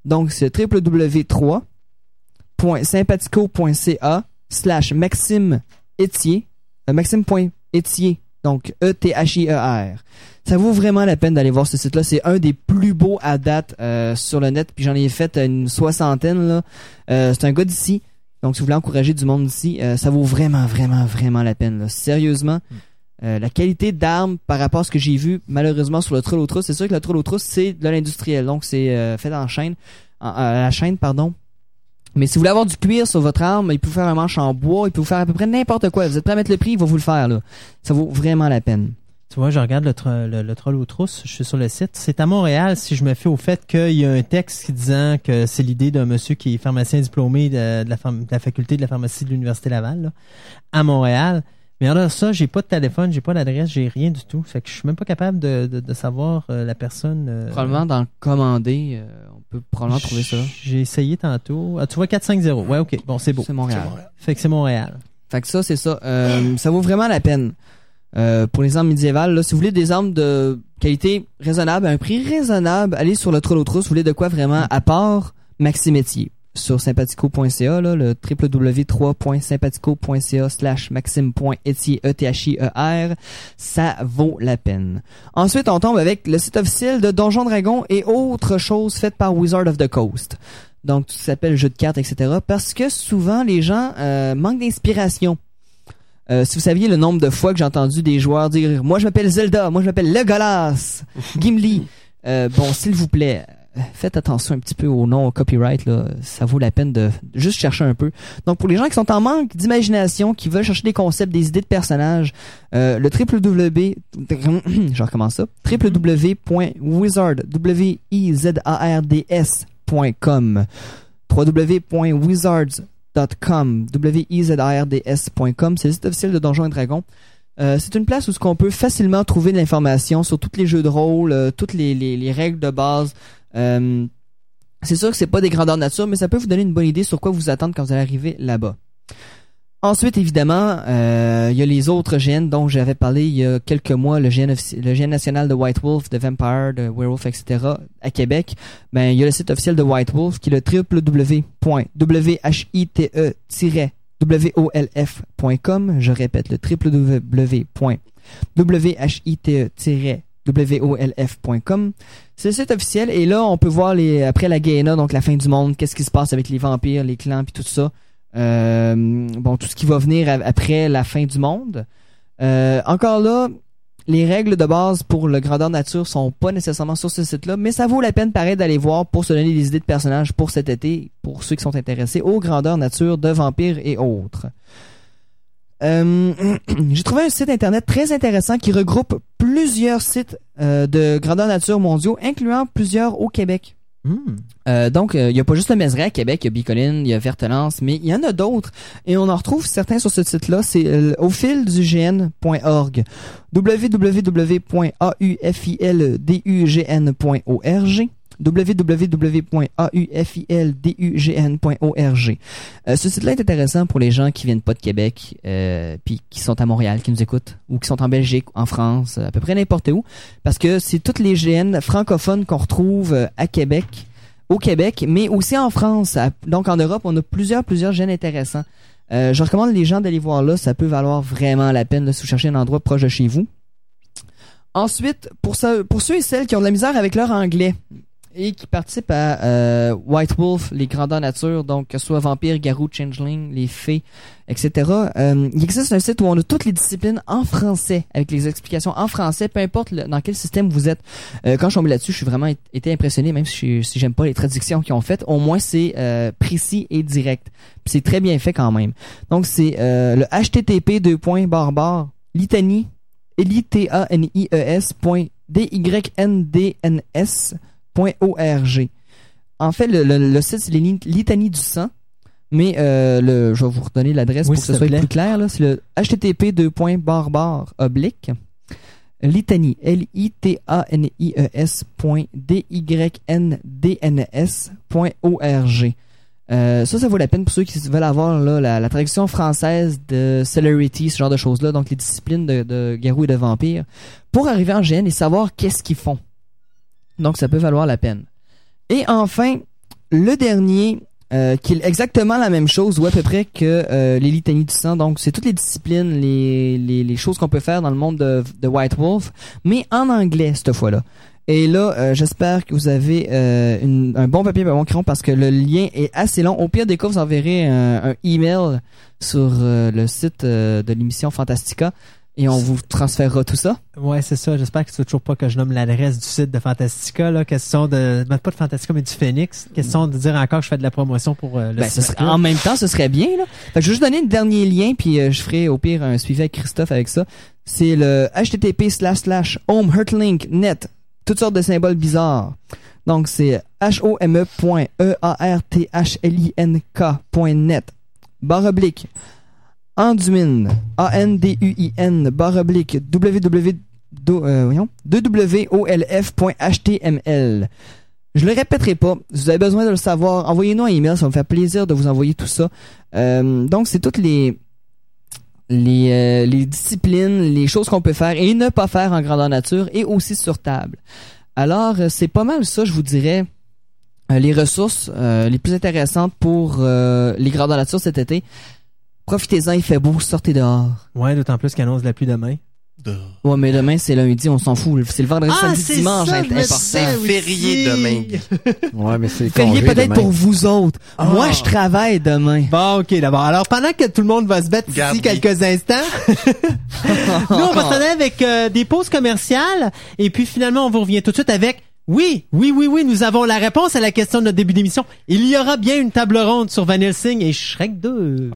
Donc, c'est www.3.sympathico.ca slash maxime etier, euh, maxime.etier, donc E E-T-H-I-E-R. Ça vaut vraiment la peine d'aller voir ce site-là. C'est un des plus beaux à date euh, sur le net. Puis j'en ai fait une soixantaine. là. Euh, c'est un gars d'ici. Donc si vous voulez encourager du monde d'ici, euh, ça vaut vraiment, vraiment, vraiment la peine. là. Sérieusement. Euh, la qualité d'armes par rapport à ce que j'ai vu malheureusement sur le troll aux trousses, c'est sûr que le troll aux trousses c'est de l'industriel, donc c'est euh, fait en chaîne, la chaîne. Mais si vous voulez avoir du cuir sur votre arme, il peut faire un manche en bois, il peut faire à peu près n'importe quoi. Vous êtes prêt à mettre le prix, il va vous le faire. Ça vaut vraiment la peine. Tu vois, je regarde le, tro- le, le troll aux trousses, je suis sur le site. C'est à Montréal, si je me fie au fait qu'il y a un texte disant que c'est l'idée d'un monsieur qui est pharmacien diplômé de, la, faculté de la pharmacie de l'Université Laval, à Montréal. Mais alors ça, j'ai pas de téléphone, j'ai pas d'adresse, j'ai rien du tout. Fait que je suis même pas capable de, de, de savoir euh, la personne. euh, Probablement dans le commander, euh, on peut probablement trouver ça. J'ai essayé tantôt. Ah, tu vois 450. Ouais, ok. Bon, c'est beau. C'est Montréal. Fait que c'est Montréal. Fait que ça, c'est ça. Euh, ça vaut vraiment la peine. Euh, pour les armes médiévales, là, si vous voulez des armes de qualité raisonnable, à un prix raisonnable, allez sur le troll aux trousses. Vous voulez de quoi vraiment à part Maximétier sur sympathico.ca, le www.3.sympathico.ca slash maxime.etier, E-T-H-I-E-R. Ça vaut la peine. Ensuite, on tombe avec le site officiel de Donjon Dragon et autres choses faites par Wizard of the Coast. Donc, tout s'appelle jeu de cartes, etc. Parce que souvent, les gens euh, manquent d'inspiration. Euh, si vous saviez le nombre de fois que j'ai entendu des joueurs dire moi je m'appelle Zelda, moi je m'appelle Legolas, Gimli. Euh, bon, s'il vous plaît, faites attention un petit peu au nom au copyright là, ça vaut la peine de juste chercher un peu. Donc pour les gens qui sont en manque d'imagination, qui veulent chercher des concepts, des idées de personnages, euh, le www [clears throat] ça. www.wizards.com w-i-z-a-r-d-s.com c'est le site officiel de Donjons et Dragons euh, c'est une place où ce qu'on peut facilement trouver de l'information sur tous les jeux de rôle, euh, toutes les règles de base. Euh, c'est sûr que c'est pas des grandeurs nature, mais ça peut vous donner une bonne idée sur quoi vous attendre quand vous allez arriver là-bas. Ensuite, évidemment, euh, il y a les autres GN dont j'avais parlé il y a quelques mois, le GN national de White Wolf, de Vampire, de Werewolf, etc. à Québec. Ben, il y a le site officiel de White Wolf qui est le www.white-wolf.com. Je répète, le www.white-wolf.com. C'est le site officiel et là, on peut voir après la Gaena, donc la fin du monde, qu'est-ce qui se passe avec les vampires, les clans puis tout ça. Euh, bon, tout ce qui va venir après la fin du monde. Euh, encore là, les règles de base pour le grandeur nature sont pas nécessairement sur ce site-là, mais ça vaut la peine pareil d'aller voir pour se donner des idées de personnages pour cet été, pour ceux qui sont intéressés aux grandeurs nature de vampires et autres. Euh, [clears throat] J'ai trouvé un site internet très intéressant qui regroupe plusieurs sites euh, de grandeur nature mondiaux, incluant plusieurs au Québec. Hmm. Euh, donc, il n'y a pas juste le Mézeray à Québec, il y a Bicoline, il y a Vertelance, mais il y en a d'autres. Et on en retrouve certains sur ce site-là. C'est au fil du GN.org. www.aufildugn.org www.aufildugn.org. Euh, ce site-là est intéressant pour les gens qui viennent pas de Québec, euh, puis qui sont à Montréal, qui nous écoutent, ou qui sont en Belgique, en France, à peu près n'importe où, parce que c'est toutes les GN francophones qu'on retrouve euh, à Québec, au Québec, mais aussi en France. Donc en Europe, on a plusieurs, plusieurs GN intéressants. Euh, je recommande les gens d'aller voir là, ça peut valoir vraiment la peine là, si vous cherchez un endroit proche de chez vous. Ensuite, pour, pour ceux et celles qui ont de la misère avec leur anglais et qui participent à euh, White Wolf, les grandeurs nature, donc que ce soit vampire, garou, changeling, les fées, etc. Euh, il existe un site où on a toutes les disciplines en français, avec les explications en français, peu importe dans quel système vous êtes. Euh, quand je suis tombé là-dessus, je suis vraiment été impressionné, même si, si j'aime pas les traductions qu'ils ont faites. Au moins, c'est euh, précis et direct. C'est très bien fait quand même. Donc, c'est euh, le http deux points barre barre litanie L-I-T-A-N-I-E-S point D-Y-N-D-N-S point O-R-G. En fait, le, le, le site, c'est les lit- litanies du sang. Mais euh, le, je vais vous redonner l'adresse Oui, pour que ce soit plaît. plus clair. C'est le http deux points barre barre oblique litanie L-I-T-A-N-I-E-S point D-Y-N-D-N-S point O-R-G. Euh, ça, ça vaut la peine pour ceux qui veulent avoir là, la, la traduction française de Celerity, ce genre de choses-là, donc les disciplines de, de garou et de vampire, pour arriver en GN et savoir qu'est-ce qu'ils font. Donc, ça peut valoir la peine. Et enfin, le dernier, euh, qui est exactement la même chose, ou à peu près que euh, les litanies du sang. Donc, c'est toutes les disciplines, les, choses qu'on peut faire dans le monde de, White Wolf, mais en anglais cette fois-là. Et là, euh, j'espère que vous avez euh, un bon papier un bon crayon parce que le lien est assez long. Au pire des cas, vous enverrez un, un email sur le site de l'émission Fantastica et on vous transférera tout ça? Ouais, c'est ça. J'espère que c'est toujours pas que je nomme l'adresse du site de Fantastica, là. Question de, ben, pas de Fantastica, mais du Phoenix. Question de dire encore que je fais de la promotion pour euh, le Ben, ce site. serait, en même temps, ce serait bien. Là. Fait que je vais juste donner le dernier lien, puis euh, je ferai au pire un suivi avec Christophe avec ça. C'est le http slash slash homehurtlink.net. Toutes sortes de symboles bizarres. Donc, c'est h-o-m-e.e-a-r-t-h-l-i-n-k.net. Barre oblique. Anduin. A-N-D-U-I-N. Barre oblique. www. do- euh, www.olf.html. Je le répéterai pas. Si vous avez besoin de le savoir, envoyez-nous un email. Ça me faire plaisir de vous envoyer tout ça. Euh, donc, c'est toutes les les, euh, les disciplines, les choses qu'on peut faire et ne pas faire en grandeur nature et aussi sur table. Alors, euh, c'est pas mal ça, je vous dirais, les ressources les plus intéressantes pour les grandeurs nature cet été. Profitez-en, il fait beau, sortez dehors. Ouais, d'autant plus qu'il annonce de la pluie demain. De... Ouais, mais demain, c'est lundi, on s'en fout. C'est le vendredi, Ah, samedi, c'est dimanche, ça, important. C'est férié demain. Ouais, mais c'est Férié peut-être pour vous autres. Ah. Moi, je travaille demain. Bon, ok, d'abord. Alors, pendant que tout le monde va se battre Garde ici quelques instants, [laughs] nous, on va s'en aller avec euh, des pauses commerciales. Et puis, finalement, on vous revient tout de suite avec... Oui, oui, oui, oui, nous avons la réponse à la question de notre début d'émission. Il y aura bien une table ronde sur Van Helsing et Shrek 2.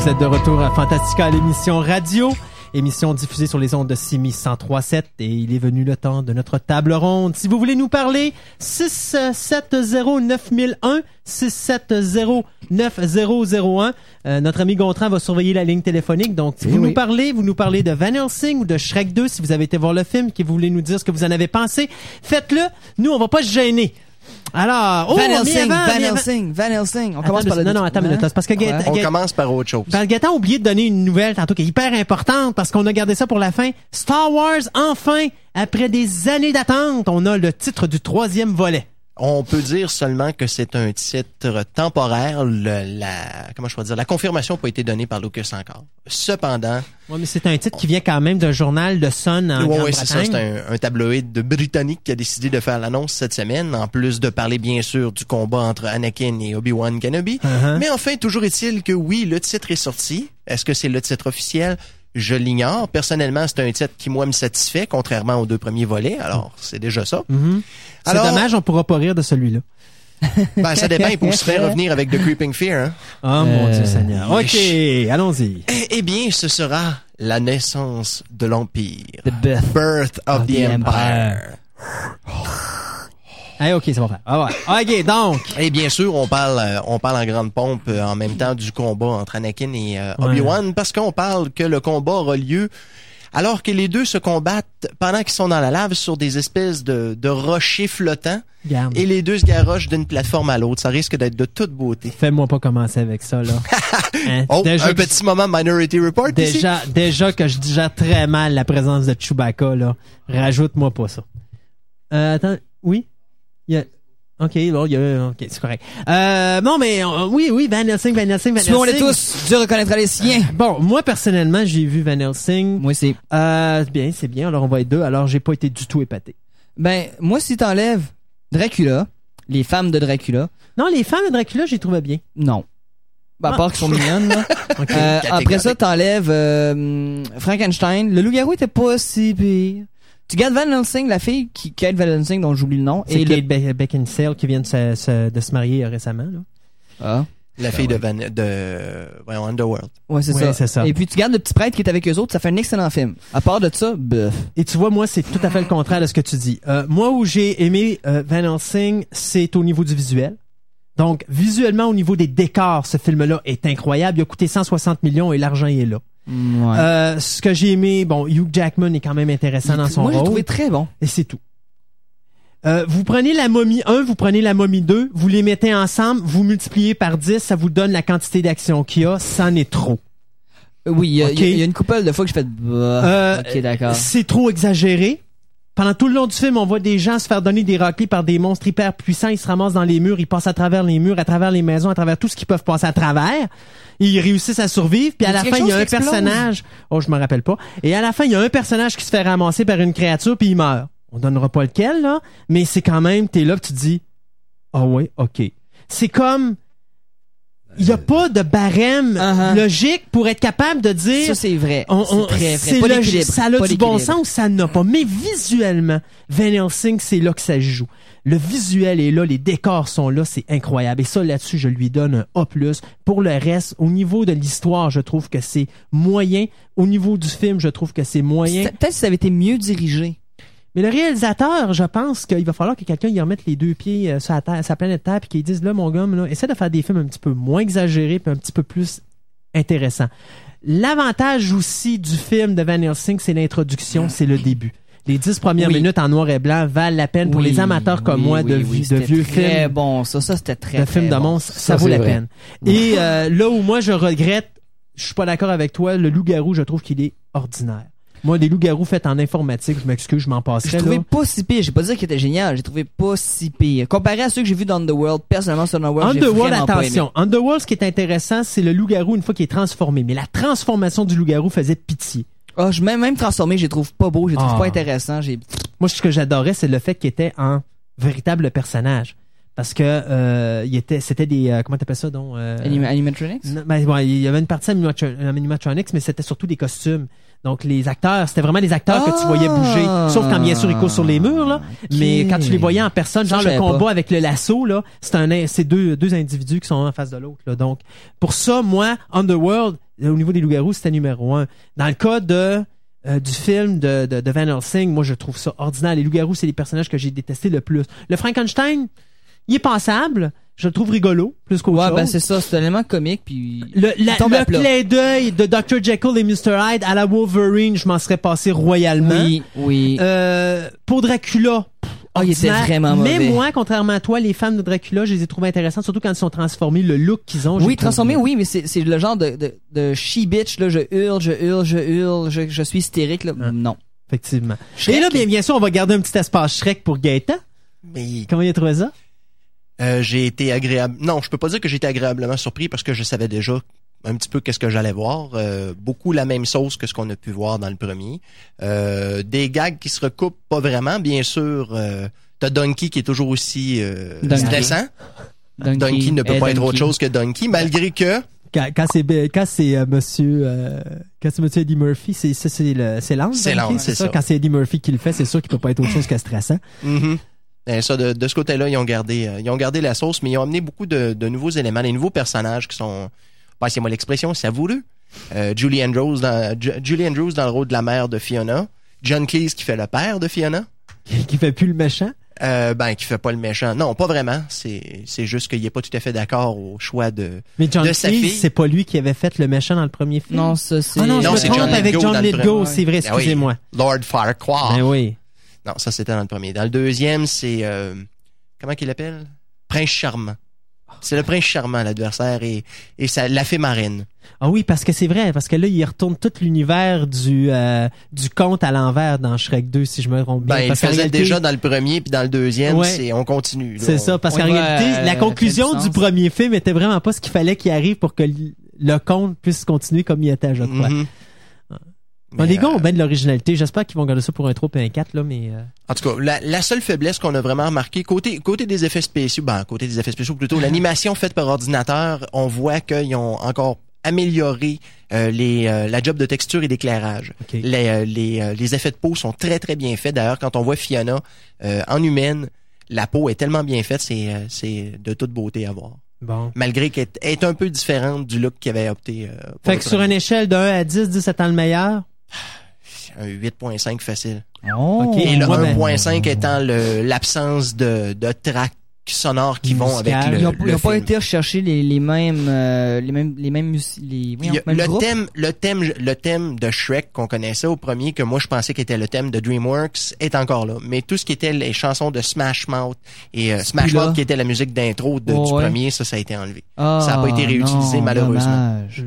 Vous êtes de retour à Fantastica, l'émission radio, émission diffusée sur les ondes de Simi 103.7 et il est venu le temps de notre table ronde. Si vous voulez nous parler, 670-9001, 670-9001. Euh, notre ami Gontran va surveiller la ligne téléphonique. Donc, si Eh vous oui. nous parlez, vous nous parlez de Van Helsing ou de Shrek 2, si vous avez été voir le film, que vous voulez nous dire ce que vous en avez pensé, faites-le. Nous, on va pas se gêner. Alors, oh, Van mais Helsing, avant, Van mais Helsing, Van Helsing. On Attends, commence par le non, non, attends minute, c'est parce que Ouais. Gaëtan- On commence par autre chose. ben, Gaëtan a oublié de donner une nouvelle tantôt qui est hyper importante parce qu'on a gardé ça pour la fin. Star Wars, enfin, après des années d'attente, on a le titre du troisième volet. On peut dire seulement que c'est un titre temporaire. Le- la, comment je peux dire, la confirmation n'a pas été donnée par Lucas encore. Cependant, Ouais, mais c'est un titre qui vient quand même d'un journal de Sun en ouais, ouais, c'est ça, c'est un, un tabloïd britannique qui a décidé de faire l'annonce cette semaine, en plus de parler bien sûr du combat entre Anakin et Obi-Wan Kenobi. Uh-huh. Mais enfin, toujours est-il que oui, le titre est sorti. Est-ce que c'est le titre officiel? Je l'ignore. Personnellement, c'est un titre qui, moi, me satisfait, contrairement aux deux premiers volets. Alors, c'est déjà ça. Mhm. C'est dommage, on pourra pas rire de celui-là. [laughs] Ben, ça dépend. Il peut se faire revenir avec The Creeping Fear. Hein? Oh mon Euh, Dieu Seigneur. Ok, allons-y. Eh, eh bien, ce sera la naissance de l'Empire. The Beth. Birth of, Of the, the Empire. [laughs] Hey, ok, va faire. Ah ouais. Ok, donc. Et bien sûr, on parle, euh, on parle en grande pompe euh, en même temps du combat entre Anakin et euh, Ouais. Obi-Wan parce qu'on parle que le combat aura lieu alors que les deux se combattent pendant qu'ils sont dans la lave sur des espèces de, de rochers flottants Garde. et les deux se garochent d'une plateforme à l'autre. Ça risque d'être de toute beauté. Fais-moi pas commencer avec ça, là. [laughs] Hein, Oh, déjà, un petit moment Minority Report ici. déjà, déjà que je digère très mal la présence de Chewbacca, là. Rajoute-moi pas ça. Euh, attends, oui? Il y a... Ok, bon, il y a... Ok, c'est correct. Euh, non, mais euh, oui, oui, Van Helsing, Van Helsing, Van Suivons-les Helsing. tous. Dieu reconnaîtra les siens. Bon, moi, personnellement, j'ai vu Van Helsing. Moi, c'est. Euh, c'est bien, c'est bien. Alors, on va être deux. Alors, j'ai pas été du tout épaté. Ben, moi, si t'enlèves Dracula, les femmes de Dracula, Non, les femmes de Dracula, j'ai trouvé bien. non. Ben, à Ah. part qu'ils sont mignonnes, là. [laughs] Euh, après ça, t'enlèves euh, Frankenstein. Le loup-garou était pas si pire. Tu gardes Van Helsing, la fille qui Kate Van Helsing, dont j'oublie le nom. C'est et Kate le... Be- Beckinsale qui vient de se, se- de se marier euh, récemment. Là. Ah. La fille de Van, de, voyons, Underworld. Ouais, c'est Ouais, ça. c'est ça. Et puis tu gardes le petit prêtre qui est avec eux autres, ça fait un excellent film. À part de ça, bœuf. Et tu vois, moi, c'est tout à fait le contraire de ce que tu dis. Euh, moi, où j'ai aimé euh, Van Helsing, c'est au niveau du visuel. Donc, visuellement, au niveau des décors, ce film-là est incroyable. Il a coûté 160 millions et l'argent il est là. Ouais. Euh, ce que j'ai aimé, bon, Hugh Jackman est quand même intéressant dans son Moi, j'ai rôle. trouvé très bon. Et c'est tout. Euh, vous prenez la momie 1, vous prenez la momie 2, vous les mettez ensemble, vous multipliez par 10, ça vous donne la quantité d'action qu'il y a, c'en est trop. Euh, Oui, il y, a- y y une couple de fois que je fais Euh, Ok, d'accord. C'est trop exagéré. Pendant tout le long du film, on voit des gens se faire donner des raclés par des monstres hyper puissants. Ils se ramassent dans les murs, ils passent à travers les murs, à travers les maisons, à travers tout ce qu'ils peuvent passer à travers. Ils réussissent à survivre. Puis à la fin, il y a un personnage. Oh, je me rappelle pas. Et à la fin, il y a un personnage qui se fait ramasser par une créature puis il meurt. On donnera pas lequel là, mais c'est quand même. T'es là, puis tu te dis, ah ouais, ok. C'est comme. Il y a pas de barème Uh-huh. logique pour être capable de dire. Ça, c'est vrai. On- on- c'est très vrai. c'est Pas logique. Ça a Pas du bon sens ou ça n'a pas. Mais visuellement, Van Helsing, c'est là que ça joue. Le visuel est là, les décors sont là, c'est incroyable. Et ça, là-dessus, je lui donne un A+. Pour le reste, au niveau de l'histoire, je trouve que c'est moyen. Au niveau du film, je trouve que c'est moyen. Peut-être si ça avait été mieux dirigé. Mais le réalisateur, je pense qu'il va falloir que quelqu'un y remette les deux pieds euh, sur la, terre, sur la planète Terre puis qu'il dise là, mon gars, là, essaie de faire des films un petit peu moins exagérés puis un petit peu plus intéressants. L'avantage aussi du film de Van Helsing, c'est l'introduction, c'est le début. Les dix premières Oui. minutes en noir et blanc valent la peine pour les amateurs comme oui, moi de, de vieux très films, bon. Ça, ça c'était très, de films de bon. monstres. Ça, Ça, vaut la vrai. peine. Et euh, là où moi je regrette, je suis pas d'accord avec toi, le loup-garou, je trouve qu'il est ordinaire. Moi, des loups-garous faits en informatique, je m'excuse, je m'en J'ai passerais. trouvé là. pas si pire. J'ai pas dit qu'il était génial. J'ai trouvé pas si pire. Comparé à ceux que j'ai vus dans Underworld, personnellement, sur Underworld, j'ai Underworld, vraiment pas aimé. attention. Underworld, ce qui est intéressant, c'est le loup-garou une fois qu'il est transformé. Mais la transformation du loup-garou faisait pitié. Ah, je même, même transformé, je les trouve pas beaux, je les trouve Ah. pas intéressants. J'ai, Moi, ce que j'adorais, c'est le fait qu'il était un véritable personnage. Parce que euh, il était, c'était des, euh, comment t'appelles ça, donc euh, Anim- Animatronics? non, ben, ouais, il y avait une partie animatro- animatronics, mais c'était surtout des costumes. Donc les acteurs, c'était vraiment les acteurs que tu voyais bouger. Sauf quand bien sûr ils courent sur les murs là, mais quand tu les voyais en personne, genre le combat pas. avec le lasso là, c'est un, c'est deux deux individus qui sont en face de l'autre là. Donc pour ça, moi, Underworld au niveau des loups-garous, c'était numéro un. Dans le cas de euh, du film de, de, de Van Helsing, moi je trouve ça ordinaire. Les loups-garous, c'est les personnages que j'ai détestés le plus. Le Frankenstein, il est passable. Je le trouve rigolo, plus qu'autre Ouais, chose. ben c'est ça, c'est un élément comique, puis... Le, la- le clin d'œil de Dr. Jekyll et Mr. Hyde à la Wolverine, je m'en serais passé royalement. Oui, oui. Euh, pour Dracula, pff, Ah, il était vraiment Mais mauvais. moi, contrairement à toi, les fans de Dracula, je les ai trouvés intéressants, surtout quand ils sont transformés, le look qu'ils ont. oui, le trouve transformé, bien. oui, mais c'est, c'est le genre de, de, de she-bitch, là, je hurle, je hurle, je hurle, je, je suis hystérique, là. Ah. Non. Effectivement. Shrek. Et là, bien, bien sûr, on va garder un petit espace Shrek pour Gaëtan. Mais Comment il a trouvé ça? Euh, j'ai été agréable. Non, je peux pas dire que j'ai été agréablement surpris parce que je savais déjà un petit peu qu'est-ce que j'allais voir. Euh, beaucoup la même sauce que ce qu'on a pu voir dans le premier. Euh, des gags qui se recoupent pas vraiment, bien sûr. Euh, T'as Donkey qui est toujours aussi euh, Donkey. stressant. Donkey, ne peut Eh, pas être autre chose que Donkey, malgré que Quand, quand c'est quand c'est euh, monsieur euh, quand c'est monsieur Eddie Murphy, c'est ça c'est le c'est Lance. C'est Donkey, Lance, c'est ça? Quand c'est Eddie Murphy qui le fait, c'est sûr qu'il peut pas être autre chose que stressant. Mhm. Et ça, de, de ce côté-là, ils ont gardé, euh, ils ont gardé la sauce, mais ils ont amené beaucoup de, de nouveaux éléments, des nouveaux personnages qui sont, passez-moi l'expression, savoureux. Euh, Julie Andrews dans, Ju- Julie Andrews dans le rôle de la mère de Fiona. John Cleese qui fait le père de Fiona. qui fait plus le méchant? Euh, ben, qui fait pas le méchant. Non, pas vraiment. C'est, c'est juste qu'il est pas tout à fait d'accord au choix de. Mais John De sa Cleese, fille. c'est pas lui qui avait fait le méchant dans le premier film? Non, ça, c'est... Ah non, je Non, me trompe John avec Lithgow John Lithgow, c'est vrai, Ben oui. excusez-moi. Lord Farquaad. Ben oui. Non, ça c'était dans le premier. Dans le deuxième, c'est euh, comment qu'il l'appelle? Prince charmant. C'est le prince charmant l'adversaire et et ça la fée marraine. Ah oui, parce que c'est vrai, parce que là, il retourne tout l'univers du euh, du conte à l'envers dans Shrek 2, si je me trompe bien. Ben, il Parce qu'en faisait réalité, déjà dans le premier puis dans le deuxième, Ouais. c'est on continue. C'est ça, parce qu'en réalité, euh, la conclusion du premier film était vraiment pas ce qu'il fallait qu'il arrive pour que le conte puisse continuer comme il était, je crois. Mhm. Bon, les gars ont euh, bien de l'originalité. J'espère qu'ils vont garder ça pour un 3 et un 4, là, mais... euh, En tout cas, la, la seule faiblesse qu'on a vraiment remarqué, côté, côté des effets spéciaux, ben, côté des effets spéciaux plutôt, [laughs] l'animation faite par ordinateur, on voit qu'ils ont encore amélioré euh, les, euh, la job de texture et d'éclairage. OK. Les, euh, les, euh, les effets de peau sont très, très bien faits. D'ailleurs, quand on voit Fiona euh, en humaine, la peau est tellement bien faite, c'est, euh, c'est de toute beauté à voir. Bon. Malgré qu'elle est un peu différente du look qu'il avait opté. Euh, pour Fait que sur une échelle de 1 à 10, 10 étant le meilleur, un 8.5 facile. Oh. Ok. Et le moi, ben- 1.5 étant le- l'absence de, de tracks sonores qui vont avec le, Ils ont, le ils ont pas film. été rechercher les, les mêmes, euh, les mêmes, les mêmes, les, a le groupes. thème, le thème, le thème de Shrek qu'on connaissait au premier, que moi je pensais qu'était le thème de DreamWorks, est encore là. Mais tout ce qui était les chansons de Smash Mouth et euh, Smash. Mouth qui était la musique d'intro de- Oh, du ouais. premier, ça, ça a été enlevé. Ah, ça a pas été réutilisé, non, malheureusement. dommage.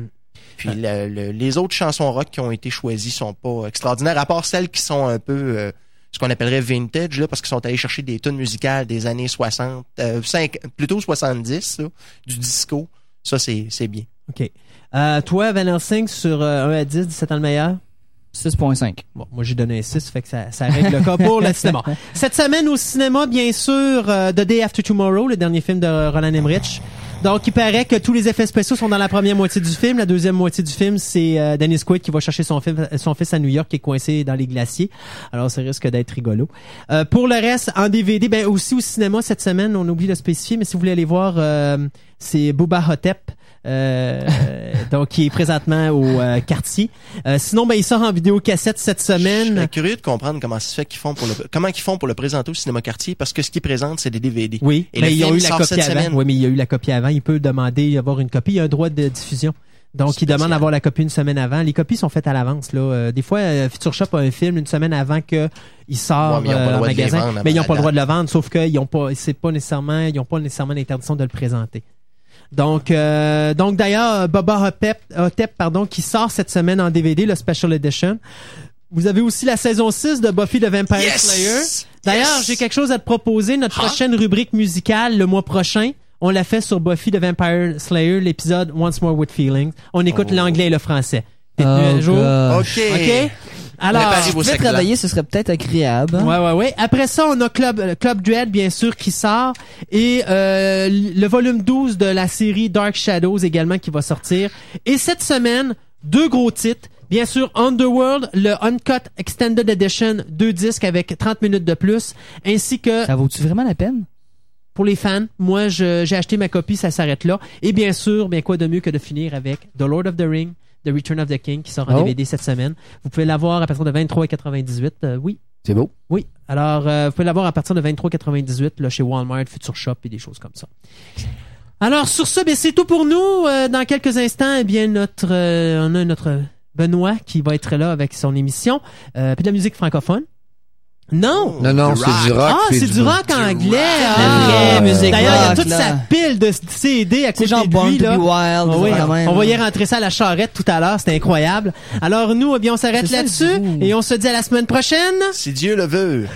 Puis le- le- les autres chansons rock qui ont été choisies sont pas extraordinaires, à part celles qui sont un peu euh, ce qu'on appellerait vintage, là, parce qu'ils sont allés chercher des tunes musicales des années 60, euh, plutôt 70, là, du disco. Ça, c'est c'est bien. OK. Euh, toi, Van Helsing, sur euh, 1 à 10, 17 ans le meilleur? 6.5. Bon, moi j'ai donné un 6, fait que ça, ça règle le cas pour le [laughs] cinéma. Cette semaine au cinéma, bien sûr, euh, The Day After Tomorrow, le dernier film de Roland Emmerich. Donc, il paraît que tous les effets spéciaux sont dans la première moitié du film. La deuxième moitié du film, c'est euh, Dennis Quaid qui va chercher son, son fils à New York qui est coincé dans les glaciers. Alors, ça risque d'être rigolo. Euh, pour le reste, en DVD, ben aussi au cinéma cette semaine, on oublie de spécifier, mais si vous voulez aller voir, euh, c'est Booba Hotep. Euh, donc qui est présentement au euh, quartier. Euh, sinon, ben il sort en vidéo cassette cette Je semaine. serais curieux de comprendre comment se fait qu'ils font pour le comment ils font pour le présenter au cinéma quartier parce que ce qu'ils présentent c'est des DVD. Oui, Et mais ils ont eu la copie avant. semaine. Oui, mais il y a eu la copie avant. Il peut demander d'avoir une copie. Il y a un droit de diffusion. Donc, il Spécial. demande d'avoir la copie une semaine avant. Les copies sont faites à l'avance. Là, Euh, des fois, euh, Future Shop a un film une semaine avant que il sort Ouais, ils euh, magasin, mais ils n'ont pas le droit de le vendre. Sauf qu'ils ont pas, c'est pas nécessairement, ils ont pas nécessairement l'interdiction de le présenter. Donc, euh, donc d'ailleurs, Boba Hotep, Hotep, pardon, qui sort cette semaine en DVD, le Special Edition. Vous avez aussi la saison 6 de Buffy the Vampire Yes! Slayer. D'ailleurs, Yes! j'ai quelque chose à te proposer. Notre prochaine rubrique musicale le mois prochain, on l'a fait sur Buffy the Vampire Slayer, l'épisode Once More with Feelings. On écoute Oh. l'anglais et le français. Oh, jour? OK. OK? Alors, Si sacs blancs. travailler, ce serait peut-être agréable. Ouais, ouais, ouais. Après ça, on a Club, euh, Club Dread, bien sûr, qui sort. Et euh, le volume 12 de la série Dark Shadows également qui va sortir. Et cette semaine, deux gros titres. Bien sûr, Underworld, le Uncut Extended Edition, deux disques avec 30 minutes de plus, ainsi que Ça vaut-tu vraiment la peine? pour les fans, moi j'ai acheté ma copie, ça s'arrête là. Et bien sûr, bien quoi de mieux que de finir avec The Lord of the Ring, The Return of the King, qui sort en Oh. DVD cette semaine. Vous pouvez l'avoir à partir de 23,98. Euh, oui, C'est beau. oui. Alors, euh, vous pouvez l'avoir à partir de 23,98 là, chez Walmart, Future Shop et des choses comme ça. Alors, sur ce, ben, c'est tout pour nous. Euh, dans quelques instants, eh bien, notre, euh, on a notre Benoît qui va être là avec son émission. Puis de la musique francophone. Non! Non, non, c'est du rock. Ah, c'est du rock anglais. Ah. D'ailleurs, il y a toute là. sa pile de CD à côté C'est genre de lui. Là. Wild. Ah oui, on va y rentrer ça à la charrette tout à l'heure, c'était incroyable. Alors nous, eh bien, on s'arrête là-dessus et on se dit à la semaine prochaine. Si Dieu le veut.